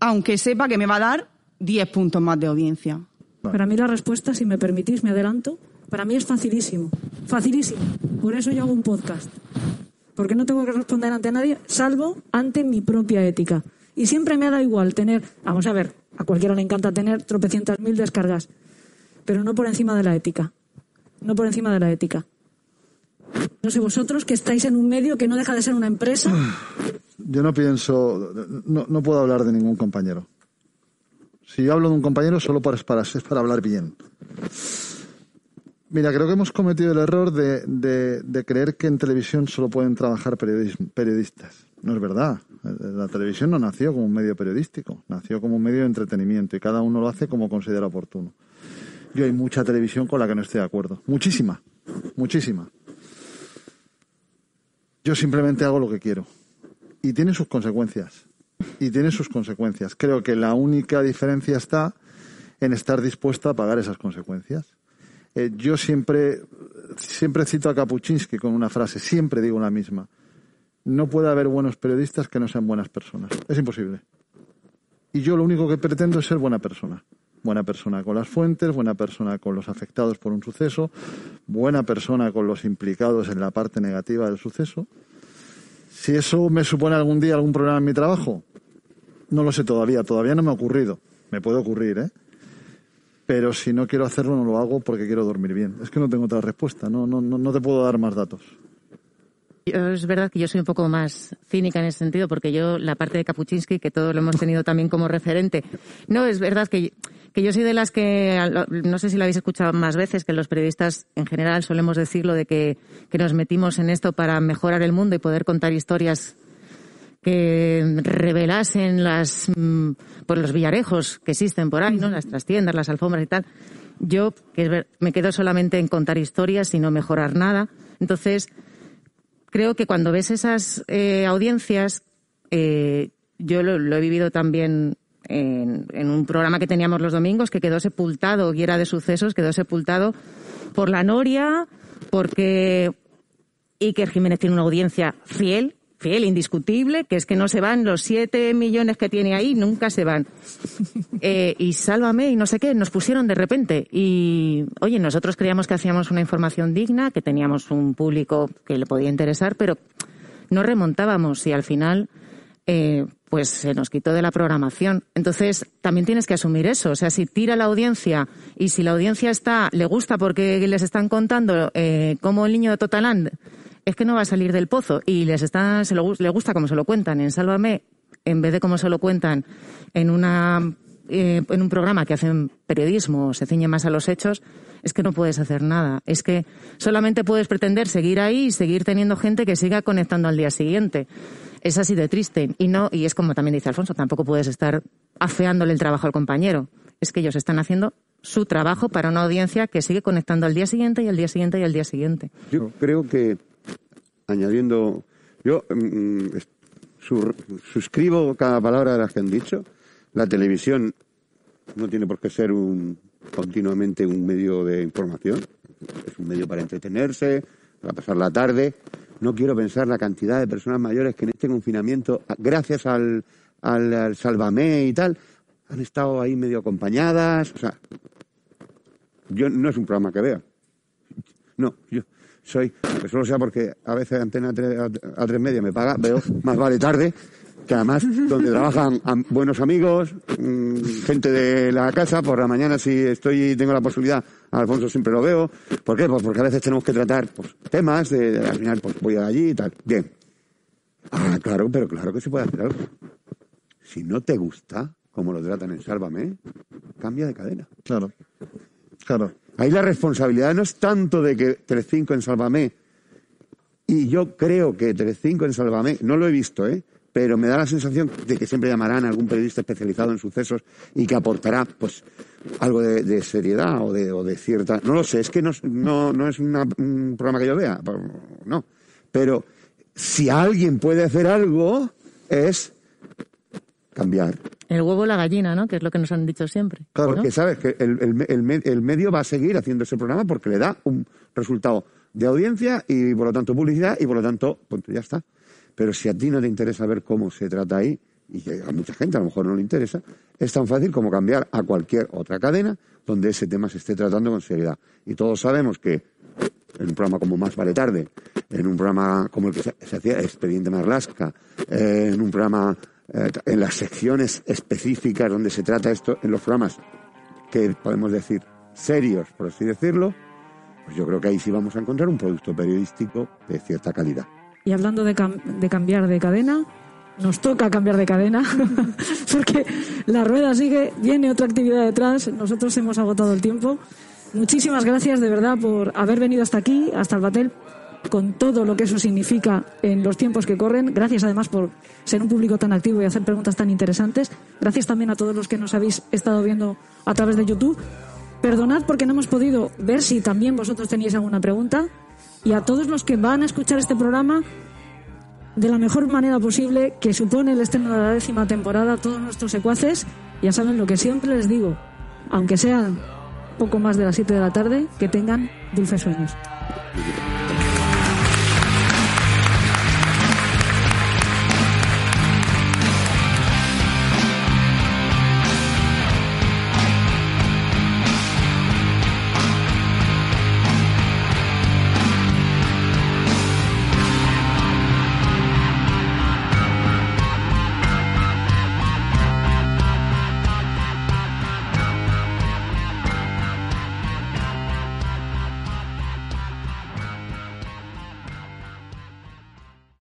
[SPEAKER 8] aunque sepa que me va a dar 10 puntos más de audiencia.
[SPEAKER 1] Para mí la respuesta, si me permitís, me adelanto, para mí es facilísimo. Facilísimo. Por eso yo hago un podcast. Porque no tengo que responder ante nadie, salvo ante mi propia ética. Y siempre me ha dado igual tener, vamos a ver, a cualquiera le encanta tener tropecientas mil descargas, pero no por encima de la ética. No por encima de la ética. No sé, vosotros que estáis en un medio que no deja de ser una empresa, *sighs*
[SPEAKER 5] Yo no pienso, no, puedo hablar de ningún compañero. Si yo hablo de un compañero, solo para, es para, es para hablar bien. Mira, creo que hemos cometido el error de, de- creer que en televisión solo pueden trabajar periodistas. No es verdad. La televisión no nació como un medio periodístico, nació como un medio de entretenimiento y cada uno lo hace como considera oportuno. Yo hay mucha televisión con la que no estoy de acuerdo. Muchísima. Muchísima. Yo simplemente hago lo que quiero. Y tiene sus consecuencias. Y tiene sus consecuencias. Creo que la única diferencia está en estar dispuesta a pagar esas consecuencias. Eh, yo siempre, siempre cito a Kapuczynski con una frase, siempre digo la misma. No puede haber buenos periodistas que no sean buenas personas. Es imposible. Y yo lo único que pretendo es ser buena persona. Buena persona con las fuentes, buena persona con los afectados por un suceso, buena persona con los implicados en la parte negativa del suceso. Si eso me supone algún día algún problema en mi trabajo, no lo sé todavía, todavía no me ha ocurrido. Me puede ocurrir, ¿eh? Pero si no quiero hacerlo, no lo hago porque quiero dormir bien. Es que no tengo otra respuesta, no, no, no, no te puedo dar más datos.
[SPEAKER 3] Es verdad que yo soy un poco más cínica en ese sentido, porque yo, la parte de Kapuczynski, que todos lo hemos tenido también como referente, no, es verdad que, que yo soy de las que, no sé si lo habéis escuchado más veces, que los periodistas en general solemos decirlo de que, que nos metimos en esto para mejorar el mundo y poder contar historias que revelasen las, pues los villarejos que existen por ahí, ¿no? Las trastiendas, las alfombras y tal. Yo, que me quedo solamente en contar historias y no mejorar nada. Entonces, creo que cuando ves esas eh, audiencias, eh, yo lo, lo he vivido también en, en un programa que teníamos los domingos que quedó sepultado, y era de sucesos, quedó sepultado por la Noria, porque Iker Jiménez tiene una audiencia fiel, fiel, indiscutible, que es que no se van los siete millones que tiene ahí, nunca se van. *laughs* Eh, y sálvame y no sé qué, nos pusieron de repente. Y, oye, nosotros creíamos que hacíamos una información digna, que teníamos un público que le podía interesar, pero no remontábamos y al final, eh, pues se nos quitó de la programación. Entonces, también tienes que asumir eso. O sea, si tira la audiencia y si la audiencia está, le gusta porque les están contando eh, cómo el niño de Totaland es que no va a salir del pozo y les está, se lo, le gusta como se lo cuentan en Sálvame, en vez de como se lo cuentan en una eh, en un programa que hacen periodismo, se ciñe más a los hechos, es que no puedes hacer nada. Es que solamente puedes pretender seguir ahí y seguir teniendo gente que siga conectando al día siguiente. Es así de triste. Y no, y es como también dice Alfonso, tampoco puedes estar afeándole el trabajo al compañero. Es que ellos están haciendo su trabajo para una audiencia que sigue conectando al día siguiente y al día siguiente y al día siguiente.
[SPEAKER 4] Yo creo que añadiendo, yo mm, su- suscribo cada palabra de las que han dicho. La televisión no tiene por qué ser un, continuamente un medio de información. Es un medio para entretenerse, para pasar la tarde. No quiero pensar la cantidad de personas mayores que en este confinamiento, gracias al, al, al Sálvame y tal, han estado ahí medio acompañadas. O sea, yo no es un programa que vea. No, yo soy, que solo sea porque a veces Antena 3, a, tres media me paga, veo más vale tarde, que además donde trabajan buenos amigos, mm, gente de la casa, por la mañana si estoy y tengo la posibilidad, Alfonso siempre lo veo. ¿Por qué? Pues porque a veces tenemos que tratar pues, temas, de, de- al final pues voy allí y tal. Bien. Ah, claro, pero claro que se puede hacer algo. Si no te gusta, como lo tratan en Sálvame, cambia de cadena.
[SPEAKER 5] Claro. Claro.
[SPEAKER 4] Ahí la responsabilidad no es tanto de que Telecinco en Sálvame, y yo creo que Telecinco en Sálvame, no lo he visto, ¿eh? pero me da la sensación de que siempre llamarán a algún periodista especializado en sucesos y que aportará pues algo de, seriedad o de, cierta... No lo sé, es que no, no, no es un programa que yo vea, no. Pero si alguien puede hacer algo es cambiar.
[SPEAKER 3] El huevo o la gallina, ¿no? Que es lo que nos han dicho siempre. ¿no?
[SPEAKER 4] Porque sabes que el, el el el medio va a seguir haciendo ese programa porque le da un resultado de audiencia y por lo tanto publicidad y por lo tanto, punto, ya está. Pero si a ti no te interesa ver cómo se trata ahí, y que a mucha gente a lo mejor no le interesa, es tan fácil como cambiar a cualquier otra cadena donde ese tema se esté tratando con seriedad. Y todos sabemos que en un programa como Más Vale Tarde, en un programa como el que se, se hacía Expediente Marlasca, eh, en un programa, eh, en las secciones específicas donde se trata esto, en los programas que podemos decir serios, por así decirlo, pues yo creo que ahí sí vamos a encontrar un producto periodístico de cierta calidad.
[SPEAKER 1] Y hablando de, de cambiar de cadena, nos toca cambiar de cadena, *laughs* porque la rueda sigue, viene otra actividad detrás, nosotros hemos agotado el tiempo. Muchísimas gracias de verdad por haber venido hasta aquí, hasta el Batel, con todo lo que eso significa en los tiempos que corren. Gracias además por ser un público tan activo y hacer preguntas tan interesantes. Gracias también a todos los que nos habéis estado viendo a través de YouTube. Perdonad porque no hemos podido ver si también vosotros teníais alguna pregunta. Y a todos los que van a escuchar este programa de la mejor manera posible, que supone el estreno de la décima temporada, todos nuestros secuaces, ya saben lo que siempre les digo, aunque sean poco más de las 7 de la tarde, que tengan dulces sueños.